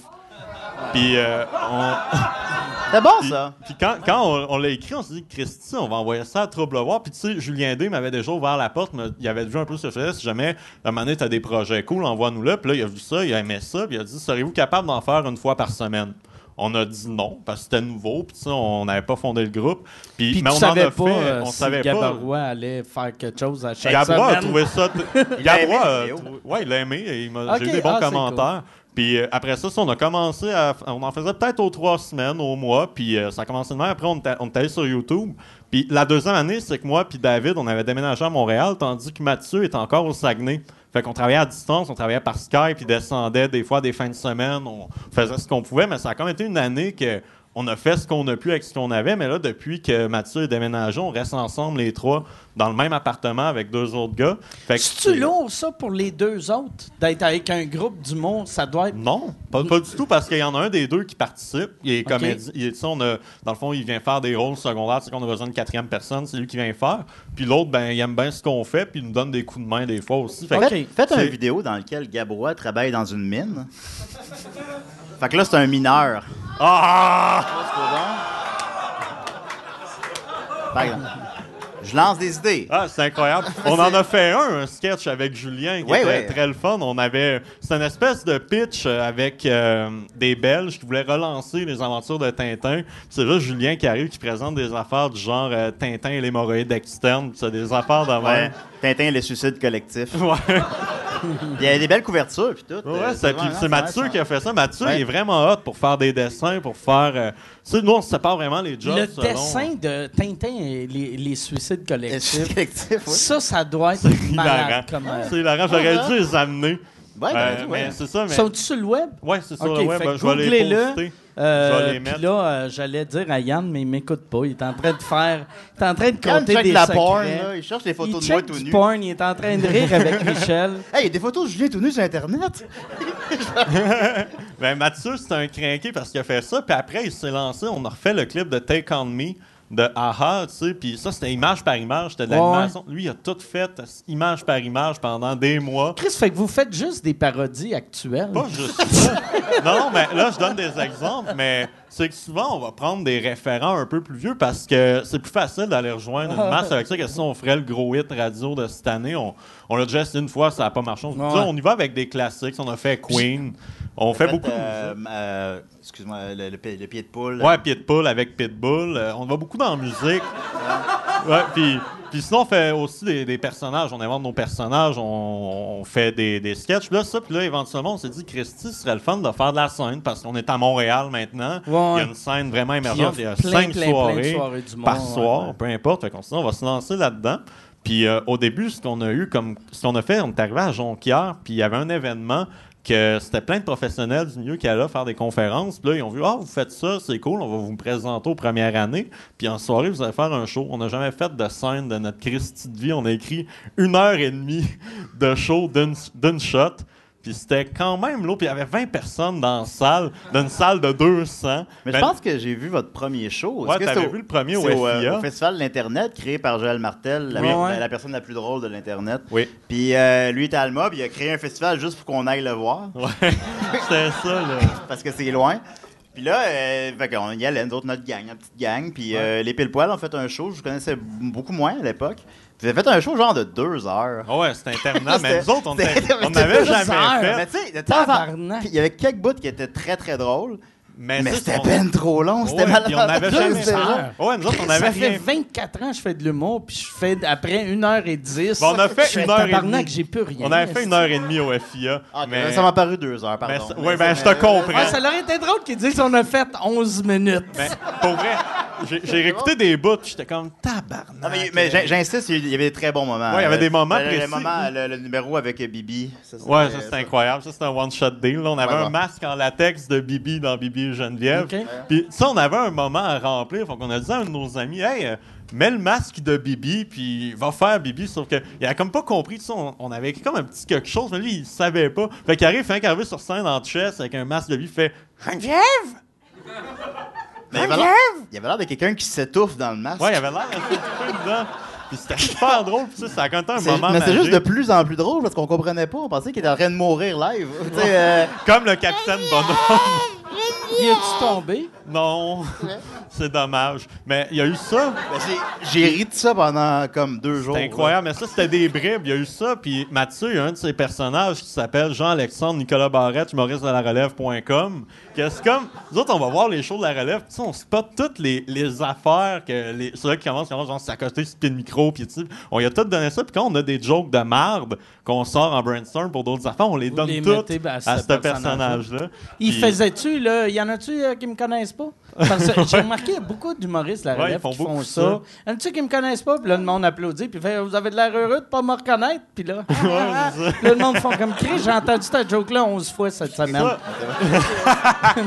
Puis euh, on... C'est bon, ça. puis quand, quand on, on l'a écrit, on s'est dit, Christy, on va envoyer ça à Trouble Voir. Puis tu sais, Julien D m'avait déjà ouvert la porte, mais il avait vu un peu ce que je faisais. Si jamais, à un moment donné, t'as des projets cool, envoie-nous là. Puis là, il a vu ça, il a aimé ça, puis il a dit, seriez-vous capable d'en faire une fois par semaine? On a dit non, parce que c'était nouveau, puis tu sais, on n'avait pas fondé le groupe. Puis, mais on savais en a pas fait, euh, on si savait pas. Gabarois allait faire quelque chose à chaque Gabrois a semaine. trouvé ça. t- a aimé Gabrois, la a vidéo. trou- ouais, il l'a aimé. et il m'a- Ok, J'ai eu des bons ah, commentaires. Puis euh, après ça, on a commencé à. On en faisait peut-être aux trois semaines, au mois. Puis euh, ça a commencé de même. Après, on était, allé sur YouTube. Puis la deuxième année, c'est que moi puis David, on avait déménagé à Montréal, tandis que Mathieu était encore au Saguenay. Fait qu'on travaillait à distance, on travaillait par Skype, il descendait des fois des fins de semaine, on faisait ce qu'on pouvait, mais ça a quand même été une année que on a fait ce qu'on a pu avec ce qu'on avait, mais là, depuis que Mathieu est déménagé, on reste ensemble les trois dans le même appartement avec deux autres gars. C'est-tu lourd, ça, pour les deux autres? D'être avec un groupe d'humour, ça doit être... Non, pas, pas du tout, parce qu'il y en a un des deux qui participe. Il est comédien. on a- dans le fond, il vient faire des rôles secondaires. C'est qu'on a besoin de quatrième personne, c'est lui qui vient faire. Puis l'autre, ben, il aime bien ce qu'on fait, puis il nous donne des coups de main des fois aussi. Fait que- Ok. Faites, une vidéo dans laquelle Gabrois travaille dans une mine. fait que là, c'est un mineur. Ah! Par exemple. Je lance des idées. Ah, c'est incroyable. On en a fait un, un sketch avec Julien qui Ouais, était très le fun. On avait. C'est une espèce de pitch avec euh, des Belges qui voulaient relancer les aventures de Tintin. C'est juste Julien qui arrive qui présente des affaires du genre euh, Tintin et l'hémorroïde externe. C'est des affaires de Ouais. Tintin et le suicide collectif. Ouais. Il y a des belles couvertures puis tout. Ouais, Euh, c'est, puis vraiment- c'est Mathieu qui a fait ça. Mathieu, Ouais. il est vraiment hot pour faire des dessins, pour faire. euh, tu sais, nous, on se sépare vraiment les jobs. Le selon- dessin de Tintin et les, les suicides Le suicide collectifs, collectif, oui. ça, ça doit être malade. Comme, euh, C'est hilarant. J'aurais dû les amener. Ouais, t'as Euh, ouais. c'est ça, mais. Sont-ils sur le web? Ouais, c'est ça. Ok, ouais, fait ben, je vais les poster. Euh, Je vais les puis mettre. là, euh, j'allais dire à Yann, mais il m'écoute pas. Il est en train de faire... Il est en train de Yann compter check des la secrets. porn, là. Il cherche des photos il de moi check tout du nu. porn. Il est en train de rire avec Michel. Hey, il y a des photos de Julien tout nu sur Internet. Ben, Mathieu, c'est un crinqué parce qu'il a fait ça. Puis après, il s'est lancé. On a refait le clip de Take On Me de AHA, tu sais. Puis ça, c'était image par image. C'était de Ouais, l'animation. Lui, il a tout fait image par image pendant des mois. Chris, fait que vous faites juste des parodies actuelles. Pas juste ça. non, non, mais là, je donne des exemples, mais c'est que souvent, on va prendre des référents un peu plus vieux parce que c'est plus facile d'aller rejoindre une masse avec ça que si on ferait le gros hit radio de cette année. On, on l'a déjà essayé une fois, ça n'a pas marché. On, Ouais. on y va avec des classiques. On a fait Queen. On fait Fait, beaucoup de euh, euh, Excuse-moi, le, le pied- le pied de poule. Ouais, Pitbull avec Pitbull. Euh, on va beaucoup dans la musique. Ouais, puis, puis sinon, on fait aussi des, des personnages. On invente nos personnages, on, on fait des, des sketchs. Puis là, ça, puis là, éventuellement, on s'est dit, Christy, ce serait le fun de faire de la scène parce qu'on est à Montréal maintenant. Ouais. Il y a une scène vraiment émergente. Il y a plein, cinq plein, plein de soirées, soirées d'humour, par soir, ouais. peu importe. Fait on va se lancer là-dedans. Puis euh, au début, ce qu'on a eu comme. Ce qu'on a fait, on est arrivé à Jonquière, puis il y avait un événement que c'était plein de professionnels du milieu qui allaient faire des conférences. Puis là, ils ont vu Ah, vous faites ça, c'est cool, on va vous présenter aux premières années. Puis en soirée, vous allez faire un show. On n'a jamais fait de scène de notre Christie de vie. On a écrit une heure et demie de show d'une shot. Puis c'était quand même là, puis il y avait 20 personnes dans la salle, d'une salle de 200. Mais Ben, je pense que j'ai vu votre premier show. Ouais, t'avais vu le premier au euh, au Festival de l'Internet, créé par Joël Martel, la, Oui. la- Ouais. la personne la plus drôle de l'Internet. Oui. Puis euh, lui était Alma, puis il a créé un festival juste pour qu'on aille le voir, Ouais, c'était ça, là. parce que c'est loin. Puis là, euh, fait qu'on y allait, nous autres, notre gang, notre petite gang. Puis les pile-poils ont fait un show, je connaissais beaucoup moins à l'époque. Ils avaient fait un show genre de deux heures. Ah ouais, c'était interminable. mais nous autres, on n'avait jamais heures, fait. Mais tu sais, de temps en temps, Tabarnak. il y avait quelques bouts qui étaient très très drôles, mais, ça, c'était on- ben trop long, c'était Ouais, malade. puis on jamais. Ouais, nous autres, on Ça avait fait rien 24 ans que je fais de l'humour, puis je fais après une heure et dix. Bon, on a fait Je fais une heure et tabarnak, demie. j'ai plus rien. On avait fait une heure et demie au FIA. Ah, mais Ça m'a paru deux heures, pardon. mais ça- Mais ouais, ben, je te comprends. Ouais, ça aurait été drôle qu'ils disent qu'on a fait 11 minutes. mais pour vrai, j'ai réécouté des bouts, j'étais comme tabarnak. Non, mais, mais j'in- j'insiste, il y avait des très bons moments. Ouais, il y avait des moments le, le précis. moment, le, le numéro avec Bibi. ça, c'était- Ouais, ça c'était incroyable. Ça c'était un one-shot deal. On avait un masque en latex de Bibi dans Bibi Geneviève. Ok. Puis ça, on avait un moment à remplir. Fait qu'on a dit à un de nos amis, hey, euh, mets le masque de Bibi, puis va faire Bibi. Sauf que il a comme pas compris. tu sais, On, on avait écrit comme un petit quelque chose, mais lui, il savait pas. Fait qu'il arrive, fait qu'arriver sur scène en chess avec un masque de Bibi, il fait Geneviève! Mais il y avait l'air- y de quelqu'un qui s'étouffe dans le masque. Ouais, il avait l'air petit peu dedans. Puis c'était super drôle. Puis ça, ça a quand même un moment mais c'est juste de plus en plus drôle parce qu'on comprenait pas. On pensait qu'il était en train de mourir live. Euh, Comme le capitaine Bonhomme. Y es-tu tombé? Non, c'est dommage. Mais il y a eu ça. ben, j'ai- J'ai ri de ça pendant comme deux jours. C'était incroyable, mais ça, c'était des bribes. Il y a eu ça. Puis Mathieu, il y a un de ses personnages qui s'appelle Jean-Alexandre Nicolas Barrette, humoriste de la relève.com. Que c'est comme, nous autres, on va voir les shows de la relève. Puis on spot toutes les, les affaires que les, ceux qui commencent, qui commencent, genre, s'accoster sur le pied de micro. Puis tu sais, on y a tout donné ça. Puis quand on a des jokes de marde qu'on sort en brainstorm pour d'autres affaires, on les Vous donne les toutes mettez, à à ce ce personnage-là. personnage-là. Il Puis- faisait-tu, là? Y en a-tu euh, qui me connaissent pas? Parce que j'ai remarqué, il y a beaucoup d'humoristes, la Ouais, relève, ils font qui font ça. ça. Y en a-tu qui me connaissent pas? Puis là, le monde applaudit, puis fait, vous avez de l'air heureux de pas me reconnaître? Puis là, ça. là, le monde font comme cri. J'ai entendu ta joke-là 11 fois cette semaine. Ça,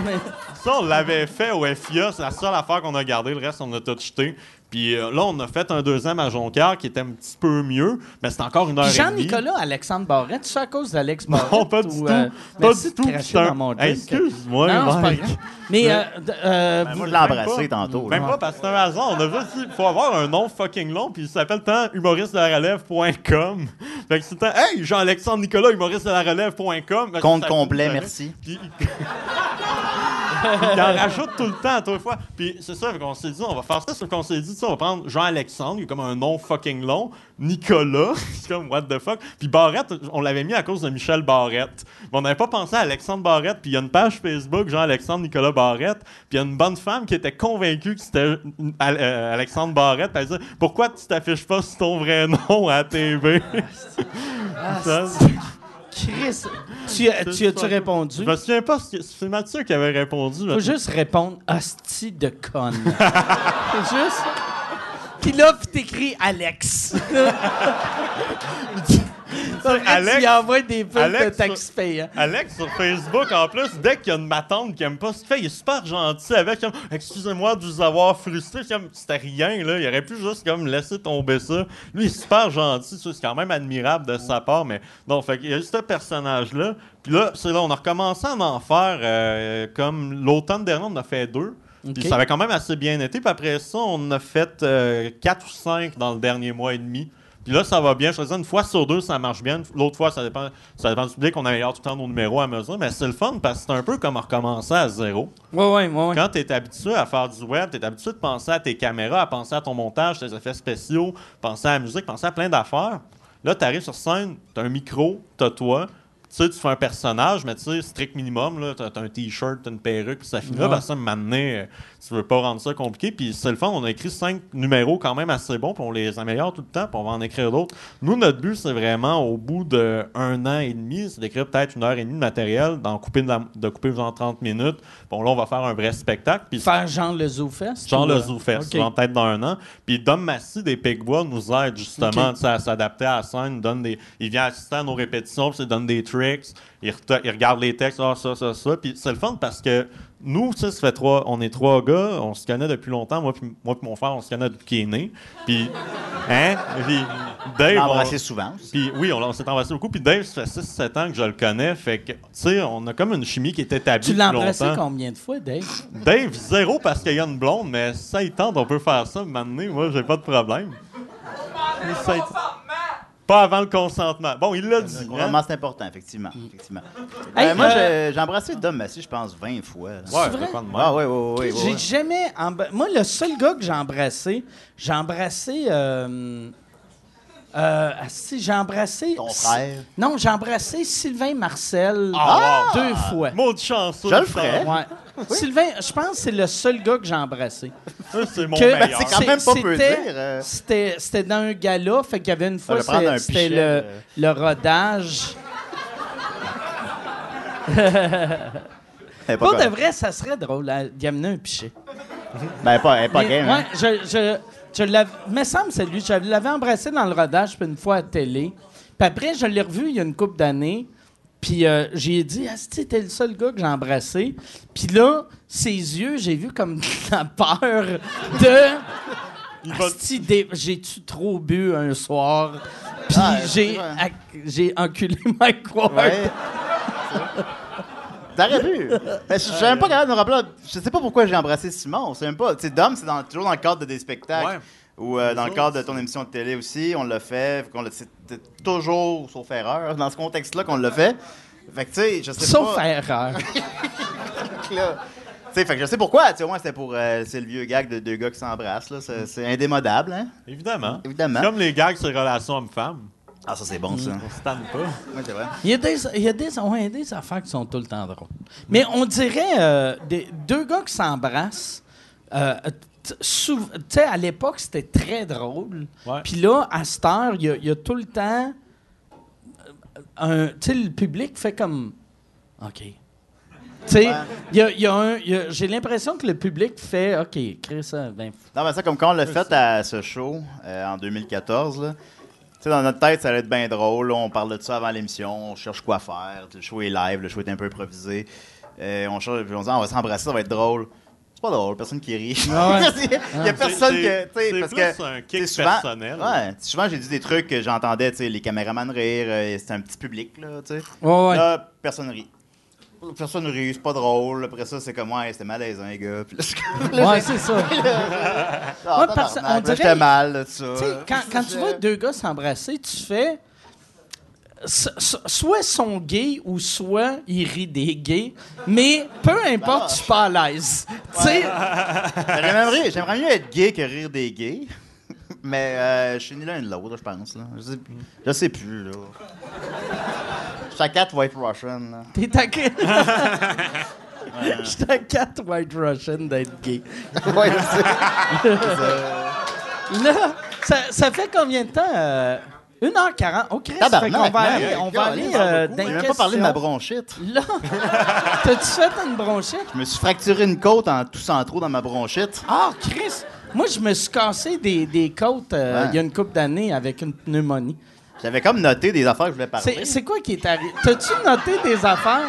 Mais- Ça, on l'avait fait au FIA. C'est la seule affaire qu'on a gardé. Le reste, on a tout jeté. Puis euh, là, on a fait un deuxième à Jonquière qui était un petit peu mieux, mais c'était encore une heure Puis et demie. Jean-Nicolas Alexandre Barrette, c'est à cause d'Alex Barrette? Non, pas du ou, tout. euh, pas du tout. C'est Hey. Excuse-moi, c'est Mike. Mais, euh, euh, Ben, vous- moi, je l'ai embrassé tantôt. Même là. pas parce que c'est un hasard. On a juste dit, faut avoir un nom fucking long, puis il s'appelle tant humoriste de la relève.com. Fait que c'est tant, hey, Jean-Alexandre Nicolas, humoriste de la relève.com. Compte complet, merci. Puis il... en rajoute tout le temps à trois fois. Puis c'est ça, qu'on s'est dit, on va faire ça. C'est qu'on s'est dit, on va prendre Jean-Alexandre, qui est comme un nom fucking long. Nicolas, c'est comme what the fuck. Puis Barrette, on l'avait mis à cause de Michel Barrette. Mais on n'avait pas pensé à Alexandre Barrette. Puis il y a une page Facebook, Jean-Alexandre Nicolas Barrette. Puis il y a une bonne femme qui était convaincue que c'était euh, Alexandre Barrette. Puis elle disait, pourquoi tu t'affiches pas sur ton vrai nom à la TV? Ça, Chris, tu, as- tu as-tu répondu? Je me souviens pas, c'est c'est Mathieu qui avait répondu. Faut juste répondre hostie de conne. Faut juste. Puis là, puis t'écris Alex. Alex- des pubs de taxi payant. Alex sur Facebook, en plus, dès qu'il y a une matante qui aime pas ce qu'il fait, il est super gentil avec. Comme, excusez-moi de vous avoir frustré. Comme, c'était rien, là. Il aurait pu juste comme laisser tomber ça. Lui, il est super gentil. ça, C'est quand même admirable de sa part. Mais non, fait qu'il y a juste ce personnage-là. Puis là, c'est là, on a recommencé à en faire euh, comme l'automne dernier, on en a fait deux. Puis ça avait quand même assez bien été. Puis après ça, on en a fait euh, quatre ou cinq dans le dernier mois et demi. Puis là, ça va bien. Je faisais une fois sur deux, ça marche bien. L'autre fois, ça dépend, ça dépend du public. On améliore tout le temps nos numéros à mesure. Mais c'est le fun parce que c'est un peu comme recommencer à zéro. Ouais, ouais. ouais. Quand tu es habitué à faire du web, tu es habitué de penser à tes caméras, à penser à ton montage, tes effets spéciaux, penser à la musique, penser à plein d'affaires. Là, tu arrives sur scène, tu as un micro, tu as toi, sais, tu fais un personnage, mais tu sais, strict minimum, là, t'as, un t-shirt, t'as une perruque, puis ça finit là, parce que ça, maintenant, euh, tu veux pas rendre ça compliqué. Puis c'est le fun, on a écrit cinq numéros quand même assez bons, puis on les améliore tout le temps, puis on va en écrire d'autres. Nous, notre but, c'est vraiment, au bout d'un an et demi, c'est d'écrire peut-être une heure et demie de matériel, d'en couper de, la- de couper en 30 minutes. Bon, là, on va faire un vrai spectacle. Puis Faire genre le ZooFest? Genre ou, le euh, ZooFest, ok. en peut-être dans un an. Puis Dom Massy des Pigbois nous aide justement à s'adapter à la scène. Donne des, il vient assister à nos répétitions, puis il donne des tricks. Il, reta- il regarde les textes, ah, ça, ça, ça. Puis c'est le fun parce que nous, tu sais, ça fait trois, on est trois gars, on se connaît depuis longtemps. Moi puis moi puis mon frère, on se connaît depuis qu'il est né. Puis, hein? Puis Dave, on- embrassé souvent puis oui, on, on s'est embrassé beaucoup. Puis Dave, ça fait 6-7 ans que je le connais. Fait que, tu sais, on a comme une chimie qui est établie Tu l'as embrassé combien de fois, Dave? Dave, zéro parce qu'il y a une blonde, mais ça il tente, on peut faire ça maintenant. Moi, j'ai pas de problème. Ça, il- Pas avant le consentement. Bon, il l'a dit. hein? Vraiment, c'est important, effectivement. effectivement. Hey, Euh, moi, euh, j'ai- embrassé Dom Massy, je pense, 20 fois. là. Ouais, vrai? Ah, oui, oui, oui. oui, J'ai jamais. Moi, le seul gars que j'ai embrassé, j'ai embrassé. Euh, euh, asti, j'ai embrassé. Ton frère? Non, j'ai embrassé Sylvain Marcel Ah, wow. deux fois. Mot de chanceux. Je le ferais. Ouais. Sylvain, je pense que c'est le seul gars que j'ai embrassé. Ça, c'est mon Que- meilleur. Ben, c'est quand même pas peu c'était- dire, euh. C'était c'était dans un gala, fait qu'il y avait une fois, c'était le, euh. le rodage. Pas de vrai, ça serait drôle hein, d'y amener un pichet. Ben, elle pas, elle pas Mais, game. ouais, hein. je, je, je l'avais, me semble c'est lui. Je l'avais embrassé dans le rodage puis une fois à télé. Puis après, je l'ai revu il y a une couple d'années. Puis euh, j'ai dit, ah, t'es le seul gars que j'ai embrassé. Puis là, ses yeux, j'ai vu comme la peur de. Asti, des- j'ai-tu trop bu un soir? Puis Ah, j'ai, ac- j'ai enculé Mike Ward. Ouais. T'aurais pu. Je je suis même pas capable de me rappeler. Je sais pas pourquoi j'ai embrassé Simon. C'est même pas. Tu sais, Dom, c'est dans- toujours dans le cadre de des spectacles. Ouais. Ou euh, dans le cadre de ton émission de télé aussi. On l'a fait. C'était toujours, sauf erreur, dans ce contexte-là qu'on l'a fait. Fait que, tu sais, je sais Sauf pas. erreur. là. Tu sais, fait que je sais pourquoi. Tu sais, au moins, c'était pour. euh, c'est le vieux gag de deux gars qui s'embrassent, là. C'est c'est indémodable, hein? Évidemment. Évidemment. Comme les gags sur les relations hommes-femmes. Ah, ça, c'est bon, ça. On se tanne pas. Ouais, c'est vrai. Il y a des, il y a des, ouais, des affaires qui sont tout le temps drôles. Mais on dirait euh, des, deux gars qui s'embrassent. euh, tu sais, à l'époque, c'était très drôle. Puis là, à cette heure, il y, a- il y a tout le temps. euh, un- Tu sais, le public fait comme. OK. Tu sais, Ouais. il y a- y a y j'ai l'impression que le public fait OK, crée ça. Ben, Non, mais ça, comme quand on l'a fait à ce show euh, en 2014, là. Tu sais, dans notre tête, ça allait être bien drôle. là. on parle de ça avant l'émission. On cherche quoi faire. Le show est live. Le show est un peu improvisé. Euh, on cherche, on se dit, Ah, on va s'embrasser, ça va être drôle. C'est pas drôle, personne qui rit. Ah ouais. Il y a personne C'est- que. tu sais, c'est parce plus que. un kick souvent, personnel. Ouais, souvent j'ai dit des trucs que j'entendais, tu sais, les caméramans rire, euh, c'était un petit public, là, tu sais. ouais, ouais. Là, personne rit. Personne rit, c'est pas drôle. Après ça, c'est comme, ouais, c'était malaisant, les gars. Puis là, Ouais, c'est ça. Ah, Ouais, parce- tabarnak, on là, dirait- J'étais mal, là, ça. Tu sais, quand, quand tu vois deux gars s'embrasser, tu fais. So- so- Soit ils sont gays ou soit ils rient des gays, mais peu importe, je suis pas à l'aise. Tu sais, J'aimerais, j'aimerais mieux être gay que rire des gays. Mais euh, je suis ni l'un ni l'autre, je pense. Là. Je, sais, je sais plus. Là. À 4 White Russian. T'es à Je suis à quatre White Russian d'être gay. Ouais, je sais. Là, ça, ça fait combien de temps? euh, 1h40. Oh, Chris, fait Tabarnak, qu'on va aller, on va aller euh, les même pas parlé de ma bronchite. Là, t'as-tu fait une bronchite? Je me suis fracturé une côte en toussant trop dans ma bronchite. Ah, Chris! Moi, je me suis cassé des, des côtes euh, Ouais. il y a une couple d'années avec une pneumonie. J'avais comme noté des affaires que je voulais parler. C'est c'est quoi qui est arrivé? T'as-tu noté des affaires?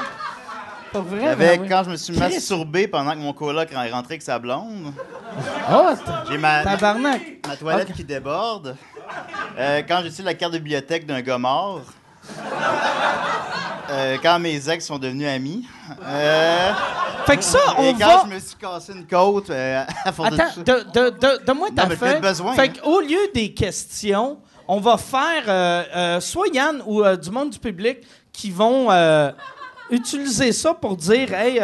Pas vrai? J'avais, Ben oui. quand je me suis Chris. masturbé pendant que mon coloc est rentré avec sa blonde. Oh, J'ai ma, tabarnak. ma toilette Ok. qui déborde. Euh, quand j'ai su la carte de bibliothèque d'un gars mort. Euh, quand mes ex sont devenus amis. Euh, Fait que ça, on et quand va... je me suis cassé une côte euh, à force de Attends, de- de- de- donne-moi ta feuille. besoin, Fait hein. qu'au lieu des questions, on va faire euh, soit Yann ou du monde du public qui vont utiliser ça pour dire Hey,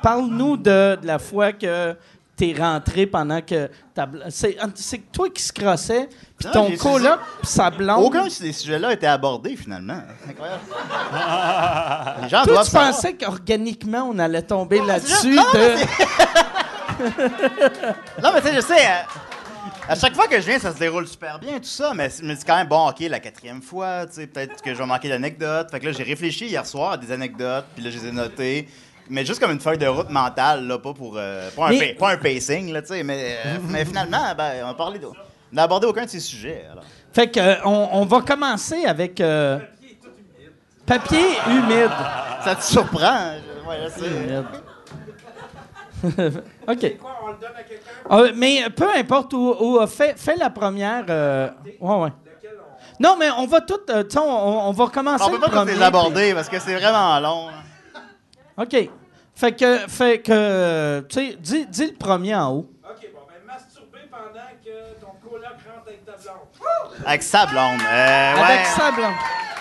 parle-nous de, de la fois que t'es rentré pendant que ta bl- c'est c'est toi qui se crossais puis ton j'ai- coloc puis sa blonde. Aucun de ces sujets-là a été abordé, finalement. C'est incroyable. Les gens Toi, doivent tu savoir. pensais qu'organiquement, on allait tomber là-dessus juste- non, de... Non, mais tu sais, je sais, euh, à chaque fois que je viens, ça se déroule super bien, tout ça, mais c'est mais c'est quand même bon, ok, la quatrième fois, tu sais, peut-être que je vais manquer d'anecdotes. Fait que là, j'ai réfléchi hier soir à des anecdotes, puis là, je les ai notées. Mais juste comme une feuille de route mentale, là, pas pour. euh, pas, un Mais- pa- pas un pacing, là, tu sais, mais, euh, mais finalement, ben, on. On n'a abordé aucun de ces sujets, alors. Fait que, euh, on, on va commencer avec... euh, Papier humide. Ça te surprend? je- Ouais, je sais. OK. Euh, mais peu importe où, où, euh, fais, fais la première. ouais, ouais. Non, mais on va tout. tu sais, on, on va commencer On peut le pas premier, les aborder parce que c'est vraiment long. puis- OK. Fait que, fait que, tu sais, dis, dis le premier en haut. OK, bon, ben masturber pendant que ton coloc rentre avec ta blonde. Avec sa blonde. Euh, Avec sa blonde.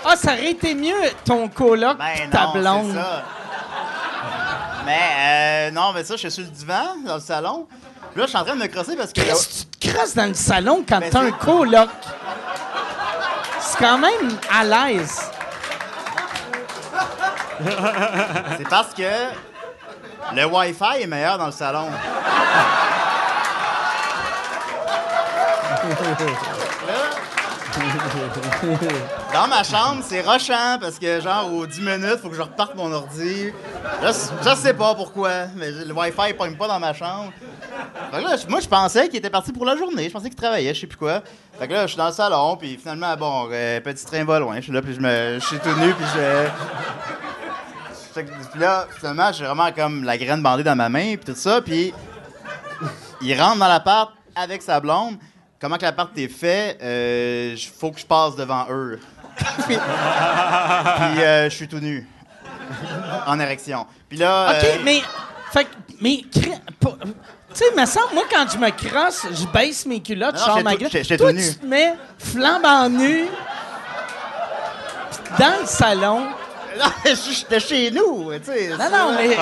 Ah, ça aurait été mieux ton coloc, Ben ta non, blonde. c'est ça. Mais euh, non, mais ça, je suis sur le divan, dans le salon. Puis là, je suis en train de me crosser parce que. Qu'est-ce que tu te crosses dans le salon quand Ben, t'as un coloc? C'est quand même à l'aise. C'est parce que le Wi-Fi est meilleur dans le salon. Là, dans ma chambre, c'est rochant parce que, genre, aux 10 minutes, faut que je reparte mon ordi. Je, je sais pas pourquoi, mais le Wi-Fi ne pogne pas dans ma chambre. Fait que là, moi, je pensais qu'il était parti pour la journée. Je pensais qu'il travaillait, je sais plus quoi. Fait que là, je suis dans le salon, puis finalement, bon, euh, petit train va loin. Je suis là, puis je, me, je suis tout nu, puis je. Puis là, finalement, j'ai vraiment comme la graine bandée dans ma main, puis tout ça, puis il rentre dans l'appart avec sa blonde. Comment que l'appart est fait, euh, j- faut que je passe devant eux. puis euh, je suis tout nu. En érection. Puis là... OK, euh, mais. Fait que- mais. Tu sais, me semble, moi, quand je me crosse, je baisse mes culottes, je sors ma gueule. Toi, tout nu. tu te mets flambant nu dans le salon. Non, j'étais chez nous, tu sais. Non, non, mais.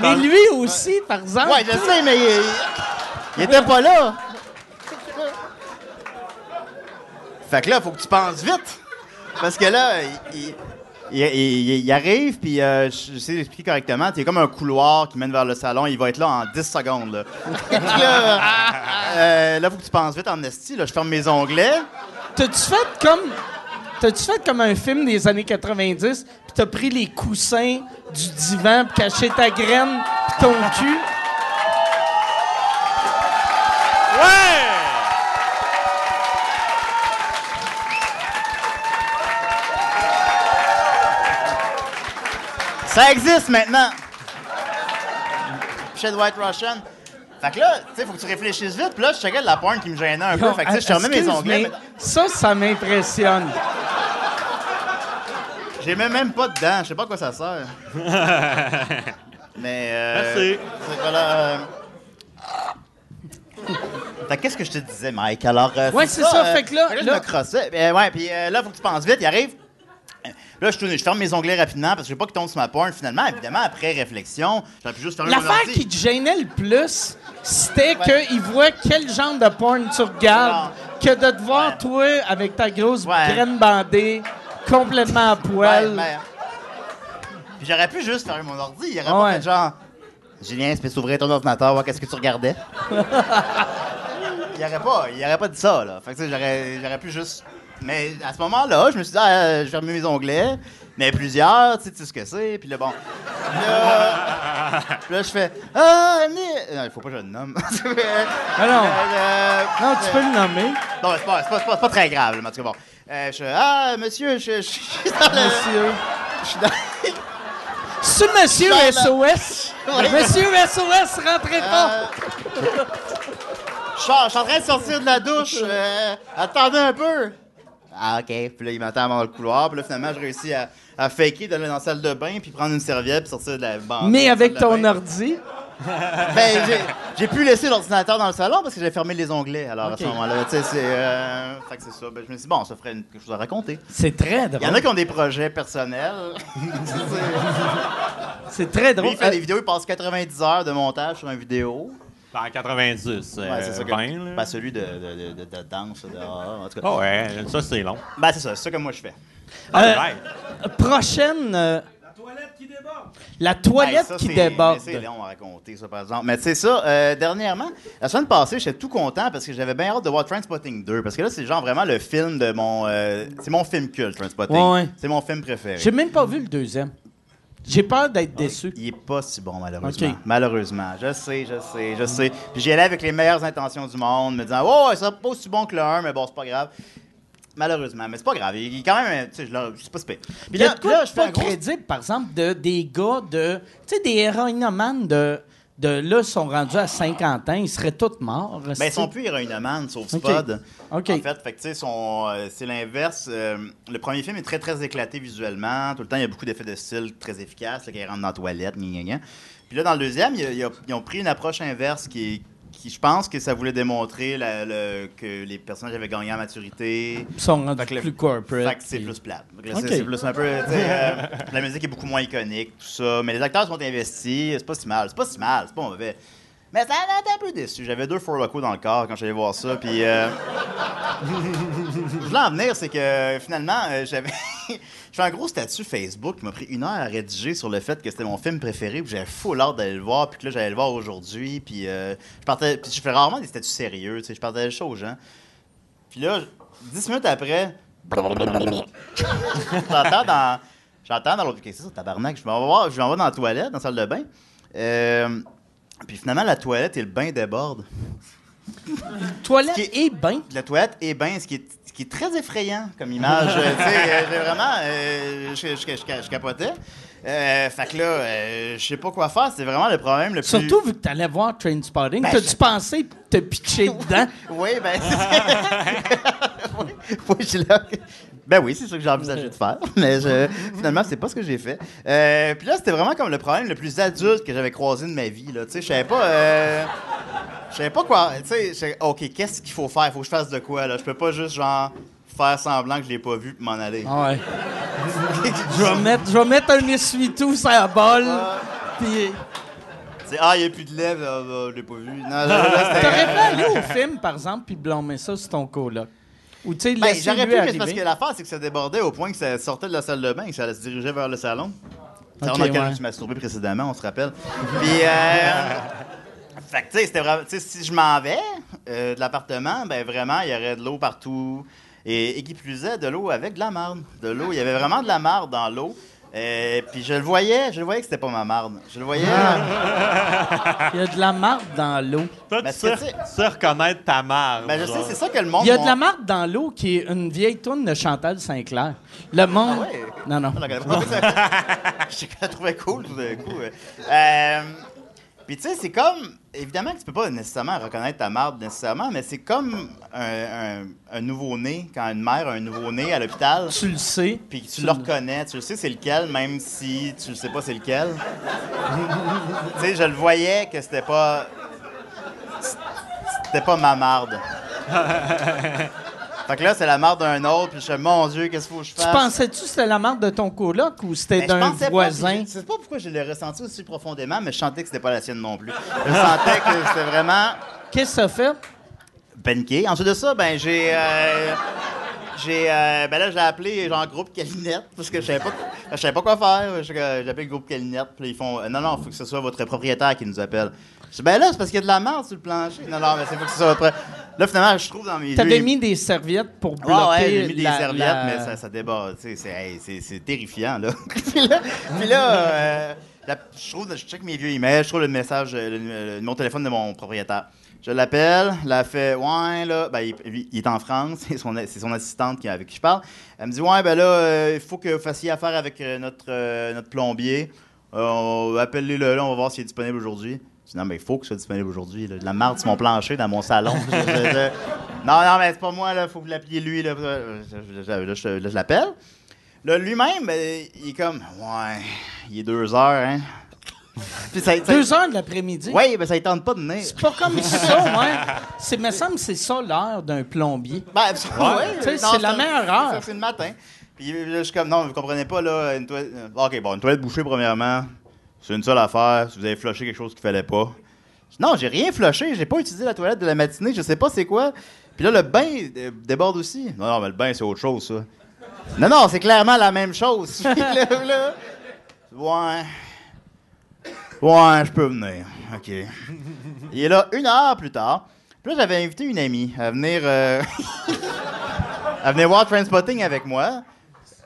Mais lui aussi, par exemple. Ouais, je sais, mais il, il était pas là. Fait que là, faut que tu penses vite. Parce que là, il, il, il- il- il arrive, puis euh, je sais l'expliquer correctement. Il y a comme un couloir qui mène vers le salon. Il va être là en 10 secondes. Là, là, euh, là, faut que tu penses vite en esti. Là, je ferme mes onglets. T'as-tu fait comme. T'as-tu fait comme un film des années 90, puis t'as pris les coussins du divan, puis caché ta graine, puis ton cul? Ouais! Ça existe maintenant. Chez White Russian. Fait que là, tu sais, faut que tu réfléchisses vite. Puis là, je checkais de la porn qui me gênait un peu. Fait que tu sais, je fermais mes onglets. mais- Ça, ça m'impressionne. J'ai même, même pas dedans, je sais pas à quoi ça sert. Mais. Euh, Merci. c'est euh, qu'est-ce que je te disais, Mike? Alors. euh, Ouais, c'est ça, fait que là- je là- me crossais. Euh, ouais, puis euh, là, faut que tu penses vite, il arrive. Euh, Là, je, tourne- je ferme mes onglets rapidement parce que je veux pas qu'il tombe sur ma porn. Finalement, évidemment, après réflexion, j'aurais pu juste fermer mon L'affaire ordi. qui te gênait le plus, c'était qu'il voit quel genre de porn tu regardes, que de te voir, Ouais. toi, avec ta grosse Ouais. graine bandée, complètement à poil. Ouais, mais- Puis j'aurais pu juste fermer mon ordi. Il aurait Ah ouais. pas fait genre. Julien, tu peux s'ouvrir ton ordinateur, voir qu'est-ce que tu regardais. il aurait pas, il aurait pas dit ça, là. Fait que, tu sais, j'aurais, j'aurais pu juste. Mais à ce moment-là, je me suis dit, ah, je vais fermer mes onglets. Mais plusieurs, tu sais, tu sais ce que c'est. Puis là, bon. Là, puis là, je fais, ah, mais. Non, il faut pas que je le nomme. Ah non. Euh, Non, tu peux le nommer. Non, c'est pas, c'est pas, c'est pas- c'est pas très grave, mais en tout cas, bon. Euh, je ah, monsieur, je, je suis dans le. Monsieur. Je suis dans. C'est Monsieur Dans SOS. Monsieur SOS, rentrez pas. Euh, Je suis en train de sortir de la douche. euh, attendez un peu. Ah, OK. Puis là, il m'attend dans le couloir. Puis là, finalement, je réussis à, à faker d'aller dans la salle de bain, puis prendre une serviette, puis sortir de la bande. Mais avec ton bain. ordi. Ben, j'ai- j'ai pu laisser l'ordinateur dans le salon parce que j'avais fermé les onglets. Alors, à ce moment-là, tu sais, c'est. euh, Fait que c'est ça. Ben, je me suis dit, bon, ça ferait une- quelque chose à raconter. C'est très drôle. Il y en a qui ont des projets personnels. C'est très Lui, drôle. il fait des vidéos, il passe 90 heures de montage sur une vidéo. En 90, euh, Ouais, c'est ça que. 20, là. Ben, celui de, de, de, de- de danse, dehors, en tout cas. Ah ouais, ça c'est long. Ben, c'est ça, c'est ça que moi je fais. Euh, Alright. prochaine. La toilette Hey, ça, qui c'est- déborde. C'est long à raconter, ça, par exemple. Mais c'est ça, euh, dernièrement, la semaine passée, j'étais tout content parce que j'avais bien hâte de voir Trainspotting 2. Parce que là, c'est genre vraiment le film de mon. euh, c'est mon film culte, Trainspotting. Ouais, ouais. C'est mon film préféré. J'ai même pas vu le deuxième. J'ai peur d'être déçu. Il est pas si bon, malheureusement. Malheureusement. Je sais, je sais, je sais. Puis j'y allais avec les meilleures intentions du monde, me disant, oh, ça pas aussi bon que le 1, mais bon, c'est pas grave. Malheureusement, mais c'est pas grave. Il est quand même, tu sais, je c'est pas super. Puis là, quoi là, je fais pas un gros crédible, par exemple, de, des gars de. Tu sais, des héroïnomanes de. De là, sont rendus à 50 ans, ils seraient tous morts. Ben, ils sont plus héroïnomanes, sauf Ok. Spud. OK. En fait, fait tu sais, euh, c'est l'inverse. Euh, le premier film est très, très éclaté visuellement. Tout le temps, il y a beaucoup d'effets de style très efficaces, là, quand il rentre dans la toilette, gna, gna, gna. Puis là, dans le deuxième, ils ont pris une approche inverse qui est qui, je pense que ça voulait démontrer la- le- que les personnages avaient gagné en maturité. Ils sont rendus le- plus corporate. Fait que c'est puis- plus plate. Fait que là, Ok. c'est- plus un peu. euh, la musique est beaucoup moins iconique, tout ça. Mais les acteurs sont investis. C'est pas si mal. C'est pas si mal. C'est pas mauvais. Mais ça m'a un peu déçu. J'avais deux Four Locaux dans le corps quand j'allais voir ça. Puis. euh, je voulais en venir, c'est que finalement, euh, j'avais. Je fais un gros statut Facebook qui m'a pris une heure à rédiger sur le fait que c'était mon film préféré, puis j'avais full hâte d'aller le voir, puis que là, j'allais le voir aujourd'hui, puis euh, je partais. Puis je fais rarement des statuts sérieux, tu sais, je partage ça aux gens. Puis là, dix minutes après, j'entends dans. J'entends dans l'autre. Qu'est-ce que c'est ça, tabarnak? Je m'en vais je m'en vais dans la toilette, dans la salle de bain. Euh, puis finalement, la toilette et le bain débordent. Toilette qui et bain? La toilette et bain, ce qui est, qui est très effrayant comme image. Euh, euh, j'ai vraiment. euh, je, je- je- je capotais. Euh, fait que là, euh, je sais pas quoi faire. C'est vraiment le problème le plus. Surtout vu que tu allais voir Trainspotting. Ben, T'as-tu pensé te pitcher dedans? Oui, ben. oui, oui, je l'ai- Ben oui, c'est ça que j'ai envisagé de faire. Mais je- finalement, c'est pas ce que j'ai fait. Euh, Puis là, c'était vraiment comme le problème le plus adulte que j'avais croisé de ma vie. là. Tu sais, je savais pas. euh, Je savais pas quoi. Tu sais, OK, qu'est-ce qu'il faut faire? Faut que je fasse de quoi, là? Je peux pas juste, genre, faire semblant que je l'ai pas vu puis m'en aller. Ah ouais. je, vais mettre, je vais mettre un essuie-tout sur la balle. Puis. C'est, ah, il n'y a plus de lèvres, là, là, je l'ai pas vu. Non, T'aurais pu aller au film, par exemple, puis blâmer ça sur ton coloc? Ou tu sais, Ben, j'aurais pu, mais c'est parce que l'affaire, c'est que ça débordait au point que ça sortait de la salle de bain et que ça se dirigeait vers le salon. C'est Ok, dans lequel ouais. je me suis masturbé précédemment, on se rappelle. Puis, euh, fait que, tu sais, c'était vraiment. Si je m'en vais euh, de l'appartement, ben vraiment, il y aurait de l'eau partout. Et, et qui plus est, de l'eau avec de la marde. De l'eau, il y avait vraiment de la marde dans l'eau. Euh, puis je le voyais, je le voyais que c'était pas ma marde. Je le voyais. Ah. Il y a de la marde dans l'eau. Toi, tu sais, sais- reconnaître ta mère. Ben, je sais, genre. c'est ça que le monde. Il y a de la marde dans l'eau qui est une vieille tourne de Chantal Saint-Clair. Le monde. Ah ouais? Non, non. Je la connais pas. Je la trouvais cool tout d'un coup. Euh, Puis tu sais, c'est comme. Évidemment que tu peux pas nécessairement reconnaître ta marde nécessairement, mais c'est comme un, un- un nouveau-né, quand une mère a un nouveau-né à l'hôpital, Tu le sais. puis que tu le reconnais, tu le sais c'est lequel, même si tu le sais pas c'est lequel. tu sais, je le voyais que c'était pas. C'était pas ma marde. fait que là, c'est la marde d'un autre, puis je suis mon Dieu, qu'est-ce qu'il faut que je Tu fasse? pensais-tu que c'était la marde de ton coloc ou c'était Ben, d'un pas, voisin? puis Je sais pas pourquoi je l'ai ressenti aussi profondément, mais je sentais que c'était pas la sienne non plus. Je sentais que c'était vraiment Qu'est-ce que ça fait? paniqué. Ensuite de ça, ben j'ai euh, j'ai euh, ben là j'ai appelé genre groupe Calinette parce que je savais pas je savais pas quoi faire. J'ai j'ai appelé le groupe Calinette, puis ils font euh, non non, faut que ce soit votre propriétaire qui nous appelle. Je dis ben là c'est parce qu'il y a de la merde sur le plancher. Non non, mais c'est faut que ce soit Là finalement, je trouve dans mes T'avais mis des serviettes pour bloquer Ouais, ouais, j'ai mis des la- serviettes, la- mais ça, ça déborde. C'est hey, c'est- c'est terrifiant, là. puis là, puis là, euh, la- je trouve, je check mes vieux emails, je trouve le message, le, le numéro de téléphone de mon propriétaire. Je l'appelle, elle a fait, ouais, là, ben, il, il est en France, c'est son, assistante qui, avec qui je parle. Elle me dit, ouais, ben là, euh, il faut que vous fassiez affaire avec euh, notre, notre plombier. Appelez-le, là, on va voir s'il est disponible aujourd'hui. Je dis, non, mais il faut que ce soit disponible aujourd'hui. De la marde sur mon plancher, dans mon salon. Je- je- je- non, non, mais c'est pas moi, là. Faut que vous l'appeliez lui, là. Je- Là, l'appelle. Là, lui-même, ben, il est comme, ouais, il est deux heures, hein. Puis ça, ça- Deux heures de l'après-midi? Ouais, ben ça ne tente pas de venir. C'est pas comme ça, ouais. C'est, me semble que c'est ça l'heure d'un plombier. Ben, ouais, c'est la meilleure heure. ça, C'est le matin. Puis là, je suis comme, non, vous comprenez pas, là, une toilette. euh, OK, bon, une toilette bouchée, premièrement, c'est une seule affaire. Si vous avez flushé quelque chose qu'il fallait pas, Non, j'ai rien flushé. J'ai pas utilisé la toilette de la matinée. Je sais pas c'est quoi. Puis là, le bain déborde aussi. Non, non, mais le bain, c'est autre chose, ça. Non, non, c'est clairement la même chose. Là, là, ouais. Ouais, je peux venir. OK. Il est là une heure plus tard. Puis là, j'avais invité une amie à venir, euh, à venir voir Transpotting avec moi.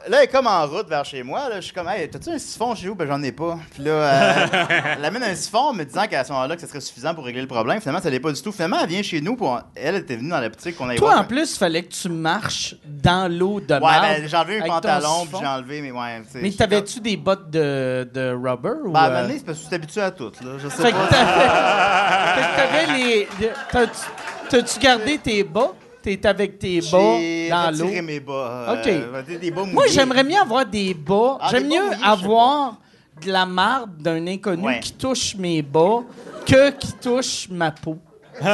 Là, elle est comme en route vers chez moi. Là. Je suis comme, hey, t'as-tu un siphon chez vous? Ben, j'en ai pas. Puis là, euh, elle amène un siphon, me disant qu'à ce moment-là, que ce serait suffisant pour régler le problème. Finalement, ça l'est pas du tout. Finalement, elle vient chez nous. Pour... Elle était venue dans la boutique qu'on aille Toi, voir. en plus, il fallait que tu marches dans l'eau de Ouais, ben, j'ai enlevé mes pantalons, puis j'ai enlevé mes. Ouais, Mais t'avais-tu des bottes de, de rubber? Ou, Ben, à un euh, moment c'est parce que tu t'habitues à tout, là. Je sais Fait que pas. t'avais, fait que t'avais les. T'as-tu gardé tes bas? T'es avec tes bas dans l'eau? retiré mes bas. OK. euh, des- bas Moi, j'aimerais mieux avoir des bas. Ah, J'aime mieux mouillés, avoir de la marde d'un inconnu Ouais. qui touche mes bas que qui touche ma peau. Vous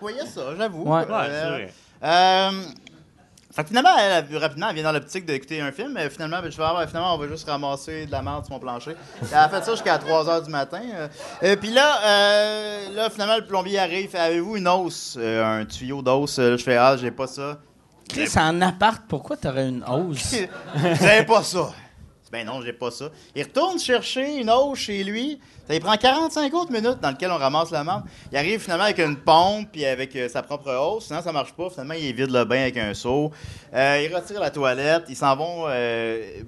voyez ça, j'avoue. Ouais. Ouais, c'est vrai. Euh, fait que finalement, elle, elle, rapidement, elle vient dans l'optique d'écouter un film. Mais finalement, ben, je vais ah, finalement, on va juste ramasser de la merde sur mon plancher. Elle a fait ça jusqu'à 3 h du matin. euh. Euh, Puis là, euh, là, finalement, le plombier arrive. Avez-vous une hausse Euh, Un tuyau d'hausse? Euh, Je fais Ah, j'ai pas ça. Chris, en appart, pourquoi t'aurais une hausse? Vous avez pas ça. Ben non, j'ai pas ça. Il retourne chercher une hausse chez lui. Ça lui prend 45 autres minutes dans lesquelles on ramasse la marde. Il arrive finalement avec une pompe puis avec euh, sa propre hausse. Sinon, ça marche pas. Finalement, il vide le bain avec un seau. Euh, il retire la toilette. Ils s'en vont. Euh,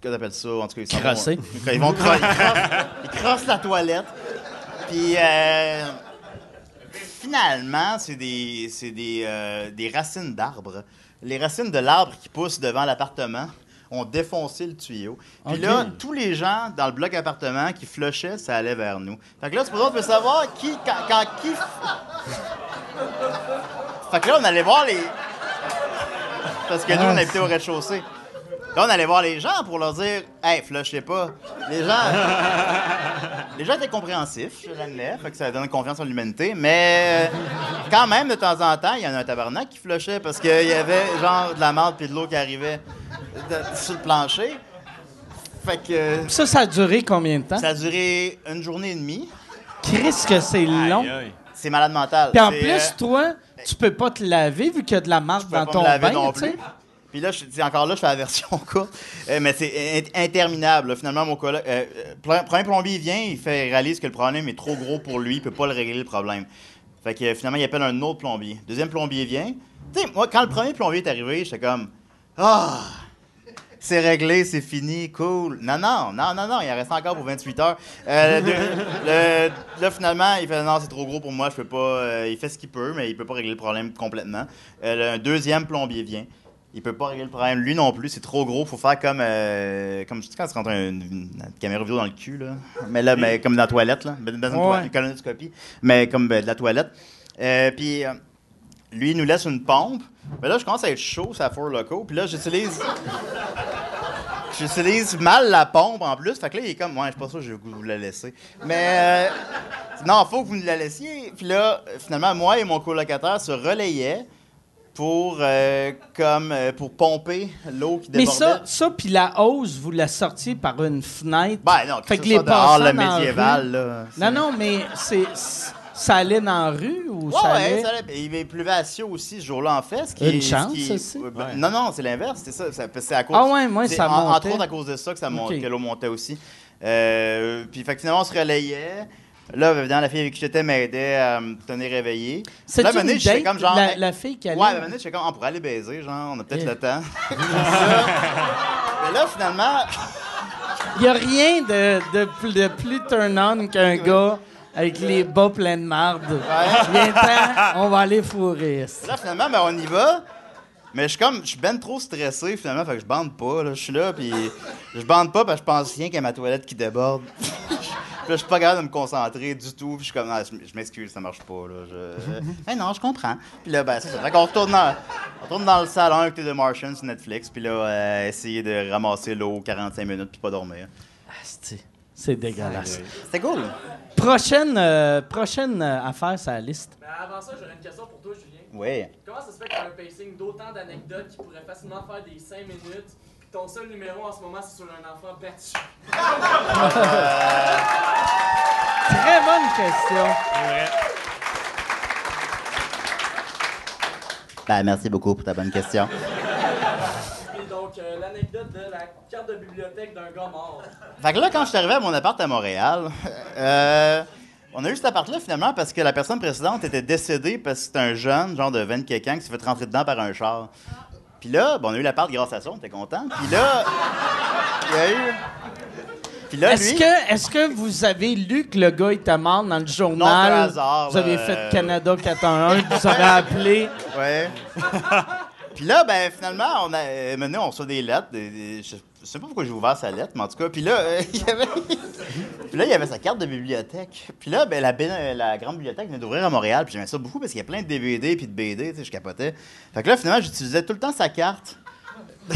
Qu'est-ce qu'on appelle ça? En tout cas, ils s'en vont- Crosser. Ils vont cro- ils crossent, ils crossent la toilette. Puis. euh, Finalement, c'est des, c'est des, euh, des racines d'arbres. Les racines de l'arbre qui poussent devant l'appartement ont défoncé le tuyau. Puis là, tous les gens dans le bloc appartement qui flushaient, ça allait vers nous. Fait que là, c'est pour ça qu'on peut savoir qui, quand, quand qui... Fait que là, on allait voir les... Parce que nous, on habitait au rez-de-chaussée. Là, on allait voir les gens pour leur dire « Hey, flushez pas! » Les gens... Les gens étaient compréhensifs, je l'admets, fait que ça donne confiance en l'humanité, mais euh, quand même, de temps en temps, il y en a un tabarnak qui flushait parce qu'il y avait genre de la marde puis de l'eau qui arrivait de- sur le plancher. Fait que Ça, ça a duré combien de temps? ça a duré une journée et demie. Chris, que c'est long. Aïe, aïe. C'est malade mental. Puis en plus, euh, toi, tu peux pas te laver vu qu'il y a de la marde dans pas ton me laver bain, non tu sais. plus. Puis là, je, encore là, je fais la version courte. Euh, mais c'est in- interminable. là. Finalement, mon collègue. euh, premier plombier il vient, il fait réalise que le problème est trop gros pour lui, il peut pas le régler le problème. Fait que euh, finalement, il appelle un autre plombier. Deuxième plombier vient. Tu sais, moi, quand le premier plombier est arrivé, j'étais comme Ah! c'est réglé, c'est fini, cool. Non, non, non, non, non, il reste encore pour 28 heures. Euh, le- là, finalement, il fait non, c'est trop gros pour moi, je peux pas. il fait ce qu'il peut, mais il peut pas régler le problème complètement. Le- un deuxième plombier vient. Il peut pas régler le problème. Lui non plus, c'est trop gros. Faut faire comme. euh, comme tu sais, quand tu rentres une, une caméra vidéo dans le cul, là. Mais là, mais comme dans la toilette, là. Dans une, Ouais. toilette, une colonoscopie. Mais comme ben, de la toilette. Euh, puis. euh, lui, il nous laisse une pompe. Mais là, je commence à être chaud, ça Four Loco. Puis là, j'utilise. J'utilise mal la pompe en plus. Fait que là, il est comme, ouais, je suis pas sûr que je vais vous la laisser. Mais. euh, non, faut que vous nous la laissiez. Puis là, finalement, moi et mon colocataire se relayaient pour, euh, comme, euh, pour pomper l'eau qui Mais débordait. ça, ça puis la hausse, vous la sortiez par une fenêtre. Ben non, Fait que que les dehors, le médiéval, là. Non, non, mais c'est ça allait dans la rue ou Ouais, ça ouais, allait... ça allait. Il il pleuvait à Sio aussi ce jour-là, en fait. Ce qui Une est- chance, qui aussi? Ouais, ben, Ouais. Non, non, c'est l'inverse. C'est ça. C'est à cause. Ah ouais, moi, c'est ça en- montait. Entre autres à cause de ça que, ça monte, Ok. que l'eau montait aussi. Euh, puis, fait que finalement, on se relayait. Là, évidemment, la fille avec qui j'étais m'aidait à me tenir réveillé. C'est Là, à un j'étais comme genre. la, la fille qui allait... Ouais, à un j'étais comme, on pourrait aller baiser, genre, on a peut-être Yeah. le temps. Mais là, finalement, Il n'y a rien de, de, plus- de plus turn-on qu'un gars avec les bas pleins de marde. Viens-t'en, on va aller fourrer. Là, finalement, ben, on y va. Mais je suis comme, je suis ben trop stressé, finalement, fait que je bande pas. Là. Je suis là, puis je bande pas parce que je pense rien qu'à ma toilette qui déborde. Je suis pas capable de me concentrer du tout. Puis je suis comme, ah, je m'excuse, ça marche pas. Là. Je... Eh non, je comprends. Puis là, ben, c'est ça. Fait qu'on retourne dans, on retourne dans le salon écouter The Martian sur Netflix. Puis là, euh, essayer de ramasser l'eau 45 minutes puis pas dormir. Asti, C'est dégueulasse. C'était cool. Prochaine, euh, prochaine euh, affaire sur la liste. Mais avant ça, j'aurais une question pour toi, Julien. Oui. Comment ça se fait que tu as un pacing d'autant d'anecdotes qui pourraient facilement faire des 5 minutes, ton seul numéro en ce moment, c'est sur un enfant battu? Très bonne question. Ben, merci beaucoup pour ta bonne question. Et donc, euh, l'anecdote de la carte de bibliothèque d'un gars mort. Fait que là, quand je suis arrivé à mon appart à Montréal, euh, on a eu cet appart-là finalement parce que la personne précédente était décédée parce que c'était un jeune, genre de 20 quelqu'un, qui s'est fait rentrer dedans par un char. Puis là, bon, on a eu l'appart grâce à ça, on était content. Puis là, il y a eu. Puis là, Est-ce lui. que, est-ce que vous avez lu que le gars était mort dans le journal? par hasard, Vous avez fait euh, Canada 411, vous avez appelé? Ouais. puis là, ben finalement, on a euh, maintenant on reçoit des lettres. des- des- je, sais pas pourquoi j'ai ouvert sa lettre, mais en tout cas, puis là, euh, il avait, là, il avait sa carte de bibliothèque. Puis là, ben la, grande bibliothèque venait d'ouvrir à Montréal, puis j'aimais ça beaucoup parce qu'il y a plein de DVD puis de BD, tu sais, je capotais. Fait que là, finalement, j'utilisais tout le temps sa carte.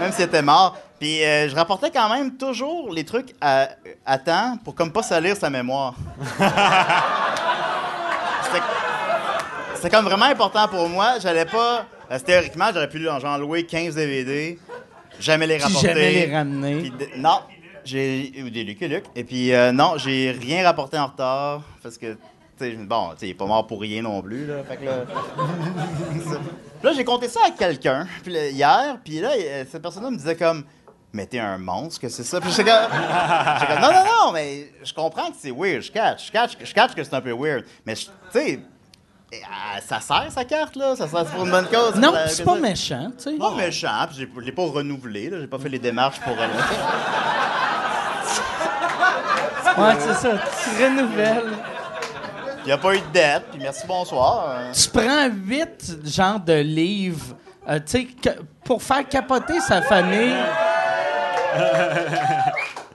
même s'il était mort. Puis euh, je rapportais quand même toujours les trucs à, temps pour comme pas salir sa mémoire. C'était- comme vraiment important pour moi. J'allais pas. Théoriquement, j'aurais pu genre louer 15 DVD, jamais les rapporter. jamais les ramener. Puis de- non, j'ai. ou Des Luc et Luc. Et puis, euh, non, j'ai rien rapporté en retard. Parce que, tu sais, je- bon, tu sais, il est pas mort pour rien non plus, là. Fait que là. Ça. Puis là, j'ai compté ça à quelqu'un, puis là, hier, puis là, euh, cette personne-là me disait comme. Mais t'es un monstre, que c'est ça? Puis j'étais comme, j'étais comme, non, non, non, mais je comprends que c'est weird, je catch, je catch, je catch que c'est un peu weird. Mais, je- tu sais, euh, ça sert, sa carte, là? Ça sert pour une bonne cause? Non, Ça- c'est pas méchant, tu sais. Pas méchant, puis je l'ai pas renouvelé, là, j'ai pas fait les démarches pour... euh, Ouais, c'est ça. Tu renouvelles. Il n'y a pas eu de dette, puis merci, bonsoir. Tu prends huit genres de livres, euh, tu sais, pour faire capoter sa famille.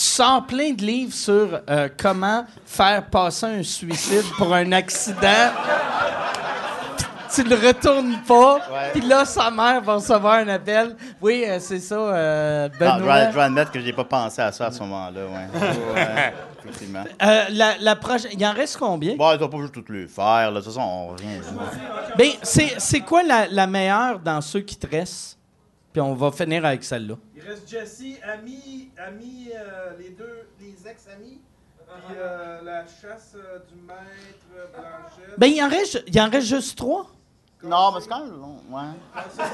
tu sors plein de livres sur euh, comment faire passer un suicide pour un accident. tu le retournes pas, puis là, sa mère va recevoir un appel. Oui, euh, c'est ça, euh, Non, je dois, Benoît. je dois admettre que j'ai pas pensé à ça à ce moment-là, ouais. Ouais, effectivement. Euh, la, la prochaine. Il en reste combien? Bon, t'as pas juste toutes les faire, là, de toute façon, on rien. Ben, c'est, c'est quoi la, la meilleure dans ceux qui te restent? Puis on va finir avec celle-là. Il reste Jesse, Ami, Ami, euh, les deux, les ex-amis, puis euh, la chasse euh, du maître Blanchette. Ben, il en reste, il en reste juste trois. Non, mais c'est quand même long, ouais.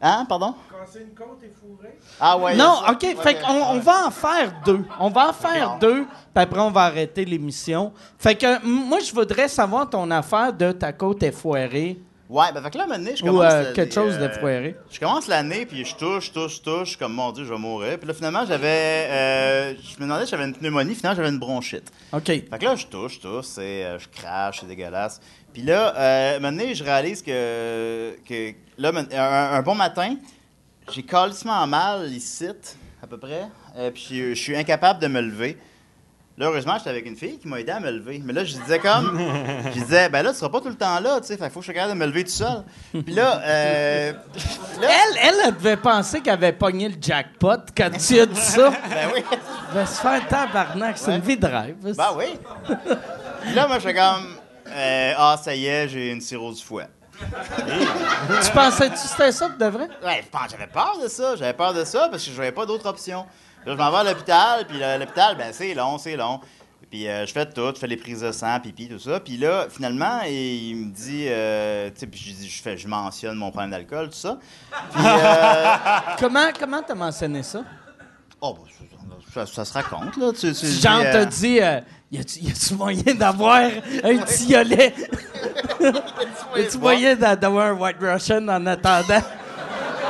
Hein, pardon? Casser une côte et fourrer. Ah, ouais. non, OK. Fait Ouais, qu'on on va en faire deux. On va en faire deux, puis après, on va arrêter l'émission. Fait que moi, je voudrais savoir ton affaire de ta côte est foirée Ouais, ben, fait que là, maintenant, je ou commence. euh, l'année, quelque chose de euh, foiré. Je commence l'année, puis je touche, touche, touche, comme mon Dieu, je vais mourir. Puis là, finalement, j'avais. euh, je me demandais si j'avais une pneumonie, finalement, j'avais une bronchite. OK. Fait que là, je touche, touche, euh, je crache, c'est dégueulasse. Puis là, euh, maintenant, je réalise que, que là, un, un bon matin, j'ai calissement mal ici, à peu près. Euh, puis je suis incapable de me lever. Là, heureusement, j'étais avec une fille qui m'a aidé à me lever. Mais là, je disais comme. je disais, ben là, tu seras pas tout le temps là, tu sais. Fait faut que je capable de me lever tout seul. Puis là, euh, là- Elle, elle, elle devait penser qu'elle avait pogné le jackpot quand tu as dit ça. Ben oui. Elle va se faire tabarnak. C'est Ouais. une vie de rêve. Ben oui. Puis là, moi, je fais comme. euh, ah, ça y est, j'ai une cirrhose du foie. Tu pensais-tu que c'était ça de vrai? Ouais, j'avais peur de ça. J'avais peur de ça parce que je n'avais pas d'autre option. Là, je m'en vais à l'hôpital, puis là, l'hôpital, ben, c'est long, c'est long. Puis euh, je fais tout, je fais les prises de sang, pipi, tout ça. Puis là, finalement, il, il me dit, euh, tu sais, puis je, dis- je, fais, je mentionne mon problème d'alcool, tout ça. Puis, euh, Comment comment t'as mentionné ça? oh, bah, ça, ça- ça se raconte, là. Tu, tu dis, euh, t'as dit, euh, y a-tu y a-tu moyen d'avoir un tiolet? y a-tu moyen d'a- d'avoir un White Russian en attendant?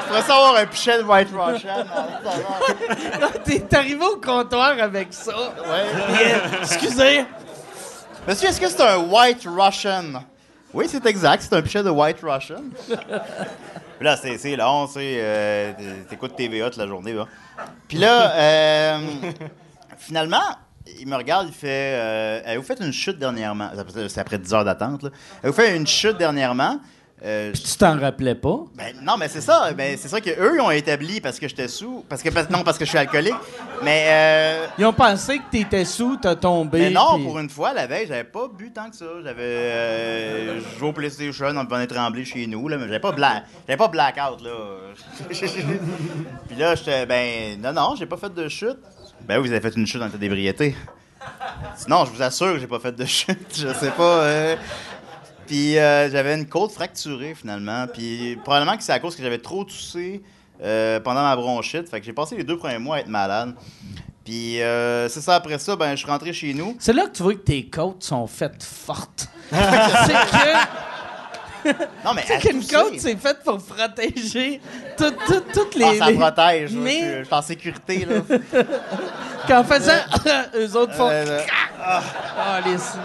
Je pourrais savoir un pichet de White Russian. hein, Là, T'es arrivé au comptoir avec ça. ouais. Puis, euh, excusez. Monsieur, est-ce que c'est un White Russian? Oui, c'est exact, c'est un pichet de White Russian. Puis là, c'est c'est long, c'est. Euh, T'écoutes TVA toute la journée, là. Puis là, euh, finalement, il me regarde, il fait. Euh, Avez-vous fait une chute dernièrement? C'est après 10 heures d'attente, là. Avez-vous fait une chute dernièrement? Euh, Tu t'en rappelais pas? ben, non, mais c'est ça. Ben, c'est ça qu'eux, ils ont établi parce que j'étais sous. Parce que, non, parce que je suis alcoolique. Mais. Euh, Ils ont pensé que t'étais sous, t'as tombé. mais non, pour une fois, la veille, j'avais pas bu tant que ça. J'avais euh, joué au PlayStation en venant trembler chez nous, là, mais j'avais pas j'avais pas blackout là. Puis là, j'étais ben non non, j'ai pas fait de chute. Ben oui, vous avez fait une chute en état d'ébriété. Sinon, je vous assure que j'ai pas fait de chute. Je sais pas. euh. Puis euh, j'avais une côte fracturée finalement. Puis probablement que c'est à cause que j'avais trop toussé euh, pendant ma bronchite. Fait que j'ai passé les deux premiers mois à être malade. Puis euh, c'est ça, après ça, ben, je suis rentré chez nous. C'est là que tu vois que tes côtes sont faites fortes. c'est que, Non, mais à qu'une côte, c'est fait pour protéger tout- tout- toutes les. ah, ça les- protège. ouais, Mais- Je suis- je suis en sécurité, là. Qu'en faisant, eux autres font. Euh, Ah, les- c'est-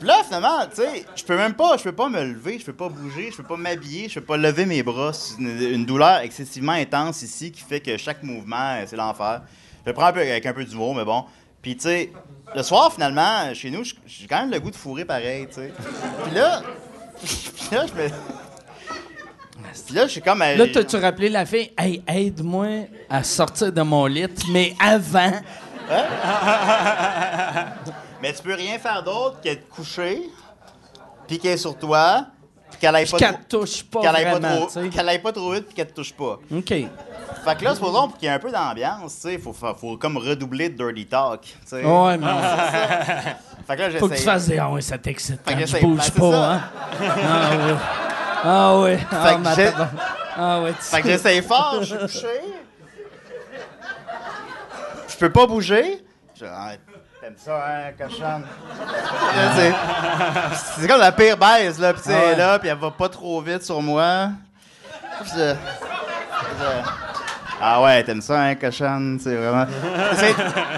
Puis là, finalement, tu sais, je peux même pas, je peux pas me lever, je peux pas bouger, je peux pas m'habiller, je peux pas lever mes bras. C'est une, une douleur excessivement intense ici qui fait que chaque mouvement, euh, c'est l'enfer. Je le prends un peu avec un peu d'humour, mais bon. Puis, tu sais, le soir, finalement, chez nous, j'ai quand même le goût de fourrer pareil, tu sais. Puis là, puis là, je me. Puis là, je suis comme. euh, Là, t'as-tu rappelé la fille? Hey, aide-moi à sortir de mon lit, mais avant. Mais tu peux rien faire d'autre que de coucher, est sur toi, puis qu'elle aille pas qu'elle trop- te touche pas qu'elle aille pas trop, sais. qu'elle aille pas trop vite puis qu'elle te touche pas. OK. Fait que là, supposons pour qu'il y ait un peu d'ambiance, tu sais, faut, fa- faut comme redoubler de dirty talk, tu sais. Ouais, mais Fait que là, faut que tu fasses des. Ah ouais, ça t'excite. Fait que tu j'essaye. bouges Ben, c'est pas, ça. hein? Ah ouais. Ah ouais. Ah, Fait que ma j'ai- tabarnak. Ah ouais, tu Fait que j'essaye fort, je suis couché. Je peux pas bouger. Je ah, t'aimes ça, hein, cochonne? C'est- comme la pire baise, là, sais, Ah ouais. elle est là, pis elle va pas trop vite sur moi. Pis je- je- Ah ouais, t'aimes ça, hein, cochonne? C'est vraiment.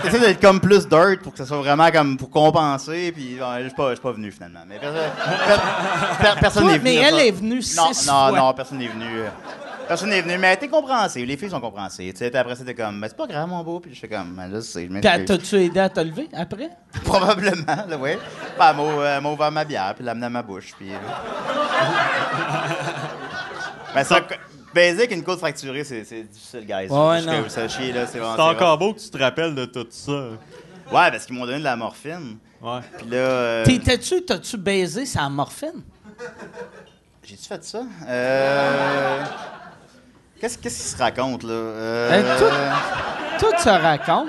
T'essaies d'être comme plus dirt pour que ça soit vraiment comme pour compenser, puis ouais, je suis pas, pas venu finalement. Mais personne, n'est venu. mais elle ça. est venue Non, six non, fois. non, personne n'est venu. Personne n'est venu, mais elle était compréhensive. Les filles sont compréhensives. Tu sais, après, c'était comme, ben, c'est pas grave, mon beau. Puis je fais comme, ben, là, c'est, je Puis t'as-tu aidé à te lever après? Probablement, là, oui. Ben, elle m'a, euh, ouvert ma bière, puis l'a amené à ma bouche. Puis. euh. ben, ça, baiser avec une côte fracturée, c'est, c'est difficile, guys. Ouais, Juste que non. vous sachiez, là, c'est vraiment. C'est c'est encore beau que tu te rappelles de tout ça. Ouais, parce qu'ils m'ont donné de la morphine. Ouais. Puis là. euh, T'étais-tu, t'as-tu baisé sa morphine? J'ai-tu fait ça? Euh. Qu'est-ce, qu'est-ce qui se raconte, là? Euh... Tout- Toi, tu racontes.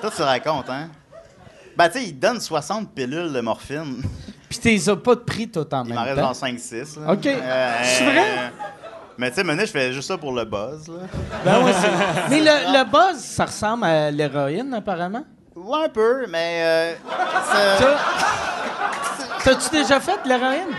Toi, tu racontes, hein? Ben, tu sais, il donne 60 pilules de morphine. Puis t'es as pas de prix tout en Il m'en même reste temps. genre 5-6. là. OK. Euh, C'est vrai? Mais tu sais, maintenant, je fais juste ça pour le buzz, là. Ben c'est- Mais le, le buzz, ça ressemble à l'héroïne, apparemment? Ouais, un peu, mais. Euh, T'as-tu déjà fait de l'héroïne?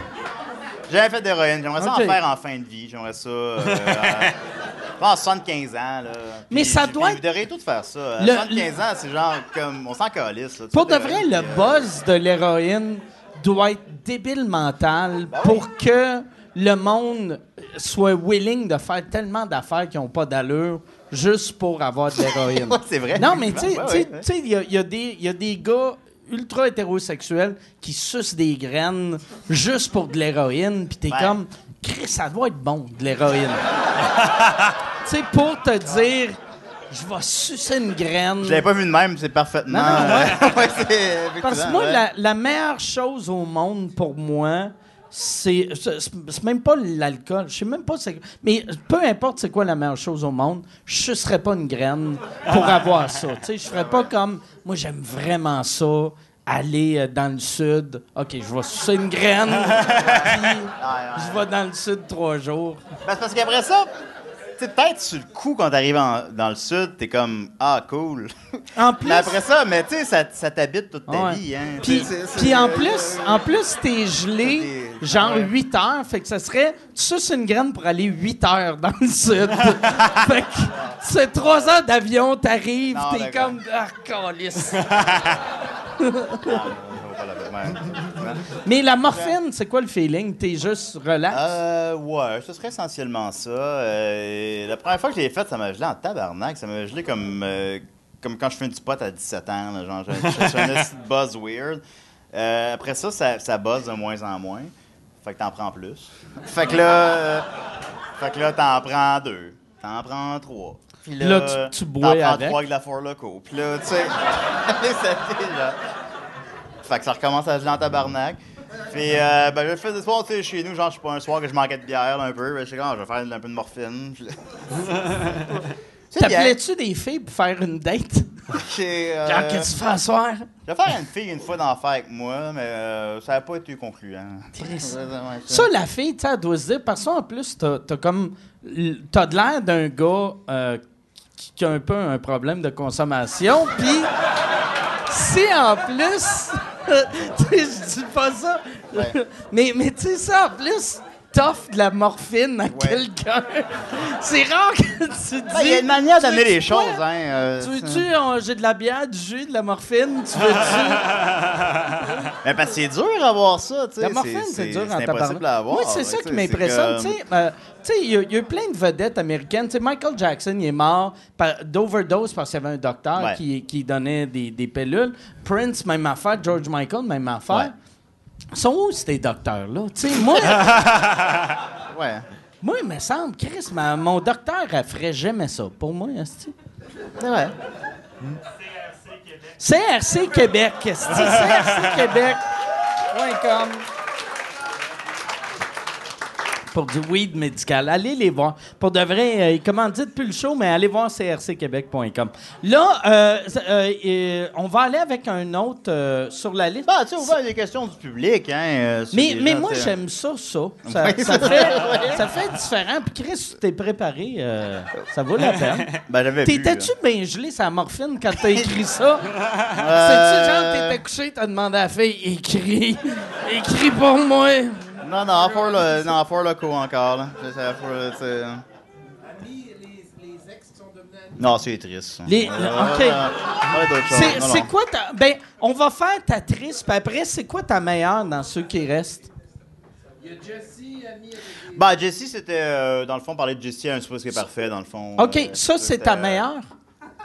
J'ai jamais fait d'héroïne. J'aimerais ça en faire en fin de vie. J'aimerais ça. Euh, à- à 75 ans, là. Mais ça doit être- devriez tout faire ça. À Le- 75 ans, c'est genre comme. On s'en calisse, là. Tu Pour de fais vrai, le puis, euh, buzz de l'héroïne doit être débile mental Ben pour que le monde soit willing de faire tellement d'affaires qui n'ont pas d'allure juste pour avoir de l'héroïne. Ouais, c'est vrai. Non, mais tu sais, Ouais, tu sais, ouais, ouais. tu sais, il y a, il y a des- il y a des gars ultra hétérosexuels qui sucent des graines juste pour de l'héroïne, puis t'es Ouais. comme, Chris, ça doit être bon, de l'héroïne. tu sais, pour te dire, je vais sucer une graine. Je l'avais pas vu de même, c'est parfaitement. Non, non, ouais. ouais, c'est- Parce que moi, ouais. la, la meilleure chose au monde pour moi, c'est c'est même pas l'alcool. Je sais même pas c'est mais peu importe c'est quoi la meilleure chose au monde, je sucerais pas une graine pour avoir ça. Tu sais, je ferais pas comme moi j'aime vraiment ça aller euh, dans le sud. OK, je vais sucer une graine. je vais dans le sud trois jours. Ben, c'est parce qu'après ça, peut-être sur le coup, quand t'arrives dans le sud, t'es comme Ah, cool. En plus Mais après ça, mais tu sais, ça, ça t'habite toute ta Ouais. vie. Hein. Puis, C'est- c'est- puis en plus, en plus, t'es gelé genre ouais. 8 heures. Fait que ça serait, tu suces une graine pour aller 8 heures dans le sud. fait que c'est 3 heures d'avion, t'arrives, Non, t'es d'accord. comme, ah, calice. Ah, non, je vois pas la. Mais la morphine, c'est quoi le feeling? T'es juste relax? Euh, ouais, ce serait essentiellement ça. Euh, la première fois que je l'ai fait, ça m'a gelé en tabarnak. Ça m'a gelé comme, euh, comme quand je fais du pot à 17 ans. là, genre, suis un buzz weird. Euh, après ça, ça, ça buzz de moins en moins. Fait que t'en prends plus. fait que là, fait que là, t'en prends deux. T'en prends trois. Puis là, Là, tu- tu bois t'en prends avec. trois avec la Four Loco. Puis là, tu sais, là. Fait que ça recommence à geler en tabarnak. Puis, euh, ben, je fais des soirs, tu sais, chez nous, genre, je suis pas un soir que je manquais de bière, là, un peu. Ben, je sais quand, je vais faire un peu de morphine. Puis. T'appelais-tu des filles pour faire une date? Euh, Genre, qu'est-ce que tu fais à soir? Je vais faire une fille une fois d'en faire avec moi, mais euh, ça n'a pas été concluant. Ça, la fille, tu sais, elle doit se dire, parce que en plus, t'as as comme. T'as de l'air d'un gars euh, qui, qui a un peu un problème de consommation, puis. Si en plus. tu sais, je dis pas ça. Ouais. Mais, mais tu sais, ça, en plus, t'offres de la morphine à quelqu'un. C'est rare que tu dis. Il y a une manière d'amener les choses, hein. euh, Tu veux-tu, euh, j'ai de la bière, du jus, de la morphine? Tu veux-tu? Mais parce que c'est dur à avoir ça, tu sais. La morphine, c'est dur en impossible à avoir. Moi, c'est ça qui m'impressionne. Tu sais, euh, il y, a- eu plein de vedettes américaines. Sais, Michael Jackson, il est mort d'overdose parce qu'il y avait un docteur qui, qui donnait des, des pilules. Prince, même affaire. George Michael, même affaire. Ouais. Ils sont où ces docteurs-là? Tu sais, moi, Ouais. moi, il me semble, Chris, ma- mon docteur, elle ferait jamais ça. Pour moi, esti. C'est vrai. CRC Québec, esti. CRC Québec.com. Pour du weed médical. Allez les voir. Pour de vrai, euh, ils commanditent plus le show, mais allez voir crcquebec.com. Là, euh, euh, on va aller avec un autre sur la liste. Bah, tu sais, on va des questions du public, hein. sur Mais, mais gens, moi, j'aime ça, ça. Ça, ça fait, ça fait différent. Puis Chris, tu t'es préparé. ça vaut la peine. Ben. T'étais-tu bien gelé sa morphine quand t'as écrit ça? C'est-tu genre, t'étais couché, t'as demandé à la fille, écris, écris pour moi. Non, non, Four, le, non, Four Loco encore, là. Euh, Amis, les, les ex qui sont devenus amis. Non, c'est triste. Les- Euh, ok. choses. C'est quoi ta. Ben, on va faire ta triste, puis après, c'est quoi ta meilleure dans ceux qui restent? Il y a Jessie, ami avec. Bah, Jessie, c'était, euh, dans le fond, parler de Jessie à un supposé parfait, dans le fond. OK, Euh, ça, c'est ta meilleure?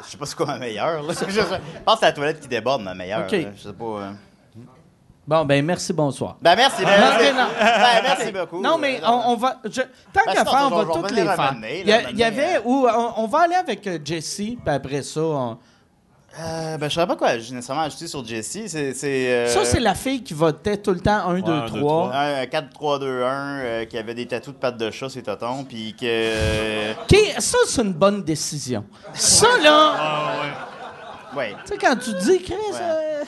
Je sais pas c'est quoi ma meilleure, là. je, je pense que c'est la toilette qui déborde, ma meilleure. OK. là. Je sais pas. Euh. Bon, ben, merci, bonsoir. Ben, merci, ben, Ah, merci. non. Ben, merci beaucoup. Non, mais Euh, on, on va. je- tant Ben, qu'à faire, on va toutes les faire. Il y, a- là, il y avait. m'amener, où on, on va aller avec euh, Jessie, puis après ça. on- Euh, ben, je savais pas quoi j'ai nécessairement ajouter sur Jessie. C'est. c'est, euh, Ça, c'est la fille qui votait tout le temps 1, 2, un, deux, 3. Un 4-3-2-1 euh, qui avait des tatous de pattes de chat, ses totons, puis que. euh, OK, ça, c'est une bonne décision. Ça, là. ouais. Tu sais, quand tu dis, Chris, euh,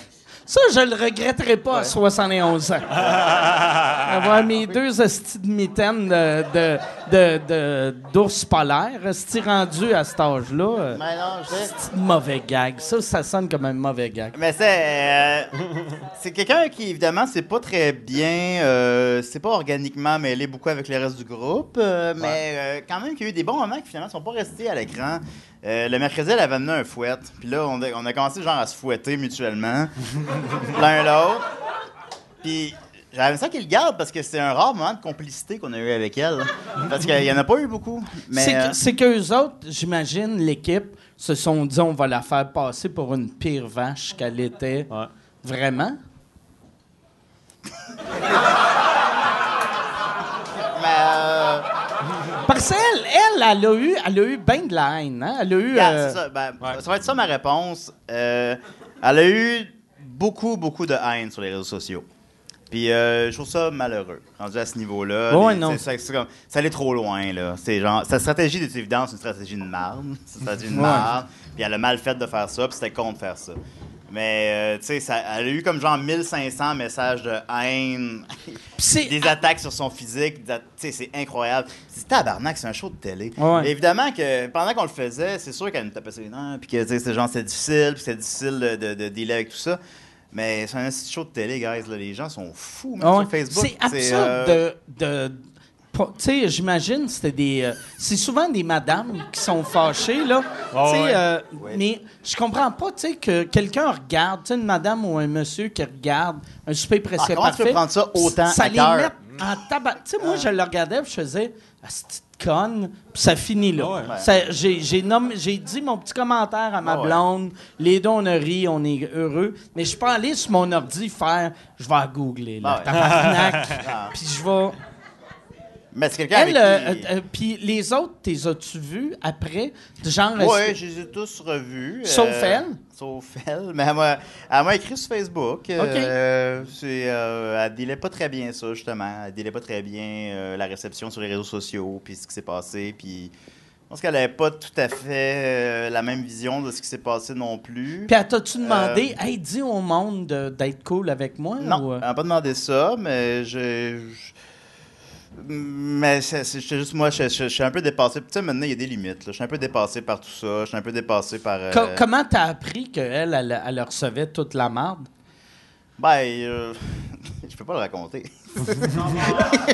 ça, je le regretterai pas à 71 ans. Avoir mes deux hosties de mitaines de, de, de, d'ours polaire, hosties rendus à cet âge-là. euh, Mais non, je c'est une mauvais gag. Ça, ça sonne comme un mauvais gag. Mais c'est. euh, c'est quelqu'un qui, évidemment, c'est pas très bien. euh, c'est pas organiquement mêlé beaucoup avec le reste du groupe. Mais quand même, qu'il y a eu des bons moments qui, finalement, sont pas restés à l'écran. Euh, le mercredi, elle avait amené un fouet. Puis là, on a, on a commencé, genre, à se fouetter mutuellement. L'un l'autre. Puis. J'avais ça qu'il le garde parce que c'est un rare moment de complicité qu'on a eu avec elle. Parce qu'il y en a pas eu beaucoup. Mais, c'est, euh, que, c'est qu'eux autres, j'imagine, l'équipe, se sont dit on va la faire passer pour une pire vache qu'elle était. Ouais. Vraiment? mais, euh, Parce qu'elle, elle, elle a eu, elle a eu bien de la haine, hein? Elle a eu. Euh, ça. Ben, Ça va être ça ma réponse. Euh, elle a eu beaucoup, beaucoup de haine sur les réseaux sociaux. Puis euh, je trouve ça malheureux, rendu à ce niveau-là. Ouais, non. c'est- c'est- c'est comme- ça allait trop loin, là. C'est genre, sa stratégie est évidente, c'est une stratégie de marde. C'est une stratégie de marde. Puis elle a mal fait de faire ça, puis c'était con de faire ça. Mais, euh, tu sais, ça- elle a eu comme genre 1500 messages de haine, c'est- des attaques sur son physique. Tu sais, c'est incroyable. C'est tabarnak, c'est un show de télé. Ouais. Évidemment que pendant qu'on le faisait, c'est sûr qu'elle nous tapait sur les nerfs, puis que, tu sais, genre, c'était difficile, puis c'était difficile de, de, de dealer avec tout ça. Mais c'est un petit show de télé, guys. Là. Les gens sont fous, même Ah ouais. sur Facebook. C'est absurde euh, de. tu sais, j'imagine, c'était des. euh, c'est souvent des madames qui sont fâchées, là. Tu sais, ouais. euh, Mais je comprends pas, tu sais, que quelqu'un regarde, tu sais, une madame ou un monsieur qui regarde un souper presque Ah, comment tu parfait. peux prendre ça autant Ça à les met en tabac. Tu sais, moi, je le regardais, je faisais. Ah, conne, puis ça finit là. Ah ouais. J'ai dit mon petit commentaire à ma Ah ouais. blonde. Les deux, on a ri, on est heureux. Mais je suis pas allé sur mon ordi faire. Je vais à googler, là. Ouais. Ah. Puis je vais. Mais c'est quelqu'un Elle, avec qui... euh, euh, puis les autres, t'es as-tu vus après? Genre. Oui, je les ai tous revus. Sauf euh, elle? Sauf elle. Mais elle m'a, écrit sur Facebook. euh, c'est, euh, elle dealait pas très bien ça, justement. Elle dealait pas très bien euh, la réception sur les réseaux sociaux, puis ce qui s'est passé. Puis pense qu'elle avait pas tout à fait euh, la même vision de ce qui s'est passé non plus. Puis, elle t'as-tu demandé, hey, dis au monde de- d'être cool avec moi? Non, ou, euh? elle m'a pas demandé ça, mais je. je- Mais c'est- juste moi, je, je- je suis un peu dépassé. Tu sais, maintenant, il y a des limites. là. Je suis un peu dépassé par tout ça. Je suis un peu dépassé par. euh, Co- comment t'as appris qu'elle, elle, elle recevait toute la marde? Ben, euh, je peux pas le raconter.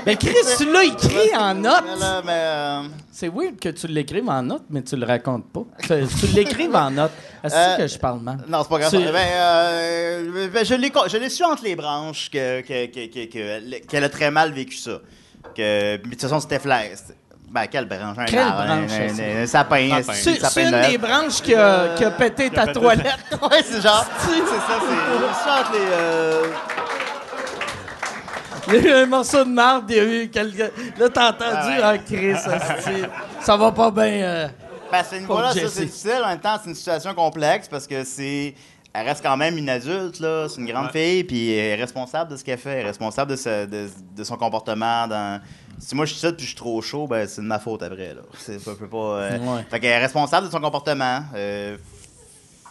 Mais Chris, tu l'as écrit en mais, euh, C'est weird que tu l'écrives en notes, mais tu le racontes pas. Tu, tu l'écrives en notes. Est-ce Euh, que je parle mal? Non, c'est pas grave. Tu- Ben, euh, ben, je l'ai co- je l'ai su entre les branches que- que- que- que- que- qu'elle a très mal vécu ça. Que, mais de toute façon, c'était flair. Ben, quelle branche? Un Quelle arbre, branche, un, ça? un- un C'est sapin c'est une Noël. des branches qui a, qui a pété ta pété- toilette. Ouais, c'est genre. c'est ça, c'est. Les. euh, Il y a eu un morceau de marde, il y a eu quelqu'un. Là, t'as entendu, Ah ouais. ah, Chris, ça va pas bien. euh. Ben, à ce niveau-là, ça, c'est difficile. En même temps, c'est une situation complexe parce que c'est. Elle reste quand même une adulte, là. C'est une grande fille, puis elle est responsable de ce qu'elle fait. Elle est responsable de, sa- de, de son comportement. Dans... Si moi je suis ça puis je suis trop chaud, ben c'est de ma faute après, là. C'est pas, euh, Ouais. Fait qu'elle est responsable de son comportement. euh,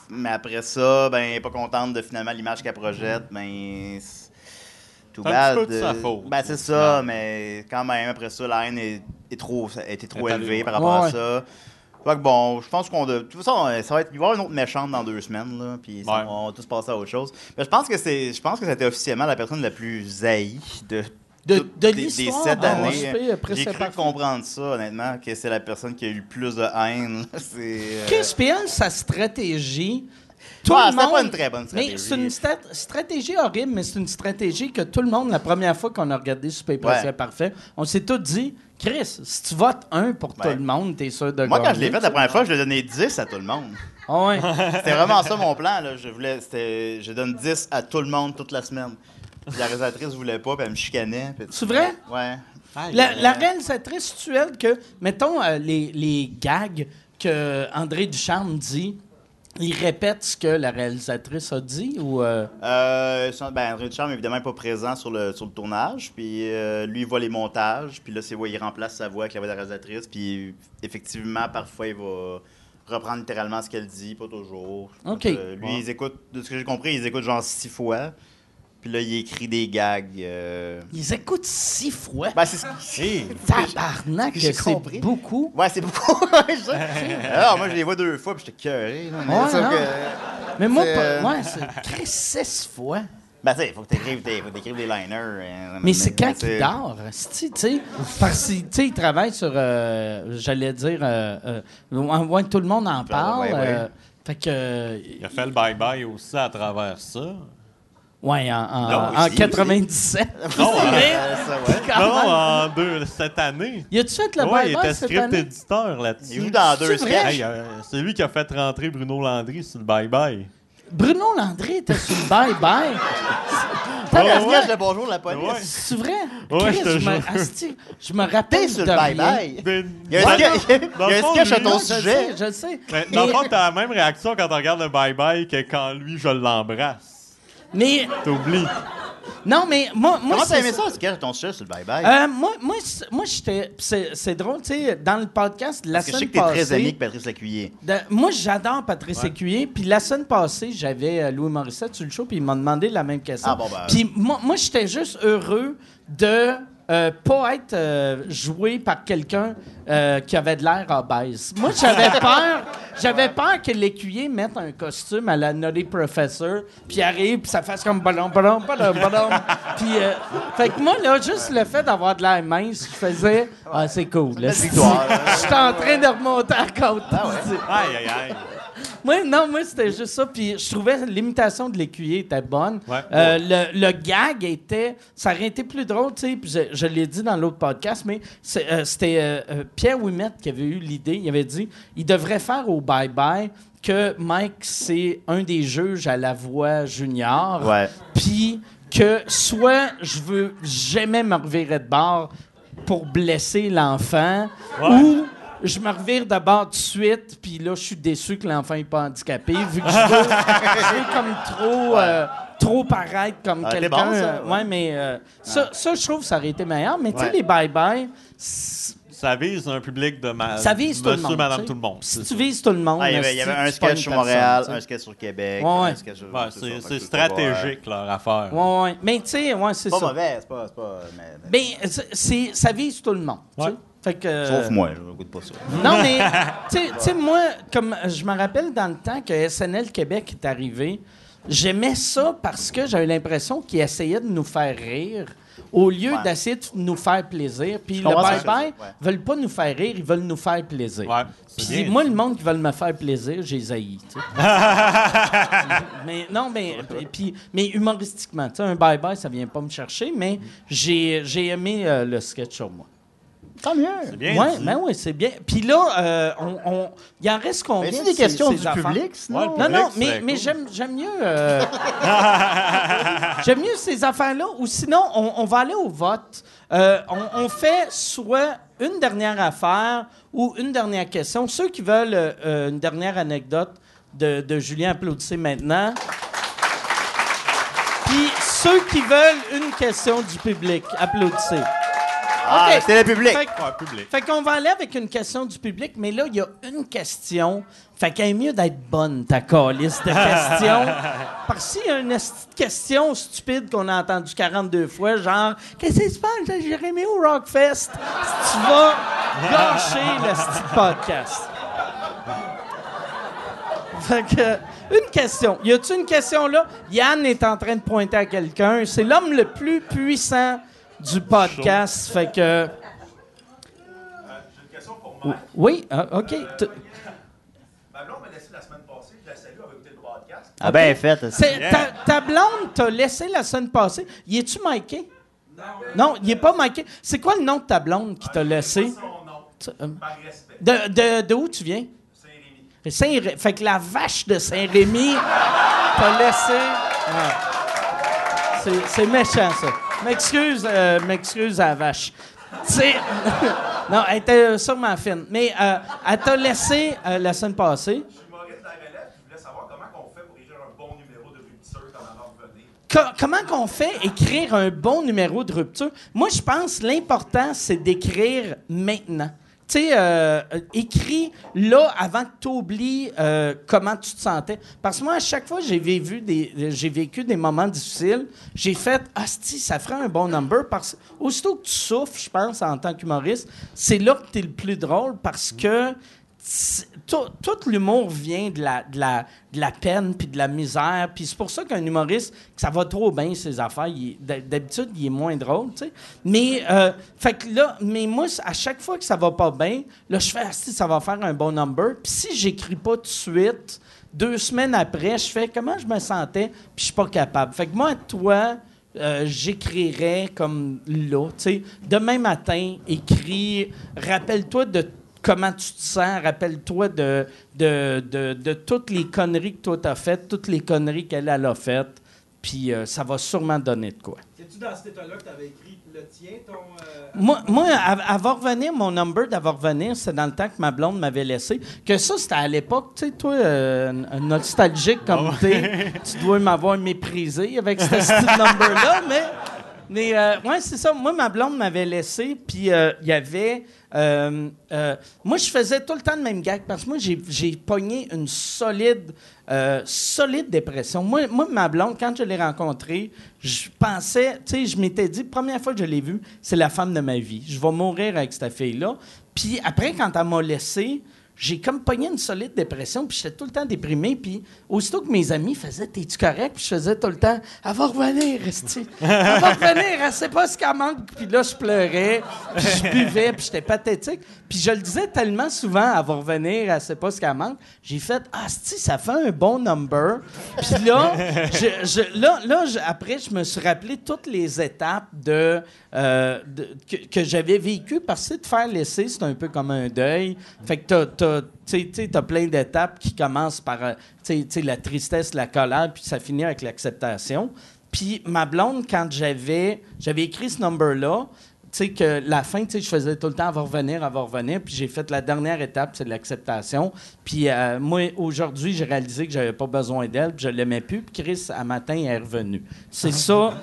Mais après ça, ben, elle est pas contente de finalement l'image qu'elle projette, ben. c'est Tout un bad. petit peu de sa euh, faute. Ben, c'est ça, mais quand même, après ça, la haine est, est trop, a été trop élevée par rapport Ouais. à ça. Fait que bon, je pense qu'on. De toute façon, euh, ça va être. Il va y avoir une autre méchante dans deux semaines, là. Puis ça, Ouais. on va tous passer à autre chose. Mais je pense que c'est. Je pense que c'était officiellement la personne la plus haïe de. De, de des- sept années. J'ai cru comprendre ça, honnêtement, que c'est la personne qui a eu le plus de haine. euh, Chris Piel, sa stratégie. Tout Ouais, le monde. pas une très bonne Mais stratégie. c'est une stat- stratégie horrible, mais c'est une stratégie que tout le monde, la première fois qu'on a regardé Super Ouais. Parfait, on s'est tous dit Chris, si tu votes un pour tout Ouais. le monde, t'es sûr de Moi, quand je l'ai fait la première fois, je lui ai donné 10 à tout le monde. Ah ouais. C'était vraiment ça mon plan. Là. Je voulais, c'était, je donne 10 à tout le monde toute la semaine. Puis la réalisatrice voulait pas, puis elle me chicanait. puis- C'est vrai? Ouais. La, la réalisatrice actuelle que, mettons, euh, les, les gags que André Ducharme dit, il répète ce que la réalisatrice a dit ou. euh, Euh, ben, André Ducharme, évidemment, n'est pas présent sur le, sur le tournage. Puis euh, lui, il voit les montages. Puis là, c'est ouais, il remplace sa voix avec la voix de la réalisatrice. Puis effectivement, parfois, il va reprendre littéralement ce qu'elle dit, pas toujours. OK. Lui, ils écoutent, de ce que j'ai compris, ils écoutent genre six fois. Puis là, il écrit des gags. euh, Ils écoutent six fois. Ben, c'est ce Tabarnak, j'ai c'est compris. beaucoup. Ouais, c'est beaucoup. Alors, moi, je les vois deux fois, puis j'étais cœuré. là, mais Ouais, sauf non. que- Mais moi, C'est, pas- euh, ouais, c'est Chris, six fois. Ben, tu sais, il faut que t'écrives des, faut que t'écrives des liners. euh, Mais c'est quand qu'il dort, esti, tu sais. Parce que, tu sais, il travaille sur, euh, j'allais dire, euh, euh, ouais, ouais, tout le monde en parle. ouais, ouais. euh, fait que, euh, Il a fait le bye-bye aussi à travers ça. Ouais, en, en, Non, en aussi, 97. Non, C'est? Euh, ça, ouais. Non, même. en deux, cette année. Y a-tu fait le ouais, il était script éditeur Il là-dessus. joue dans deux C'est vrai? sketchs. Hey, euh, c'est lui qui a fait rentrer Bruno Landry sur le bye-bye. Bruno Landry était sur le bye-bye. T'as Ouais, la ouais. sketch de Bonjour la police. Ouais. C'est vrai? Ouais, Chris, je je, me, jure. asti, je me rappelle sur de le bye-bye. Il y a un sketch, il le à ton je sujet. sais, je sais. Mais dans le fond, t'as la même réaction quand tu regardes le bye-bye que quand lui, je l'embrasse. Mais, T'oublies. non, mais moi, moi Comment t'as c'est aimé ça, le sketch ton sujet sur le bye-bye? Euh, moi, moi, c'est- moi j'étais. C'est c'est drôle, tu sais, dans le podcast, la Parce que je sais semaine que t'es très passée. ami avec Patrice Lacuiller. de- moi, j'adore Patrice Écuyer. Puis la semaine passée, j'avais euh, Louis Morissette sur le show, puis il m'a demandé la même question. Ah, bon, ben. Puis moi, moi j'étais juste heureux de euh, pas être euh, joué par quelqu'un euh, qui avait de l'air obèse. Moi, j'avais peur. J'avais peur que l'écuyer mette un costume à la Nutty Professor, puis arrive, puis ça fasse comme ballon, ballon, ballon, ballon. puis, fait que moi, là, juste le fait d'avoir de l'air mince, je faisais, ah, c'est cool. Je suis en train de remonter à côte. Aïe, aïe, aïe. Moi, non, moi, c'était juste ça. Puis je trouvais l'imitation de l'écuyer était bonne. Ouais. Euh, le, le gag était. Ça aurait été plus drôle, tu sais. Puis je, je l'ai dit dans l'autre podcast, mais euh, c'était euh, euh, Pierre Ouimet qui avait eu l'idée. Il avait dit il devrait faire au bye-bye que Mike, c'est un des juges à la voix junior. Ouais. Puis que soit je veux jamais me revirer de bord pour blesser l'enfant, ou je me revire de bord tout de suite, puis là, je suis déçu que l'enfant n'est pas handicapé, vu que je veux, je veux comme trop, euh, trop paraître comme Ah, t'es quelqu'un. bon, ça, ouais. ouais, mais euh, ça, ça, je trouve que ça aurait été meilleur. Mais tu sais, Ouais. les bye-bye, Ça vise un public de ma... Ça vise tout le monsieur, monde, madame, tu sais. tout le monde. Si c'est tu ça. vises tout le monde, Ah, il y avait, il y avait un pas sketch sur Montréal, un sketch sur Québec, Ouais, ouais. un sketch sur. Ouais, c'est pas voir- stratégique, leur affaire. Ouais, ouais. Mais tu sais, ouais, c'est C'est pas ça. mauvais, c'est pas. c'est pas mais- Ben, c'est- c'est, ça vise tout le monde. tu sais? Ouais. Fait que, euh, Sauf moi, je n'écoute pas ça. Non, mais, tu sais- moi, comme je me rappelle dans le temps que SNL Québec est arrivé, j'aimais ça parce que j'avais l'impression qu'ils essayaient de nous faire rire au lieu Ouais. d'essayer de nous faire plaisir. Puis le bye-bye, Ouais. veulent pas nous faire rire, ils veulent nous faire plaisir. Puis moi, le monde qui veut me faire plaisir, j'ai sais. mais non, mais, puis, mais humoristiquement, tu sais, un bye-bye, ça vient pas me chercher, mais j'ai j'ai aimé euh, le sketch sur moi. Tant mieux. C'est bien Ouais, dit. ben oui, c'est bien. Puis là, euh, on, on- il en reste combien? Mais c'est de des ces- questions ces du affaires? public, Ouais, sinon. le Non, public, non, mais, c'est mais cool. j'aime, j'aime mieux. euh, j'aime mieux ces affaires-là. Ou sinon, on, on va aller au vote. Euh, on, on fait soit une dernière affaire ou une dernière question. Ceux qui veulent euh, une dernière anecdote de, de Julien, applaudissez maintenant. Puis ceux qui veulent une question du public, applaudissez. Ah, c'est le public. Fait que- Ouais, public. fait qu'on va aller avec une question du public, mais là, il y a une question. Fait qu'il est mieux d'être bonne, ta calice de questions. Parce qu'il y a une question stupide qu'on a entendue 42 fois, genre « Qu'est-ce qui se passe, Jérémy, au Rockfest? » Tu vas gâcher le style podcast. Fait que, une question. Y a-tu une question là? Yann est en train de pointer à quelqu'un. C'est l'homme le plus puissant du podcast. Fait que... J'ai une question pour Mike. Oui, ah, OK. T- Ma blonde m'a laissé la semaine passée. Je la salue, elle va écouter le podcast. Ah, ben fait. c'est- ta, ta blonde t'a laissé la semaine passée. Y es-tu Mikey? Non, il est pas Mikey. C'est quoi le nom de ta blonde qui t'a laissé? Son nom, Tu- euh, par respect. De, de, de où tu viens? Saint-Rémy. Saint fait que la vache de Saint-Rémy t'a laissé. Ouais. C'est- C'est méchant, ça. M'excuse, euh, m'excuse à la vache. C'est. non, elle était sûrement fine. Mais euh, elle t'a laissé euh, la semaine passée. Je suis Maurice de la relève, je voulais savoir comment on fait pour écrire un bon numéro de rupture quand on va revenir. Co- comment qu'on fait écrire un bon numéro de rupture? Moi, je pense que l'important, c'est d'écrire maintenant. Tu sais, euh, euh, écris là avant que tu oublies euh, comment tu te sentais. Parce que moi, à chaque fois que j'ai vécu des, j'ai des moments difficiles, j'ai fait Ah, ça ferait un bon number. Parce aussitôt que tu souffres, je pense, en tant qu'humoriste, c'est là que tu es le plus drôle parce que tout, l'humour vient de la, de la, de la peine puis de la misère. Puis c'est pour ça qu'un humoriste, que ça va trop bien, ses affaires, d'habitude, il est moins drôle, tu sais. Mais, euh, fait que là, mais moi, à chaque fois que ça va pas bien, là, je fais, si, ça va faire un bon number. Puis si j'écris pas tout de suite, deux semaines après, je fais comment je me sentais, puis je suis pas capable. Fait que moi, toi, euh, j'écrirais comme là, tu sais, demain matin, écris, rappelle-toi de comment tu te sens, rappelle-toi de, de, de, de toutes les conneries que toi t'as faites, toutes les conneries qu'elle elle a faites, puis euh, ça va sûrement donner de quoi. C'est-tu dans cet état-là que tu avais écrit le tien, ton. euh, Moi, moi revenir, mon number d'Avoir revenir, c'est dans le temps que ma blonde m'avait laissé. Que ça, c'était à l'époque, tu sais, toi, euh, un nostalgique comme t'es, tu dois m'avoir méprisé avec ce number-là, mais. Mais, euh, ouais, c'est ça. Moi, ma blonde m'avait laissé, puis euh, il y avait. Euh, euh, moi, je faisais tout le temps le même gag parce que moi, j'ai, pogné une solide, euh, solide dépression. Moi, moi, ma blonde, quand je l'ai rencontrée, je pensais, tu sais, je m'étais dit, première fois que je l'ai vue, c'est la femme de ma vie. Je vais mourir avec cette fille-là. Puis après, quand elle m'a laissé, j'ai comme pogné une solide dépression, puis j'étais tout le temps déprimé. Puis aussitôt que mes amis faisaient T'es-tu correct? Puis je faisais tout le temps Elle va revenir, Esti. Elle va revenir, elle sait pas ce qu'elle manque. Puis là, je pleurais, puis je buvais, puis j'étais pathétique. Puis je le disais tellement souvent Elle va revenir, elle sait pas ce qu'elle manque. J'ai fait Ah, Esti, ça fait un bon number. Puis là, je- là, là après, je me suis rappelé toutes les étapes de, euh, que, que j'avais vécues parce que de faire laisser, c'est un peu comme un deuil. Fait que t'as, t'as, plein d'étapes qui commencent par euh, la tristesse, la colère, puis ça finit avec l'acceptation. Puis ma blonde, quand j'avais, j'avais écrit ce number-là, sais, que la fin, tu sais, je faisais tout le temps, va revenir, elle va revenir. Puis j'ai fait la dernière étape, c'est l'acceptation. Puis euh, moi, aujourd'hui, j'ai réalisé que j'avais pas besoin d'elle, puis je l'aimais plus. Puis Chris, à matin, est revenue. C'est ça,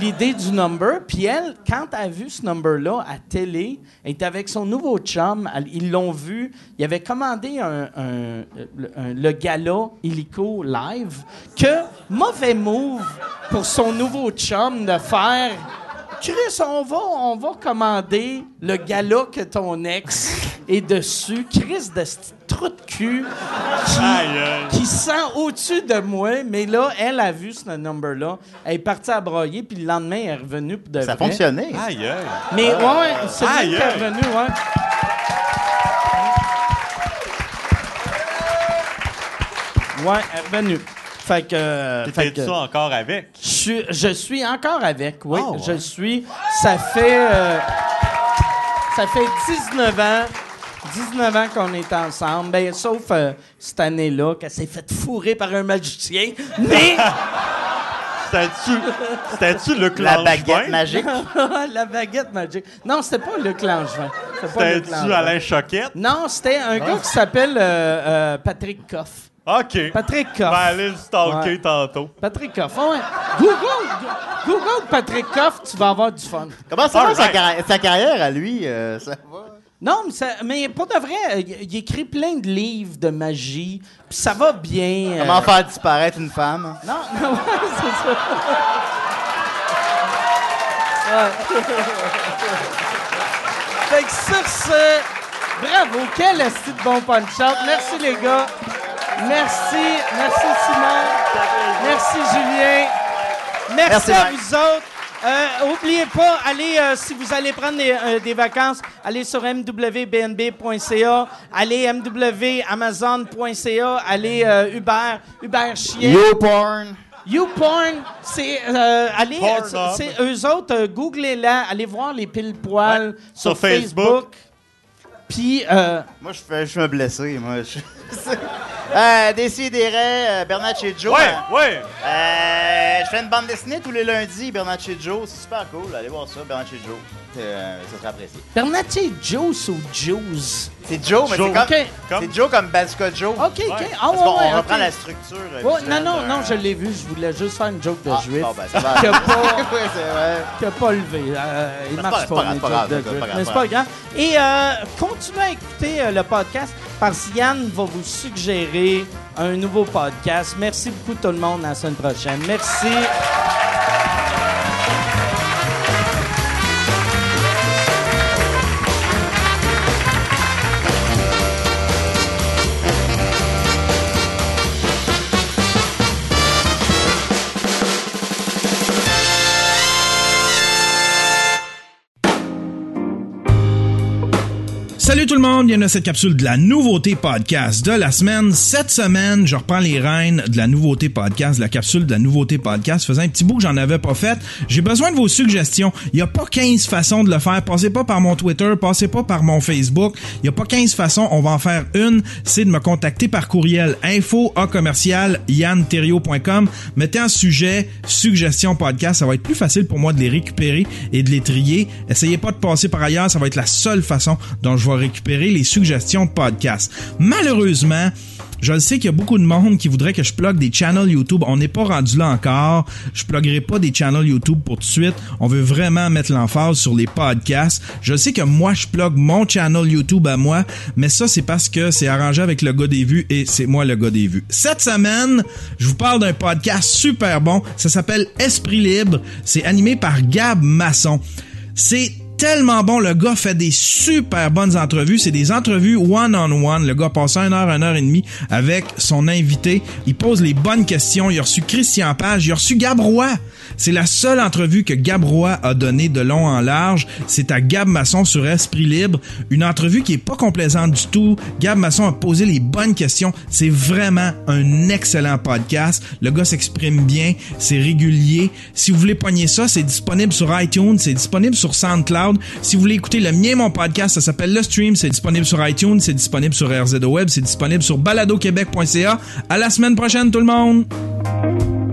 l'idée du number. Puis elle, quand elle a vu ce number-là à télé, elle était avec son nouveau chum. ils l'ont vu. Il avait commandé le gala Illico live. Que mauvais move pour son nouveau chum de faire. Chris, on va, on va commander le gala que ton ex est dessus. Chris de ce trou de cul qui, Aïe, aïe. qui sent au-dessus de moi. Mais là, elle a vu ce number-là. Elle est partie à broyer, puis le lendemain, elle est revenue pour de Ça a vrai. fonctionné. Aïe, aïe. Mais ouais, ouais, c'est lui qui est revenu, ouais. Ouais, elle est revenue. Fait que. euh, T'étais-tu que- encore avec? Je suis, je suis encore avec, oui. Ah, ouais. Je suis. Ça fait. euh, ça fait 19 ans. 19 ans qu'on est ensemble. Ben, sauf euh, cette année-là, qu'elle s'est faite fourrer par un magicien. Mais. C'était-tu c'était-tu Luc La Langevin? baguette magique. la baguette magique. Non, c'était pas Luc Langevin. C'était-tu Langevin. Alain Choquette? Non, c'était un gars qui s'appelle euh, euh, Patrick Coff. OK. Patrick Coff. le stalker Ouais. tantôt. Patrick Coff. Ah ouais. Google, Google Patrick Coff, tu vas avoir du fun. Comment ça va sa, Alright. carri- sa carrière à lui? euh, ça va? Non, mais, ça- mais pas de vrai. euh, Il, écrit plein de livres de magie, puis ça va bien. euh. Comment faire disparaître une femme? Non, non, ouais, c'est ça. Ouais. fait que sur ce, bravo, quel esti de bon punch-out. Merci les gars. Merci, merci Simon. Merci Julien. Merci, Merci, à Mike. vous autres. Euh, oubliez pas, allez, euh, si vous allez prendre des, euh, des vacances, allez sur mwbnb.ca, allez mwamazon.ca, allez euh, Uber, Uber Chien. YouPorn. YouPorn, c'est euh, allez, c'est eux autres, euh, googlez-la, allez voir les pile poils sur, Sur Facebook. Facebook. Puis euh, Moi, je fais, je me blesser, moi. Je... euh, Décidérez, euh, Bernatchez Joe. Ouais, hein. ouais. Euh, je fais une bande dessinée tous les lundis, Bernatchez Joe. C'est super cool. Allez voir ça, Bernatchez Joe. Euh, ça sera apprécié. Bernatchez Juice ou Juice? C'est Joe, mais Joe. c'est comme, c'est Joe comme Bazooka Joe. OK, OK. Ah, ouais, ouais, reprend la structure. euh, non, non, non, je l'ai vu. Je voulais juste faire une joke de Ah, juif bon, ben, ça va. qui a pas, Oui, pas levé. Euh, il marche pas- c'est pas, pas grave, pas de juif. Mais c'est pas grave. Et euh, continuez à écouter le podcast parce que Yann va vous suggérer un nouveau podcast. Merci beaucoup tout le monde. À la semaine prochaine. Merci. Salut tout le monde, bienvenue à cette capsule de la nouveauté podcast de la semaine. Cette semaine, je reprends les rênes de la nouveauté podcast, de la capsule de la nouveauté podcast, faisant un petit bout que j'en avais pas fait. J'ai besoin de vos suggestions. Il y a pas 15 façons de le faire. Passez pas par mon Twitter, passez pas par mon Facebook. Il y a pas 15 façons, on va en faire une, c'est de me contacter par courriel info. Mettez en sujet suggestion podcast, ça va être plus facile pour moi de les récupérer et de les trier. Essayez pas de passer par ailleurs, ça va être la seule façon dont je vais récupérer les suggestions de podcast. Malheureusement, je le sais qu'il y a beaucoup de monde qui voudrait que je plug des channels YouTube. On n'est pas rendu là encore. Je pluguerai pas des channels YouTube pour tout de suite. On veut vraiment mettre l'emphase sur les podcasts. Je sais que moi, je plug mon channel YouTube à moi, mais ça, c'est parce que c'est arrangé avec le gars des vues et c'est moi le gars des vues. Cette semaine, je vous parle d'un podcast super bon. Ça s'appelle Esprit Libre. C'est animé par Gab Masson. C'est tellement bon. Le gars fait des super bonnes entrevues. C'est des entrevues one-on-one. Le gars passe une heure, une heure et demie avec son invité. Il pose les bonnes questions. Il a reçu Christian Page. Il a reçu Gab Roy. C'est la seule entrevue que Gab Roy a donnée de long en large. C'est à Gab Masson sur Esprit Libre. Une entrevue qui est pas complaisante du tout. Gab Masson a posé les bonnes questions. C'est vraiment un excellent podcast. Le gars s'exprime bien. C'est régulier. Si vous voulez pogner ça, c'est disponible sur iTunes. C'est disponible sur SoundCloud. Si vous voulez écouter le mien, mon podcast, ça s'appelle Le Stream. C'est disponible sur iTunes. C'est disponible sur RZO Web. C'est disponible sur baladoquebec.ca. À la semaine prochaine, tout le monde!